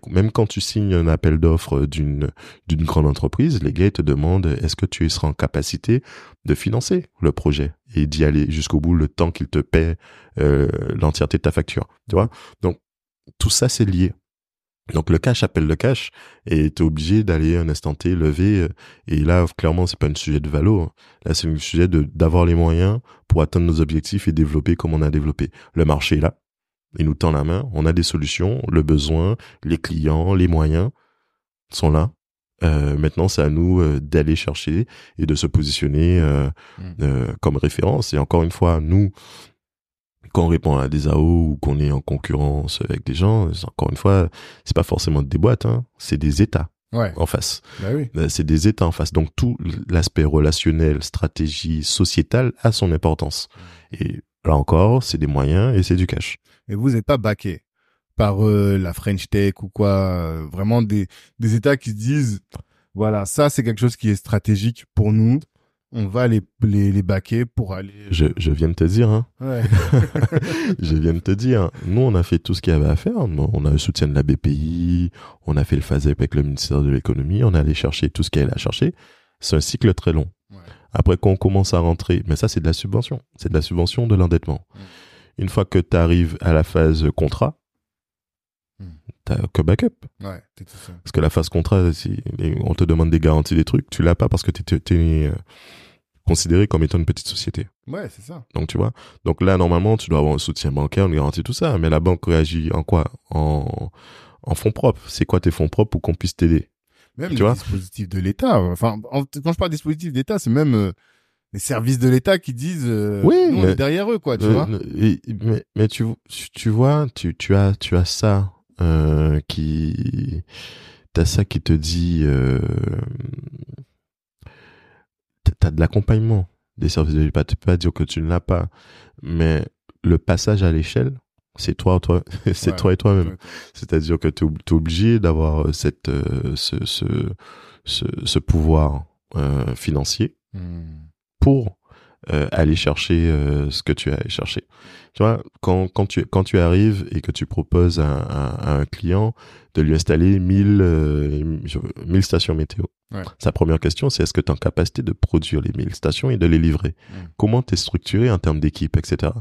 même quand tu signes un appel d'offres d'une grande entreprise, les gars te demandent est-ce que tu seras en capacité de financer le projet et d'y aller jusqu'au bout le temps qu'ils te paient l'entièreté de ta facture. Tu vois? Donc tout ça c'est lié. Donc le cash appelle le cash et t'es obligé d'aller un instant T lever euh, et là clairement c'est pas un sujet de valo hein. là c'est un sujet de d'avoir les moyens pour atteindre nos objectifs et développer comme on a développé le marché est là il nous tend la main on a des solutions le besoin les clients les moyens sont là Euh, maintenant c'est à nous euh, d'aller chercher et de se positionner euh, Mm. euh, comme référence et encore une fois nous quand on répond à des AO ou qu'on est en concurrence avec des gens, encore une fois, c'est pas forcément des boîtes, hein, c'est des États Ouais. en face. Bah oui. Euh, C'est des États en face. Donc tout l'aspect relationnel, stratégie, sociétale a son importance. Et là encore, c'est des moyens et c'est du cash. Mais vous n'êtes pas baqué par euh, la French Tech ou quoi. euh, vraiment des, des États qui se disent, voilà, ça c'est quelque chose qui est stratégique pour nous. On va les, les, les baquer pour aller... Je, je viens de te dire, hein, Ouais. [LAUGHS] je viens de te dire, nous on a fait tout ce qu'il y avait à faire. On a le soutien de la BPI, on a fait le FASEP avec le ministère de l'économie, on est allé chercher tout ce qu'il y avait à chercher. C'est un cycle très long. Ouais. Après qu'on commence à rentrer, mais ça c'est de la subvention, c'est de la subvention de l'endettement. Une fois que tu arrives à la phase contrat. T'as que backup. Ouais, tout seul. Parce que la phase contrat, si on te demande des garanties, des trucs, tu l'as pas parce que tu es considéré comme étant une petite société. Ouais, c'est ça. Donc tu vois. Donc là normalement tu dois avoir un soutien bancaire, une garantie, tout ça. Mais la banque réagit en quoi? En en fonds propres. C'est quoi tes fonds propres pour qu'on puisse t'aider? Même Tu les vois? dispositifs de l'État. Enfin, en- quand je parle dispositifs d'État, c'est même euh, les services de l'État qui disent, euh, Oui, nous, on est derrière eux, quoi, tu Euh, vois. mais, mais tu, tu vois, tu, tu as, tu as ça euh, qui, t'as ça qui te dit, euh, t'as- de l'accompagnement des services de l'État. Tu peux pas dire que tu ne l'as pas, mais le passage à l'échelle, c'est toi, toi, [LAUGHS] c'est Ouais. toi et toi-même. Ouais. C'est-à-dire que tu es obligé d'avoir cette, euh, ce, ce, ce, ce pouvoir financier Hmm. pour euh, aller chercher euh, ce que tu as chercher. Tu vois, quand, quand, tu, quand tu arrives et que tu proposes à, à- à un client de lui installer 1000, euh, je- 1000 stations météo, Ouais. sa première question, c'est est-ce que tu es en capacité de produire les 1000 stations et de les livrer? Mm. Comment tu es structuré en termes d'équipe, etc.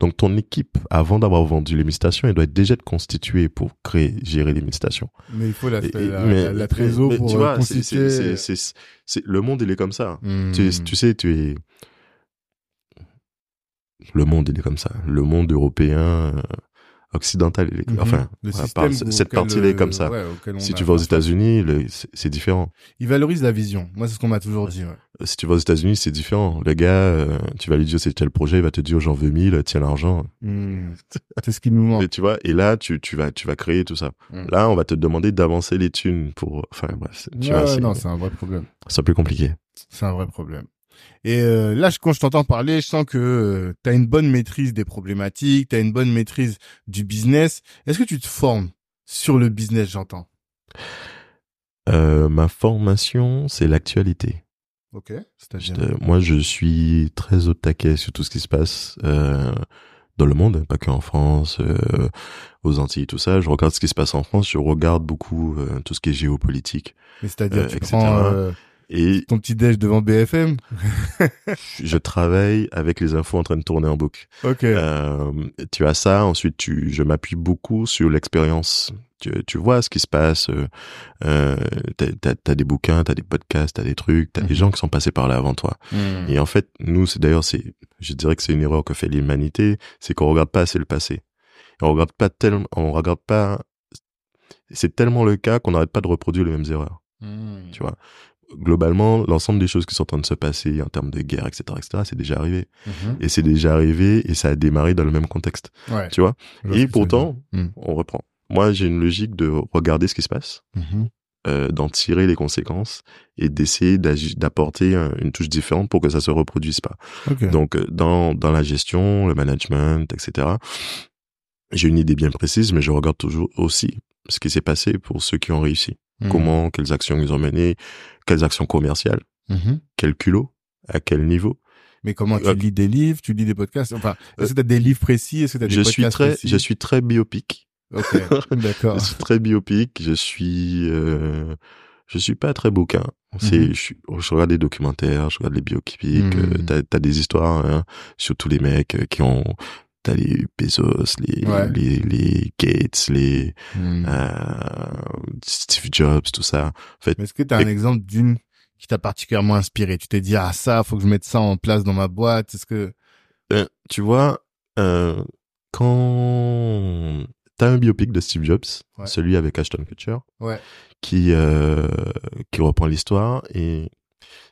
Donc ton équipe, avant d'avoir vendu les 1000 stations, elle doit être déjà constituée pour créer, gérer les 1000 stations. Mais il faut la, Et- et- la, mais- la, la trésor mais- pour tu euh, vois, constituer. c'est- c'est- c'est- le monde, il est comme ça. Tu, tu sais, tu es. Le monde, il est comme ça. Le monde européen, euh, occidental, il est... Mhm. enfin, cette auquel, partie-là est comme euh, ça. ouais, si tu vas aux. États-Unis, c'est différent. Il valorise la vision. Moi, c'est ce qu'on m'a toujours dit. Ouais. Si tu vas aux États-Unis, c'est différent. Le gars, euh, tu vas lui dire c'est tel projet, il va te dire j'en veux 1000, tiens l'argent. Hmm. C'est ce qui nous manque. Et tu vois, et là, tu, tu vas, tu vas créer tout ça. Mm. Là, on va te demander d'avancer les thunes pour, enfin, bref, tu Ouais, vois, non, c'est un vrai problème. c'est peu compliqué. C'est un vrai problème. Et euh, là, quand je t'entends parler, je sens que tu as une bonne maîtrise des problématiques, tu as une bonne maîtrise du business. Est-ce que tu te formes sur le business, j'entends? Euh, ma formation, c'est l'actualité. Ok. C'est-à-dire? Euh, moi, je suis très au taquet sur tout ce qui se passe euh, dans le monde, pas qu'en France, euh, aux Antilles, tout ça. Je regarde ce qui se passe en France. Je regarde beaucoup euh, tout ce qui est géopolitique. C'est-à-dire, euh, tu prends euh, Et ton petit déj devant BFM [LAUGHS] je travaille avec les infos en train de tourner en boucle. Ok. Euh, tu as ça. Ensuite, tu, je m'appuie beaucoup sur l'expérience. Tu, tu vois ce qui se passe. Euh, euh, t'as, t'as des bouquins, t'as des podcasts, t'as des trucs, t'as des Mhm. gens qui sont passés par là avant toi. Hmm. Et en fait, nous, c'est d'ailleurs, c'est, je dirais que c'est une erreur que fait l'humanité, c'est qu'on regarde pas assez le passé. Et on regarde pas tellement, on regarde pas. C'est tellement le cas qu'on n'arrête pas de reproduire les mêmes erreurs. Hmm. Tu vois. Globalement, l'ensemble des choses qui sont en train de se passer en termes de guerre, etc., etc., c'est déjà arrivé. Mhm. Et c'est déjà arrivé et ça a démarré dans le même contexte. Ouais. Tu vois? Et pourtant. Hmm. on reprend. Moi, j'ai une logique de regarder ce qui se passe, Mhm. euh, d'en tirer les conséquences et d'essayer d'apporter un- une touche différente pour que ça se reproduise pas. Donc, euh, dans, dans la gestion, le management, etc., j'ai une idée bien précise, mais je regarde toujours aussi ce qui s'est passé pour ceux qui ont réussi. Hmm. Comment, quelles actions ils ont menées, quelles actions commerciales, Mhm. quel culot, à quel niveau. Mais comment tu Euh, lis des livres, tu lis des podcasts Enfin, est-ce que as des livres précis Est-ce que as des Je suis podcasts très, précis? je suis très biopic. Ok, [LAUGHS] d'accord. Je suis très biopic. Je suis, euh, je suis pas très bouquin. C'est, Mhm. je, suis- je regarde des documentaires, je regarde les biopics. Euh, t'as, t'as des histoires hein, sur tous les mecs euh, qui ont, t'as les Bezos, les, Ouais. les, les Gates, les Hmm. euh, Steve Jobs, tout ça. En fait, Est-ce que tu as un exemple d'une qui t'a particulièrement inspiré? Tu t'es dit ah ça, faut que je mette ça en place dans ma boîte. Est-ce que euh, tu vois, euh, quand t'as un biopic de Steve Jobs, Ouais. celui avec Ashton Kutcher, Ouais. qui euh, qui reprend l'histoire et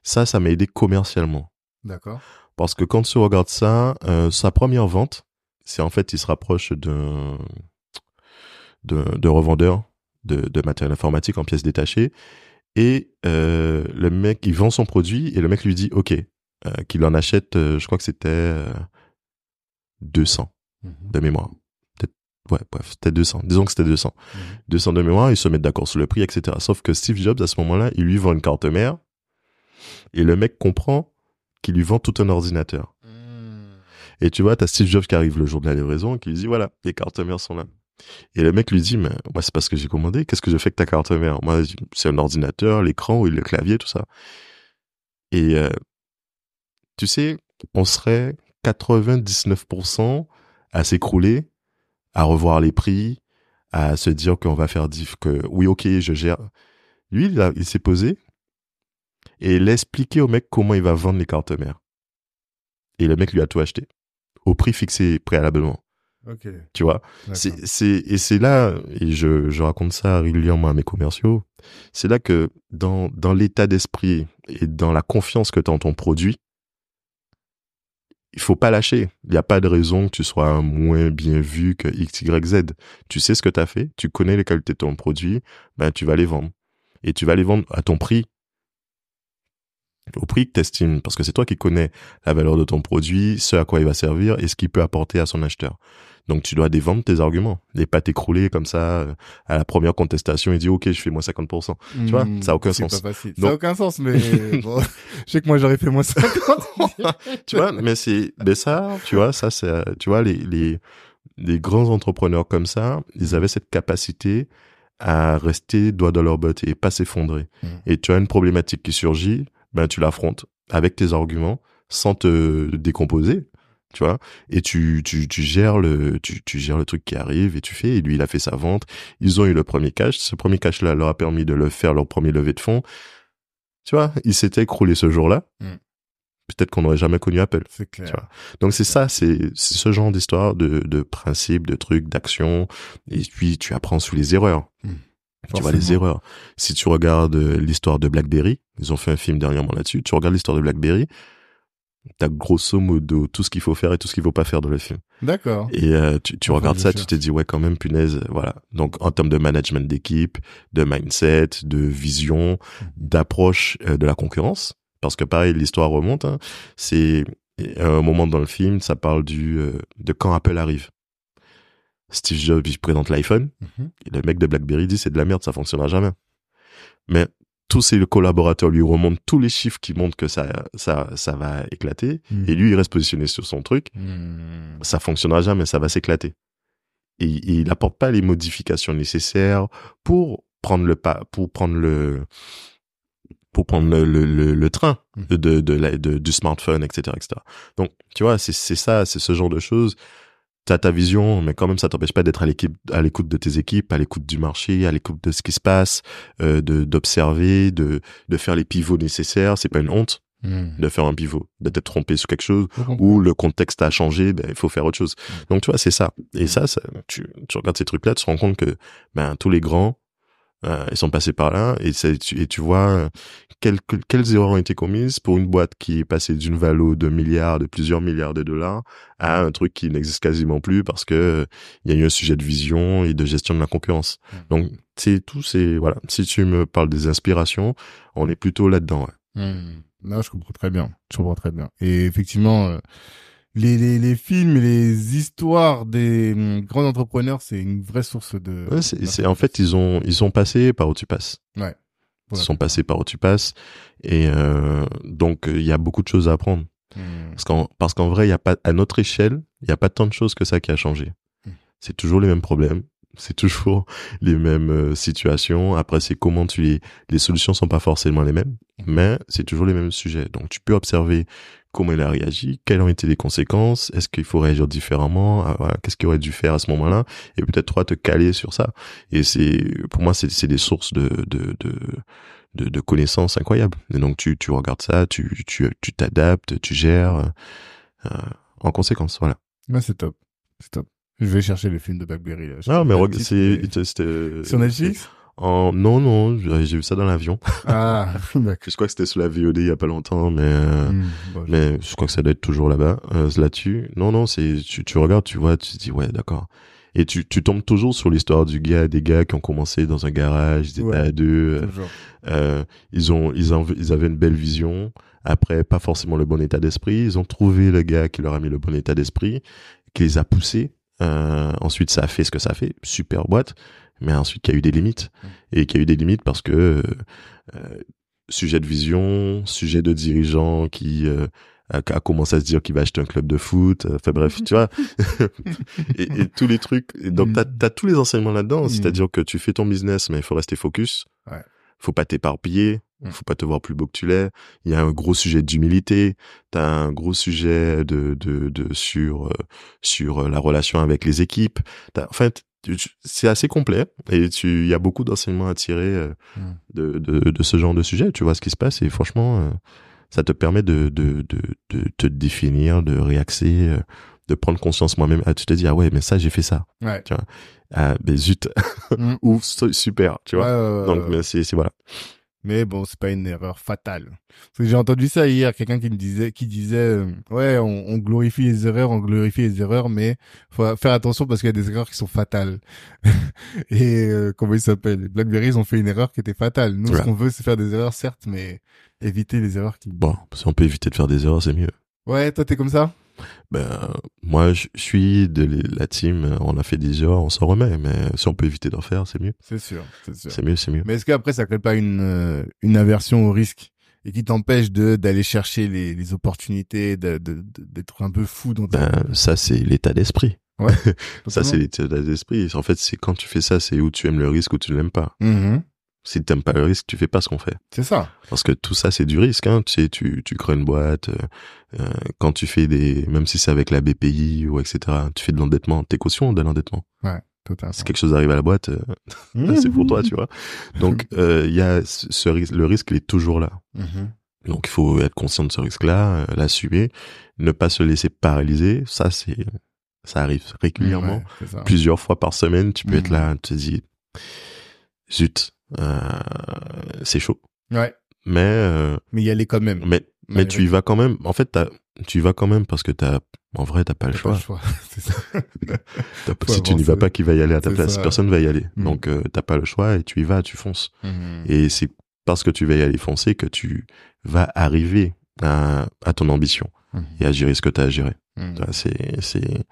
ça, ça m'a aidé commercialement D'accord. parce que quand tu regardes ça, euh, sa première vente, c'est en fait il se rapproche d'un de, de revendeur de, de matériel informatique en pièces détachées et euh, le mec il vend son produit et le mec lui dit ok euh, qu'il en achète euh, je crois que c'était euh, 200 Mhm. de mémoire ouais bref c'était 200 disons que c'était 200 Mhm. 200 de mémoire ils se mettent d'accord sur le prix etc sauf que Steve Jobs à ce moment-là il lui vend une carte mère et le mec comprend qu'il lui vend tout un ordinateur Hmm. Et tu vois, t'as Steve Jobs qui arrive le jour de la livraison et qui lui dit voilà, les cartes mères sont là. Et le mec lui dit mais moi c'est pas ce que j'ai commandé, qu'est-ce que je fais avec ta carte mère? Moi c'est un ordinateur, l'écran, le clavier, tout ça. Et euh, tu sais, on serait 99% à s'écrouler, à revoir les prix, à se dire qu'on va faire diff que oui ok je gère. Lui il, il s'est posé et il a expliqué au mec comment il va vendre les cartes mères. Et le mec lui a tout acheté au prix fixé préalablement. Tu vois, c'est c'est et c'est là et je je raconte ça régulièrement à mes commerciaux. C'est là que dans dans l'état d'esprit et dans la confiance que tu as en ton produit, il faut pas lâcher. Il n'y a pas de raison que tu sois moins bien vu que X, Y, Z. Tu sais ce que tu as fait, tu connais les qualités de ton produit, ben tu vas les vendre. Et tu vas les vendre à ton prix. Au prix que t'estimes, parce que c'est toi qui connais la valeur de ton produit, ce à quoi il va servir et ce qu'il peut apporter à son acheteur. Donc tu dois dévendre tes arguments et pas t'écrouler comme ça euh, à la première contestation et dire ok je fais moins 50%. Tu vois, Hmm, ça a aucun sens. pas. Ça a aucun sens, mais [LAUGHS] bon, je sais que moi j'aurais fait moins 50. tu vois, mais c'est, mais ça, tu vois, ça c'est, euh, tu vois, les, les, les grands entrepreneurs comme ça, ils avaient cette capacité à rester doigt dans leur botte et pas s'effondrer. Mm. Et tu as une problématique qui surgit, ben tu l'affrontes avec tes arguments sans te décomposer, tu vois, et tu, tu, tu gères le, tu, tu gères le truc qui arrive et tu fais, et lui il a fait sa vente, ils ont eu le premier cash, ce premier cash là leur a permis de le faire leur premier levée de fonds, tu vois, il s'était écroulé ce jour-là, Mm. peut-être qu'on n'aurait jamais connu Apple. C'est clair. Tu vois. Donc c'est ça, c'est c'est ce genre d'histoire, de, de principes, de trucs, d'actions. Et puis tu apprends sous les erreurs. Hmm. Tu vois les erreurs. Si tu regardes euh, l'histoire de BlackBerry, ils ont fait un film dernièrement là-dessus. Tu regardes l'histoire de BlackBerry, t'as grosso modo tout ce qu'il faut faire et tout ce qu'il faut pas faire dans le film. D'accord. Et euh, tu, regardes ça, tu te dis ouais quand même punaise, voilà. Donc en termes de management d'équipe, de mindset, de vision, d'approche euh, de la concurrence, parce que pareil, l'histoire remonte. Hein. C'est un moment dans le film, ça parle du euh, de quand Apple arrive. Steve Jobs il présente l'iPhone, Mhm. et le mec de BlackBerry dit c'est de la merde, ça fonctionnera jamais. Mais tous ses collaborateurs lui remontent tous les chiffres qui montrent que ça ça ça va éclater, Mhm. et lui il reste positionné sur son truc. Mhm. Ça fonctionnera jamais, ça va s'éclater. Et, et il apporte pas les modifications nécessaires pour prendre le pas, pour prendre le pour prendre le, le, le, le train de, de, de, la- de- du smartphone, etc., etc. Donc, tu vois, c'est c'est ça, c'est ce genre de choses. Ta vision, mais quand même, ça t'empêche pas d'être à l'équipe, à l'écoute de tes équipes, à l'écoute du marché, à l'écoute de ce qui se passe, euh, de d'observer, de de faire les pivots nécessaires. C'est pas une honte Mhm. de faire un pivot, d'être trompé sur quelque chose ou le contexte a changé, ben il faut faire autre chose. Mm. Donc tu vois, c'est ça. Et ça, ça tu, tu regardes ces trucs-là, tu te rends compte que ben tous les grands, euh, ils sont passés par là et, tu, et tu vois quelles, que- quelles erreurs ont été commises pour une boîte qui est passée d'une valo de milliards, de plusieurs milliards de dollars à un truc qui n'existe quasiment plus parce que euh, il y a eu un sujet de vision et de gestion de la concurrence. Mm. Donc c'est tout, c'est voilà. Si tu me parles des inspirations, on est plutôt là-dedans. ouais. Hmm. Non, je comprends très bien. Je comprends très bien. Et effectivement, euh, les, les, les films et les histoires des hum, grands entrepreneurs, c'est une vraie source de. Ouais, c'est, en fait ils ont ils sont passés par où tu passes. Ils sont passés par où tu passes et euh, donc il y a beaucoup de choses à apprendre Hmm. parce qu'en parce qu'en vrai y a pas à notre échelle il y a pas tant de choses que ça qui a changé. Mm. C'est toujours les mêmes problèmes, [LAUGHS] c'est toujours les mêmes euh, situations. Après c'est comment tu les les solutions sont pas forcément les mêmes, mais c'est toujours les mêmes sujets. Donc tu peux observer comment il a réagi, quelles ont été les conséquences, est-ce qu'il faut réagir différemment, voilà, qu'est-ce qu'il aurait dû faire à ce moment-là, et peut-être toi te caler sur ça. Et c'est, pour moi, c'est, c'est des sources de, de, de, de, de connaissances incroyables. Et donc tu, tu regardes ça, tu, tu, tu t'adaptes, tu gères, euh, en conséquence, voilà. Ouais, c'est top. C'est top. Je vais chercher le film de Blackberry. Là. Non, mais titre, c'est, mais- c'était, Sur Netflix? En, non, non, j'ai vu ça dans l'avion. Ah, [LAUGHS] d'accord. Je crois que c'était sous la VOD il y a pas longtemps, mais, euh, Hmm. Bon, Mais je crois que ça doit être toujours là-bas, euh, là-dessus. Non, non, c'est tu, tu regardes, tu vois, tu te dis ouais, d'accord. Et tu, tu tombes toujours sur l'histoire du gars, des gars qui ont commencé dans un garage, ils étaient Ouais. à deux, euh, euh, ils ont, ils ont, ils avaient une belle vision. Après, pas forcément le bon état d'esprit. Ils ont trouvé le gars qui leur a mis le bon état d'esprit, qui les a poussés. Euh, ensuite, ça a fait ce que ça a fait, super boîte. Mais ensuite, il y a eu des limites. Mm. Et qu'il y a eu des limites parce que euh, euh, sujet de vision, sujet de dirigeant qui euh, a, a commencé à se dire qu'il va acheter un club de foot. euh, Enfin bref, [LAUGHS] tu vois. et, et tous les trucs. Et donc, t'as as tous les enseignements là-dedans. Mm. C'est-à-dire que tu fais ton business, mais il faut rester focus. Ouais. Faut pas t'éparpiller. Faut pas te voir plus beau que tu l'es. Il y a un gros sujet d'humilité. T'as un gros sujet de, de, de sur, euh, sur la relation avec les équipes. T'as- En fait, tu- tu- c'est assez complet et tu, il y a beaucoup d'enseignements à tirer euh, Mm. de, de, de ce genre de sujet. Tu vois ce qui se passe et franchement, euh, ça te permet de, de, de, de te définir, de réaxer, euh, de prendre conscience moi-même. Ah, tu te dis, ah ouais, mais ça, j'ai fait ça. Ouais. Ah, ben zut. [LAUGHS] Mm. Ou su- super, tu vois? Ouais, ouais, Donc, c'est, c'est voilà. Mais bon, c'est pas une erreur fatale. Parce que j'ai entendu ça hier, quelqu'un qui me disait, qui disait, euh, ouais, on, on glorifie les erreurs, on glorifie les erreurs, mais faut faire attention parce qu'il y a des erreurs qui sont fatales. [LAUGHS] Et euh, comment il s'appelle? BlackBerry, ils ont fait une erreur qui était fatale. Nous, ce qu'on veut, c'est faire des erreurs, certes, mais éviter les erreurs qui. Bon, si on peut éviter de faire des erreurs, c'est mieux. Ouais, toi, t'es comme ça? Ben, moi, je suis de la team, on a fait des erreurs, on s'en remet, mais si on peut éviter d'en faire, c'est mieux. C'est sûr, c'est sûr. C'est mieux, c'est mieux. Mais est-ce qu'après, ça crée pas une, euh, une aversion au risque et qui t'empêche de d'aller chercher les, les opportunités, de- de- de- d'être un peu fou dans ta... Ben, ça, c'est l'état d'esprit. Ouais. [LAUGHS] Ça, c'est l'état d'esprit. En fait, c'est quand tu fais ça, c'est où tu aimes le risque ou tu ne l'aimes pas. Mhm. Si tu n'aimes pas le risque, tu fais pas ce qu'on fait. C'est ça. Parce que tout ça, c'est du risque. Hein. Tu sais, tu, tu crées une boîte. euh, euh, quand tu fais des... Même si c'est avec la BPI ou etc., tu fais de l'endettement. T'es caution de l'endettement. Totalement. Si quelque chose arrive à la boîte, euh, [LAUGHS] c'est pour toi, tu vois. Donc, euh, il y a ce, risque. Le risque, il est toujours là. Mhm. Donc, il faut être conscient de ce risque-là, l'assumer, ne pas se laisser paralyser. Ça, c'est... Ça arrive régulièrement. Ouais, plusieurs fois par semaine, tu peux être Mhm. là, tu te dis, zut, c'est chaud. Ouais. Mais, euh, Mais y aller quand même. mais, mais tu y vas quand même. En fait, t'as, tu y vas quand même parce que t'as, en vrai, t'as pas le T'as pas choix. [LAUGHS] ça. [LAUGHS] T'as- Faut si tu n'y vas pas, qui va y aller à ta place? ça. Personne va y aller. Mhm. Donc, euh, t'as pas le choix et tu y vas, tu fonces. Mhm. Et c'est parce que tu vas y aller foncer que tu vas arriver à, à ton ambition Mhm. et à gérer ce que tu as à gérer. Vois, C'est, c'est,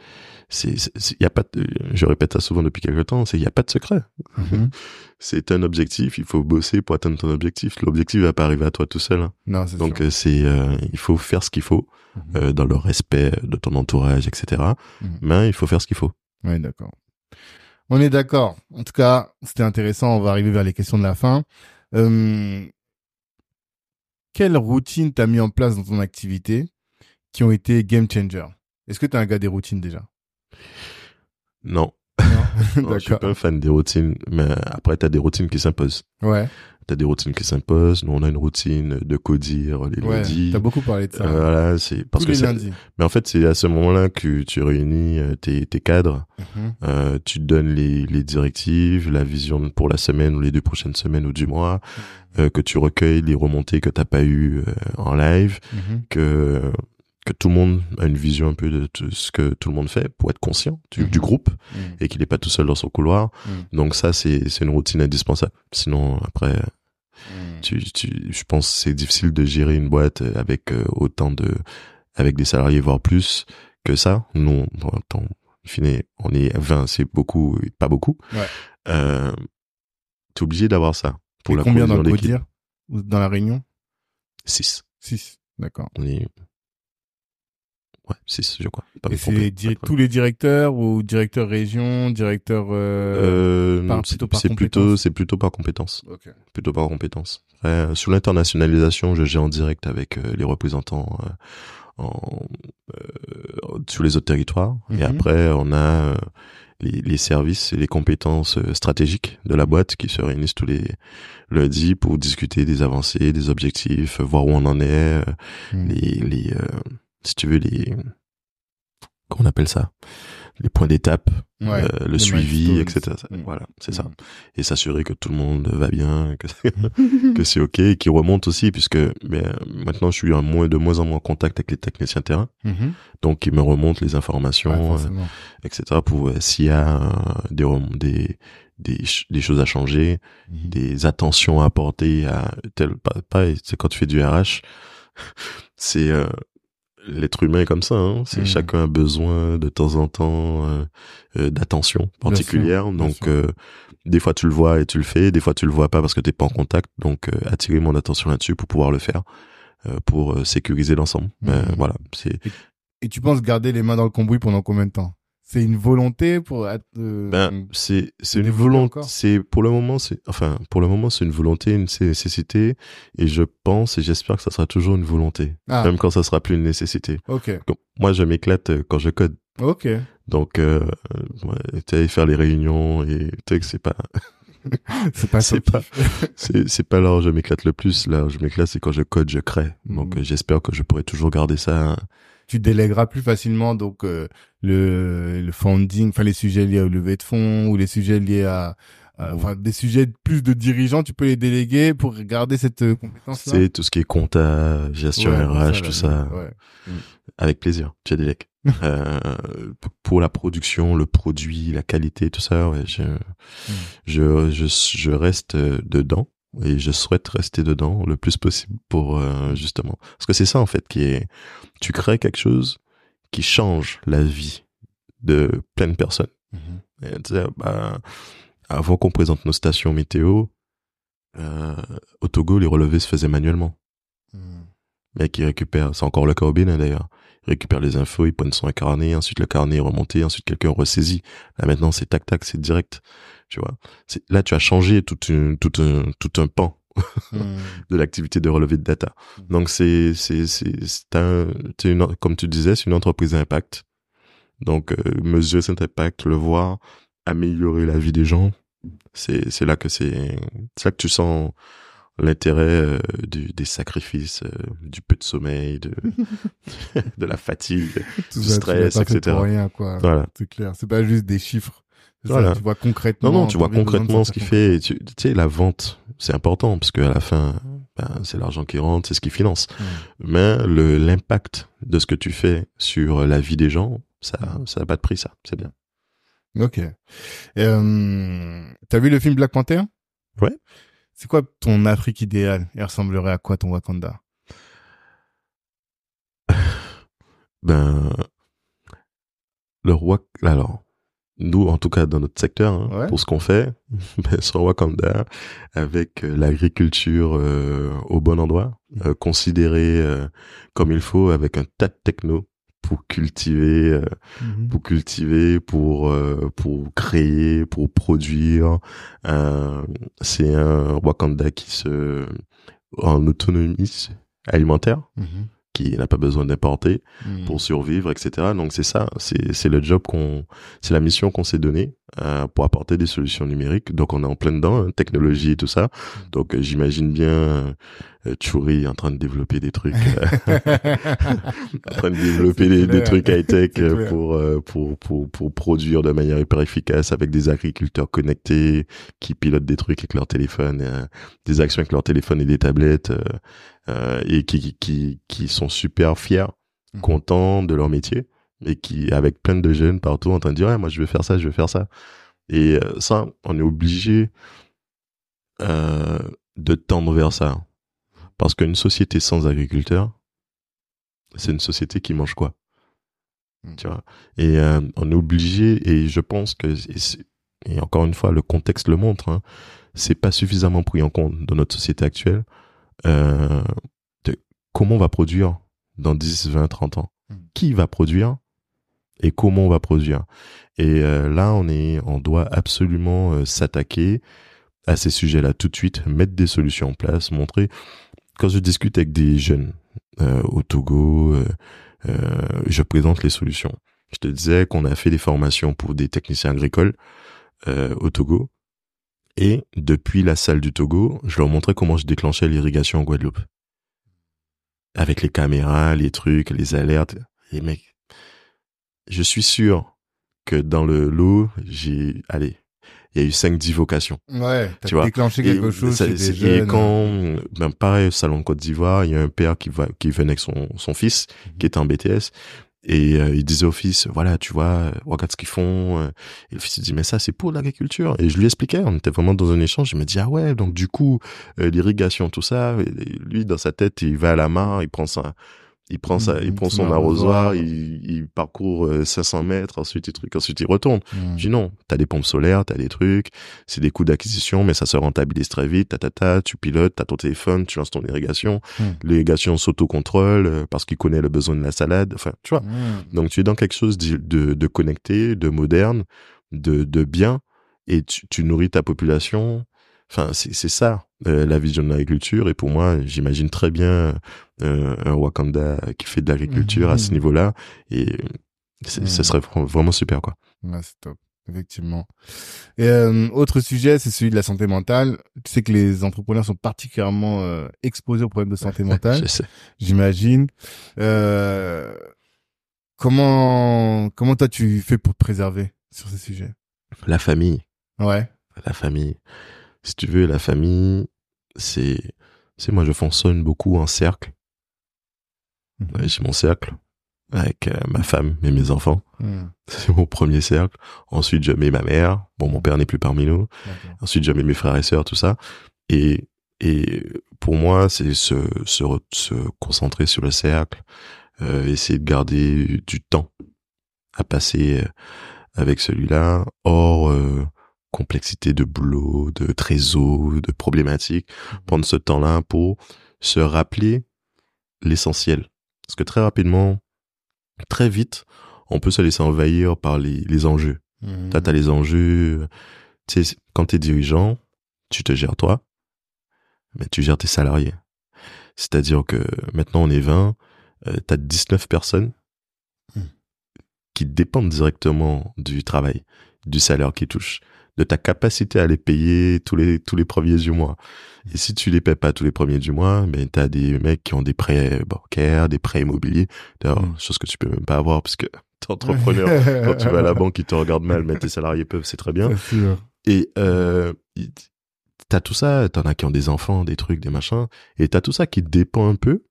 c'est, c'est- y a pas, de- je répète ça souvent depuis quelque temps, c'est, il y a pas de secret. Mhm. [LAUGHS] C'est un objectif, il faut bosser pour atteindre ton objectif. L'objectif va pas arriver à toi tout seul. hein. Non, c'est Donc sûr. euh, c'est, euh, il faut faire ce qu'il faut Mhm. euh, dans le respect de ton entourage, etc. Mhm. Mais il faut faire ce qu'il faut. Oui, d'accord. On est d'accord. En tout cas, c'était intéressant. On va arriver vers les questions de la fin. Euh, quelle routine t'as mis en place dans ton activité qui ont été game changer Est-ce que t'es un gars des routines déjà? Non, [LAUGHS] Non, je suis pas fan des routines, mais après t'as des routines qui s'imposent. Ouais, T'as des routines qui s'imposent. Nous on a une routine de codir les ouais. lundis. T'as beaucoup parlé de ça. Euh, voilà, c'est parce Tous que les mais en fait c'est à ce moment-là que tu réunis euh, tes, tes cadres, Mhm. euh, tu donnes les, les directives, la vision pour la semaine ou les deux prochaines semaines ou du mois, euh, que tu recueilles les remontées que t'as pas eu euh, en live, Mhm. que que tout le monde a une vision un peu de tout ce que tout le monde fait pour être conscient du, Mhm. du groupe Mhm. et qu'il est pas tout seul dans son couloir. Mhm. Donc ça c'est c'est une routine indispensable. Sinon après tu, tu, je pense que c'est difficile de gérer une boîte avec euh, autant de, avec des salariés voire plus que ça. Attends, in fine, on est 20, c'est beaucoup, et pas beaucoup. Ouais. Euh, t'es obligé d'avoir ça pour Et la combien dans le dans la réunion? 6. Six. D'accord. On est, ouais, 6, je crois. Pas Et c'est di- tous les directeurs ou directeur région, directeur... Euh... Euh, c'est plutôt, c'est plutôt par compétence. Ok. plutôt par compétence. Après, sur l'internationalisation, je gère en direct avec euh, les représentants euh, en, euh, sur les autres territoires. Mhm. Et après, on a euh, les, les services et les compétences euh, stratégiques de la boîte qui se réunissent tous les lundis pour discuter des avancées, des objectifs, voir où on en est, euh, Mhm. les, les euh, si tu veux, les qu'on appelle ça? Les points d'étape, Ouais. euh, le suivi, etc. Mm. Voilà, c'est ça Mhm. et s'assurer que tout le monde va bien, que, [LAUGHS] que c'est ok, et qui remonte aussi, puisque ben, maintenant je suis moins, de moins en moins en contact avec les techniciens terrain, Mhm. donc ils me remontent les Ouais, informations, euh, etc. pour euh, s'il y a euh, des, rem- des des ch- des choses à changer, Mhm. des attentions à apporter à tel pas, pas c'est quand tu fais du RH, [LAUGHS] c'est euh, l'être humain est comme ça, hein, c'est Mhm. chacun a besoin de temps en temps euh, euh, d'attention particulière, sûr, donc euh, des fois tu le vois et tu le fais, des fois tu le vois pas parce que t'es pas en contact, donc euh, attirer mon attention là-dessus pour pouvoir le faire, euh, pour euh, sécuriser l'ensemble. Mhm. Euh, voilà, c'est Et tu penses garder les mains dans le cambouis pendant combien de temps? C'est une volonté pour... euh, ben c'est c'est une volonté, c'est pour le moment c'est enfin pour le moment c'est une volonté, une nécessité et je pense et j'espère que ça sera toujours une volonté, Ah, même quand ça sera plus une nécessité. ok. Donc, moi je m'éclate euh, quand je code. Ok. Donc, euh, ouais, tu sais, faire les réunions et tu sais que c'est pas, [LAUGHS] C'est pas [LAUGHS] c'est pas, [LAUGHS] c'est, pas là où je m'éclate le plus. Là où je m'éclate, c'est quand je code, je crée. Donc, Mhm. euh, j'espère que je pourrai toujours garder ça. Tu délègueras plus facilement donc euh, le, le funding, enfin les sujets liés au levée de fonds ou les sujets liés à... Enfin, des sujets plus de dirigeants, tu peux les déléguer pour garder cette euh, compétence-là. C'est tout ce qui est compta, gestion Ouais, RH, ça, tout là, ça. ouais. Avec plaisir. Tu [LAUGHS] euh, pour la production, le produit, la qualité, tout ça, ouais, je, je, je, je reste dedans et je souhaite rester dedans le plus possible pour euh, justement parce que c'est ça en fait qui est tu crées quelque chose qui change la vie de plein de personnes Mhm. Et, sais, bah, avant qu'on présente nos stations météo euh, au Togo les relevés se faisaient manuellement Mhm. mec il récupère c'est encore le cas au Bénin d'ailleurs il récupère les infos il prend son carnet ensuite le carnet est remonté ensuite quelqu'un ressaisit. Là maintenant c'est tac tac c'est direct. Tu vois? Là tu as changé tout une tout un tout un pan Mhm. [LAUGHS] de l'activité de relevé de data. Donc c'est c'est c'est c'est un une comme tu disais c'est une entreprise à impact. Donc euh, mesurer cet impact le voir améliorer la vie des gens c'est c'est là que c'est c'est là que tu sens l'intérêt euh, du, des sacrifices euh, du peu de sommeil de [LAUGHS] [LAUGHS] de la fatigue Tout du ça, stress, l'as pas fait etc. pour rien, quoi. voilà C'est clair. C'est pas juste des chiffres. Ça, tu vois concrètement. non non tu vois concrètement ce qu'il fait et tu tu sais la vente c'est important parce que à la fin ben, c'est l'argent qui rentre c'est ce qui finance mais le l'impact de ce que tu fais sur la vie des gens ça ça n'a pas de prix ça c'est bien Ok. Euh, T'as vu le film Black Panther? Ouais. C'est quoi ton Afrique idéale Il ressemblerait à quoi ton Wakanda? [SIGHS] Ben, le roi, alors, nous, en tout cas, dans notre secteur, hein, Ouais. pour ce qu'on fait, [LAUGHS] ben, sur Wakanda, avec euh, l'agriculture euh, au bon endroit, euh, considérée euh, comme il faut, avec un tas de techno pour cultiver, euh, pour cultiver, pour euh, pour créer, pour produire. Euh, c'est un Wakanda qui se en autonomie alimentaire, Mhm. qui n'a pas besoin d'importer Mhm. pour survivre, etc. Donc c'est ça, c'est c'est le job qu'on, c'est la mission qu'on s'est donnée euh, pour apporter des solutions numériques. Donc on est en plein dedans, hein, technologie et tout ça. Donc euh, j'imagine bien euh, Churi en train de développer des trucs, euh, [LAUGHS] [LAUGHS] en train de développer des, des trucs high tech clair. pour, euh, pour pour pour produire de manière hyper efficace avec des agriculteurs connectés qui pilotent des trucs avec leur téléphone, euh, des actions avec leur téléphone et des tablettes. euh, euh, et qui, qui, qui sont super fiers, Mhm. contents de leur métier et qui, avec plein de jeunes partout en train de dire, ouais, moi, je veux faire ça, je veux faire ça. Et euh, ça, on est obligé euh, de tendre vers ça. Parce qu'une société sans agriculteurs, c'est une société qui mange quoi? Mhm. Tu vois? Et euh, on est obligé, et je pense que, et, encore une fois, le contexte le montre, hein, c'est pas suffisamment pris en compte dans notre société actuelle euh, de comment on va produire dans 10, 20, 30 ans. Mm. Qui va produire et comment on va produire. Et euh, là, on est, on doit absolument euh, s'attaquer à ces sujets-là tout de suite, mettre des solutions en place, montrer. Quand je discute avec des jeunes euh, au Togo, je présente les solutions. Je te disais qu'on a fait des formations pour des techniciens agricoles au Togo. Et depuis la salle du Togo, je leur montrais comment je déclenchais l'irrigation en Guadeloupe. Avec les caméras, les trucs, les alertes. Et mec, je suis sûr que dans le lot, j'ai, allez, il y a eu 5-10 vocations. Ouais, Tu vois? déclenché quelque Et chose ça- des jeunes. Et quand, ben pareil, au salon de Côte d'Ivoire, il y a un père qui va, qui venait avec son, son fils, Mhm. qui était en BTS, et euh, il disait au fils, voilà, tu vois, regarde ce qu'ils font. euh. Et le fils il dit, mais ça, c'est pour l'agriculture. Et je lui expliquais, on était vraiment dans un échange. Je me dis, ah ouais, donc du coup, euh, l'irrigation, tout ça, lui, dans sa tête, il va à la mare, il prend ça. Il prend ça, il Mhm, prend son arrosoir, il, il parcourt euh, 500 mètres, ensuite il truc, ensuite il retourne. Mhm. Je dis non, t'as des pompes solaires, t'as des trucs, c'est des coûts d'acquisition, mais ça se rentabilise très vite, ta, ta, ta, tu pilotes, t'as ton téléphone, tu lances ton irrigation, Hmm. l'irrigation s'autocontrôle euh, parce qu'il connaît le besoin de la salade, enfin, tu vois. Mhm. Donc tu es dans quelque chose de, de, de connecté, de moderne, de, de bien, et tu, tu nourris ta population. Enfin, c'est ça euh, la vision de l'agriculture. Et pour moi, j'imagine très bien euh, un Wakanda qui fait de l'agriculture à ce Mhm. niveau-là. Et ce Mhm. serait vra- vraiment super, quoi. Ouais, c'est top, effectivement. Et euh, autre sujet, c'est celui de la santé mentale. Tu sais que les entrepreneurs sont particulièrement exposés aux problèmes de santé [LAUGHS] mentale, j'imagine. Comment comment toi tu fais pour te préserver sur ces sujets? La famille. Ouais. la famille. Si tu veux, la famille, c'est, c'est moi, je fonctionne beaucoup en cercle. Ouais, J'ai mon cercle avec euh, ma femme et mes enfants. Mhm. [LAUGHS] C'est mon premier cercle. Ensuite, je mets ma mère. Bon, mon père n'est plus parmi nous. Ensuite, je mets mes frères et sœurs, tout ça. Et, et pour moi, c'est se, se, se concentrer sur le cercle, euh, essayer de garder du temps à passer euh, avec celui-là, euh, complexité de boulot, de trésor, de problématiques. Prendre ce temps-là pour se rappeler l'essentiel. Parce que très rapidement, très vite, on peut se laisser envahir par les, les enjeux. Mhm. Toi, t'as les enjeux. Tu sais, quand t'es dirigeant, tu te gères toi, mais tu gères tes salariés. C'est-à-dire que maintenant on est 20, euh, t'as 19 personnes Hmm. qui dépendent directement du travail, du salaire qu'ils touchent, de ta capacité à les payer tous les tous les premiers du mois. Et si tu les payes pas tous les premiers du mois, ben t'as des mecs qui ont des prêts bancaires, des prêts immobiliers, d'ailleurs, Hmm. chose que tu peux même pas avoir parce que [LAUGHS] t'es entrepreneur quand tu vas à la banque, ils te regardent mal, mais tes salariés peuvent, c'est très bien. [LAUGHS] Sûr. Et euh, t'as tout ça, t'en as qui ont des enfants, des trucs, des machins, et t'as tout ça qui dépend un peu,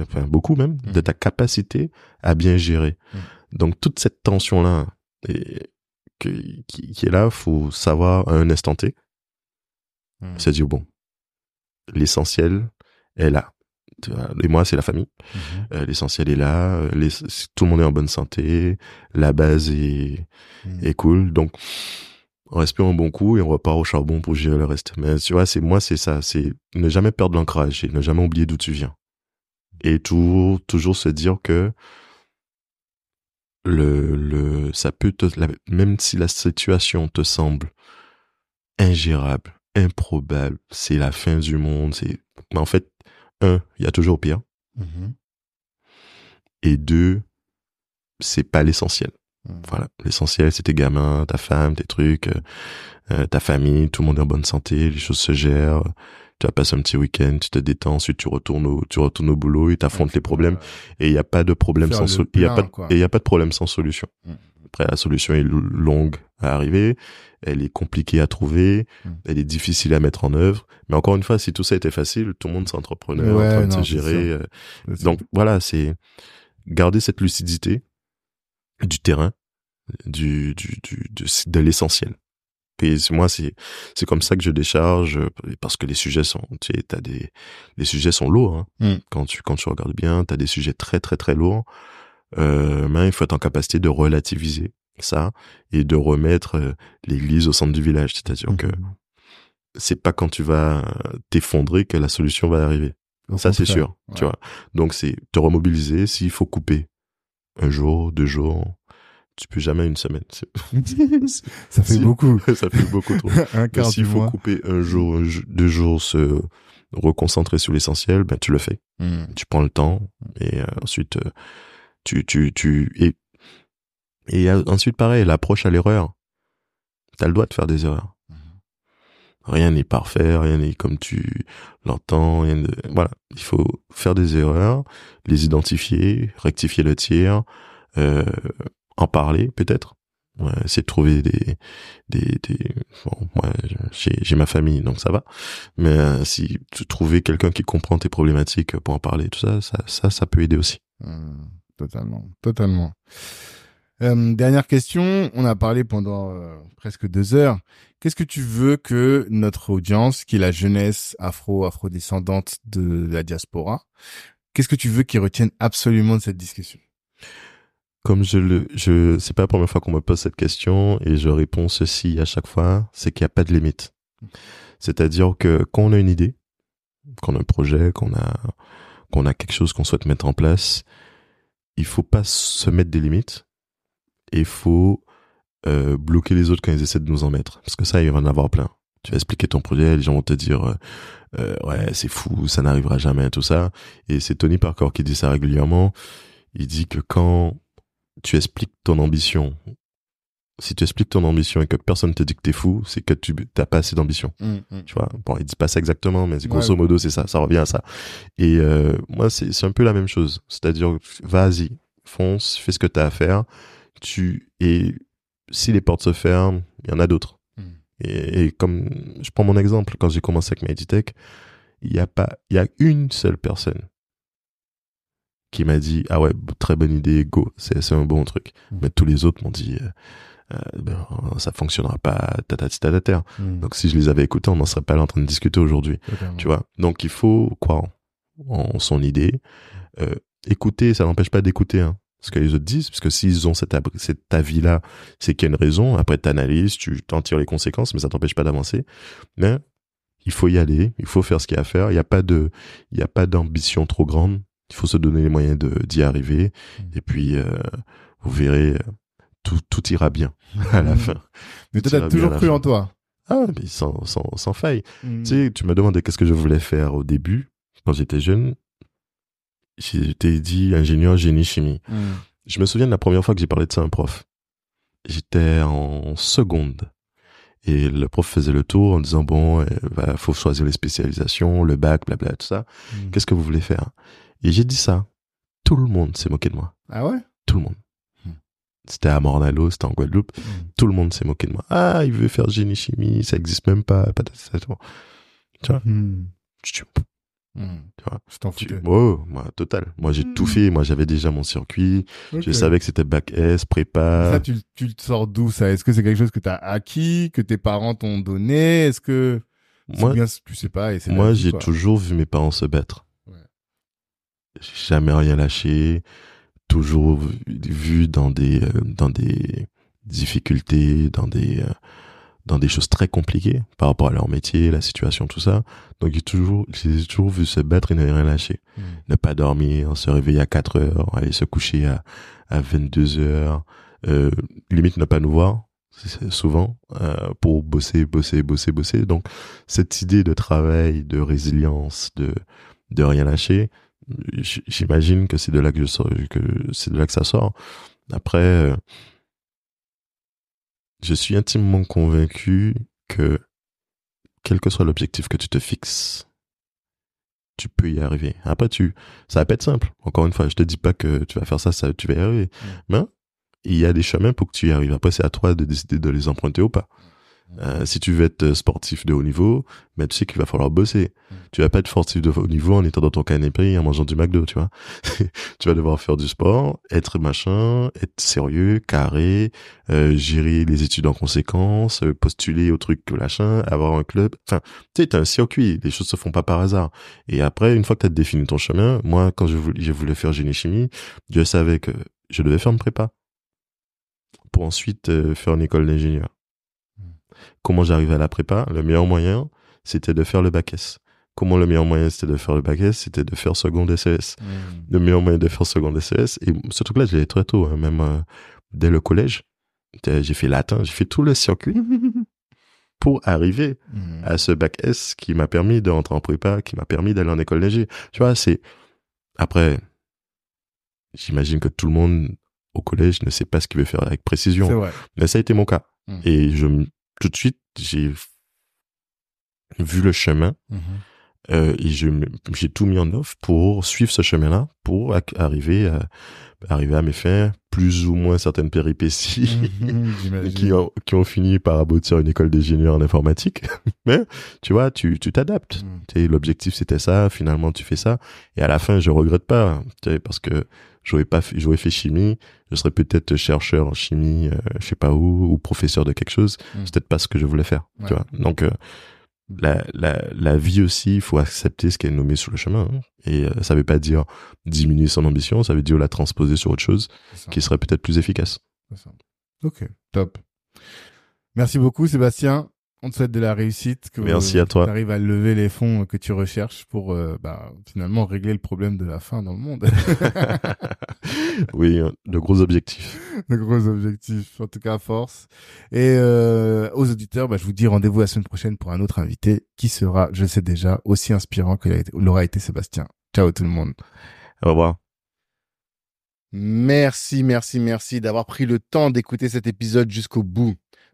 enfin beaucoup même, de Mhm. ta capacité à bien gérer. Mhm. Donc toute cette tension-là et, que- qui, qui est là, faut savoir à un instant T, Mhm. c'est dire bon, l'essentiel est là. Et moi, c'est la famille. Mhm. Euh, l'essentiel est là. euh, les- tout le monde est en bonne santé. La base est, Mhm. est cool. Donc, on respire un bon coup et on repart au charbon pour gérer le reste. Mais tu vois, c'est moi, c'est ça. C'est ne jamais perdre l'ancrage et ne jamais oublier d'où tu viens. Et toujours, toujours se dire que le, le, ça peut te, la- même si la situation te semble ingérable, improbable, c'est la fin du monde, c'est, mais en fait, un, il y a toujours pire. Mhm. Et deux, c'est pas l'essentiel. Mhm. Voilà. L'essentiel, c'est tes gamins, ta femme, tes trucs, euh, euh, ta famille, tout le monde est en bonne santé, les choses se gèrent. Tu vas passer un petit week-end, tu te détends, ensuite tu retournes au, tu retournes au boulot et t'affrontes les problèmes. Et il n'y a pas de problème sans, le so- il y a pas, de- quoi. et il y a pas de problème sans solution. Mm. Après, la solution est longue à arriver, elle est compliquée à trouver, Mm. elle est difficile à mettre en œuvre. Mais encore une fois, si tout ça était facile, tout le monde serait entrepreneur, Ouais, en train de non, se gérer. euh, donc voilà, c'est garder cette lucidité du terrain, du, du, du, de, de l'essentiel. Et c'est- moi, c'est c'est comme ça que je décharge euh, parce que les sujets sont, tu sais, t'as des les sujets sont lourds. Hein. Mm. Quand tu quand tu regardes bien, t'as des sujets très très très lourds. Euh, mais il faut être en capacité de relativiser ça et de remettre euh, l'église au centre du village. C'est-à-dire que Mhm. c'est pas quand tu vas t'effondrer que la solution va arriver. Au Ça, c'est sûr, tu vois. Donc, c'est te remobiliser. S'il faut couper un jour, deux jours, tu peux jamais une semaine. [LAUGHS] [LAUGHS] Ça fait Si. beaucoup. [LAUGHS] ça fait beaucoup trop. S'il faut mois. couper un jour, un deux jours, se reconcentrer sur l'essentiel, ben, tu le fais. Mhm. Tu prends le temps et euh, ensuite, euh, tu, tu, tu, et, et ensuite, pareil, l'approche à l'erreur. T'as le droit de faire des erreurs. Mhm. Rien n'est parfait, rien n'est comme tu l'entends, rien de, voilà. Il faut faire des erreurs, les identifier, rectifier le tir, euh, en parler, peut-être. Ouais, de trouver des, des, des, bon, moi, j'ai, j'ai ma famille, donc ça va. Mais euh, si tu trouver quelqu'un qui comprend tes problématiques pour en parler, tout ça, ça, ça, ça peut aider aussi. Mhm. Totalement, totalement. Euh, dernière question, on a parlé pendant euh, presque deux heures. Qu'est-ce que tu veux que notre audience, qui est la jeunesse afro, afrodescendante de la diaspora, qu'est-ce que tu veux qu'ils retiennent absolument de cette discussion? Comme je le, je, c'est pas la première fois qu'on me pose cette question et je réponds ceci à chaque fois, c'est qu'il n'y a pas de limite. C'est-à-dire que quand on a une idée, qu'on a un projet, qu'on a, qu'on a quelque chose qu'on souhaite mettre en place, il faut pas se mettre des limites et faut euh, bloquer les autres quand ils essaient de nous en mettre. Parce que ça, il va en avoir plein. Tu vas expliquer ton projet, les gens vont te dire euh, euh, ouais c'est fou, ça n'arrivera jamais, tout ça. Et c'est Tony Parker qui dit ça régulièrement. Il dit que quand tu expliques ton ambition, si tu expliques ton ambition et que personne te dit que t'es fou, c'est que tu t'as pas assez d'ambition. Tu vois, bon, il dit pas ça exactement, mais grosso Ouais. modo, c'est ça, ça revient à ça. Et euh, moi, c'est c'est un peu la même chose. C'est-à-dire, vas-y, fonce, fais ce que t'as à faire. Tu et si les portes se ferment, il y en a d'autres. Mm. Et, et comme je prends mon exemple, quand j'ai commencé avec Meditech, il y a pas, il y a une seule personne qui m'a dit ah ouais très bonne idée go c'est c'est un bon truc Mm. mais tous les autres m'ont dit euh, euh, ben, ça fonctionnera pas tatati tatater Mhm. donc si je les avais écoutés, on n'en serait pas là en train de discuter aujourd'hui, tu vois? Donc il faut croire en, en son idée, euh, écouter, ça n'empêche pas d'écouter hein, ce que les autres disent, parce que s'ils ont cet, cet avis-là, c'est qu'il y a une raison. Après, t'analyses, tu t'en tires les conséquences, mais ça t'empêche pas d'avancer. Mais il faut y aller, il faut faire ce qu'il y a à faire. Il n'y a pas de, il n'y a pas d'ambition trop grande. Il faut se donner les moyens de d'y arriver. Et puis, euh, vous verrez, euh, tout, tout ira bien [LAUGHS] à la fin. Mais t'as va toujours cru en toi. Ah, mais sans, sans, sans faille. Mhm. Tu sais, tu me demandais qu'est-ce que je voulais faire au début, quand j'étais jeune. J'étais dit ingénieur génie chimie. Je me souviens de la première fois que j'ai parlé de ça à un prof. J'étais en seconde. Et le prof faisait le tour en disant, bon, il va, faut choisir les spécialisations, le bac, blabla, tout ça. Qu'est-ce que vous voulez faire? Et j'ai dit ça. Tout le monde s'est moqué de moi. Ah ouais? Tout le monde. Hmm. C'était à Mornalo, c'était en Guadeloupe. Mhm. Tout le monde s'est moqué de moi. Ah, il veut faire génie chimie, ça existe même pas. patati patata. Tu vois? Tu vois? T'en foutais. Oh, moi, total. Moi, j'ai tout fait. Moi, j'avais déjà mon circuit. Je savais que c'était bac S, prépa. Ça, tu, tu le sors d'où ça? Est-ce que c'est quelque chose que t'as acquis, que tes parents t'ont donné? Est-ce que Moi, bien, tu sais pas. Et moi, j'ai toujours vu mes parents se battre. J'ai jamais rien lâché. Toujours vu- dans des euh, dans des difficultés, dans des euh, dans des choses très compliquées par rapport à leur métier, la situation, tout ça. Donc j'ai toujours j'ai toujours vu se battre et ne rien lâcher. Mm. Ne pas dormir, se réveiller à 4 heures, aller se coucher à à 22 heures, euh, limite ne pas nous voir souvent euh, pour bosser, bosser, bosser, bosser. Donc cette idée de travail, de résilience, de de rien lâcher, j'imagine que c'est de là que je sors, que c'est de là que ça sort. Après, euh, je suis intimement convaincu que quel que soit l'objectif que tu te fixes, tu peux y arriver. Après, tu, ça va pas être simple. Encore une fois, je te dis pas que tu vas faire ça, ça, tu vas y arriver. Mais il y a des chemins pour que tu y arrives. Après, c'est à toi de décider de les emprunter ou pas. Euh, si tu veux être sportif de haut niveau, mais tu sais qu'il va falloir bosser. Mm. Tu vas pas être sportif de haut niveau en étant dans ton canapé et en mangeant du McDo, tu vois. [LAUGHS] tu vas devoir faire du sport, être machin, être sérieux, carré, euh, gérer les études en conséquence, euh, postuler au truc machin, avoir un club. Enfin, tu sais, t'as un circuit. Les choses se font pas par hasard. Et après, une fois que t'as défini ton chemin, moi, quand je voulais, je voulais faire génie chimie, je savais que je devais faire une prépa pour ensuite euh, faire une école d'ingénieur. Comment j'arrivais à la prépa? Le meilleur moyen, c'était de faire le bac S. Comment le meilleur moyen, c'était de faire le bac S? C'était de faire seconde SES. Mm. Le meilleur moyen de faire seconde SES, et ce truc-là, je l'ai très tôt, hein, même euh, dès le collège. J'ai fait latin, j'ai fait tout le circuit [LAUGHS] pour arriver Mm. à ce bac S qui m'a permis de rentrer en prépa, qui m'a permis d'aller en école d'ingé. Tu vois, c'est... Après, j'imagine que tout le monde au collège ne sait pas ce qu'il veut faire avec précision. Mais ça a été mon cas. Mm. Et je, tout de suite, j'ai vu le chemin Mhm. euh, et j'ai tout mis en œuvre pour suivre ce chemin-là, pour arriver à, arriver à mes fins, plus ou moins certaines péripéties Mhm, [LAUGHS] qui ont, qui ont fini par aboutir à une école d'ingénieur en informatique. [LAUGHS] Mais tu vois, tu tu t'adaptes. Mm. Tu sais, l'objectif c'était ça, finalement tu fais ça, et à la fin je regrette pas, parce que j'aurais pas, fait- j'aurais fait chimie, je serais peut-être chercheur en chimie, euh, je sais pas où, ou professeur de quelque chose. Mm. C'est peut-être pas ce que je voulais faire, Ouais. tu vois. Donc euh, la, la la vie aussi, il faut accepter ce qui est nommé sur le chemin, hein. et euh, ça veut pas dire diminuer son ambition, ça veut dire la transposer sur autre chose qui serait peut-être plus efficace. Ça. Ok, top. Merci beaucoup, Sébastien. On te souhaite de la réussite. Que Merci à toi. Tu arrives à lever les fonds que tu recherches pour euh, bah, finalement régler le problème de la faim dans le monde. [LAUGHS] oui, euh, de gros objectifs. de gros objectifs. En tout cas, force. Et euh, aux auditeurs, bah, je vous dis rendez-vous la semaine prochaine pour un autre invité qui sera, je sais déjà, aussi inspirant que l'aura été Sébastien. Ciao tout le monde. Au revoir. Merci, merci, merci d'avoir pris le temps d'écouter cet épisode jusqu'au bout.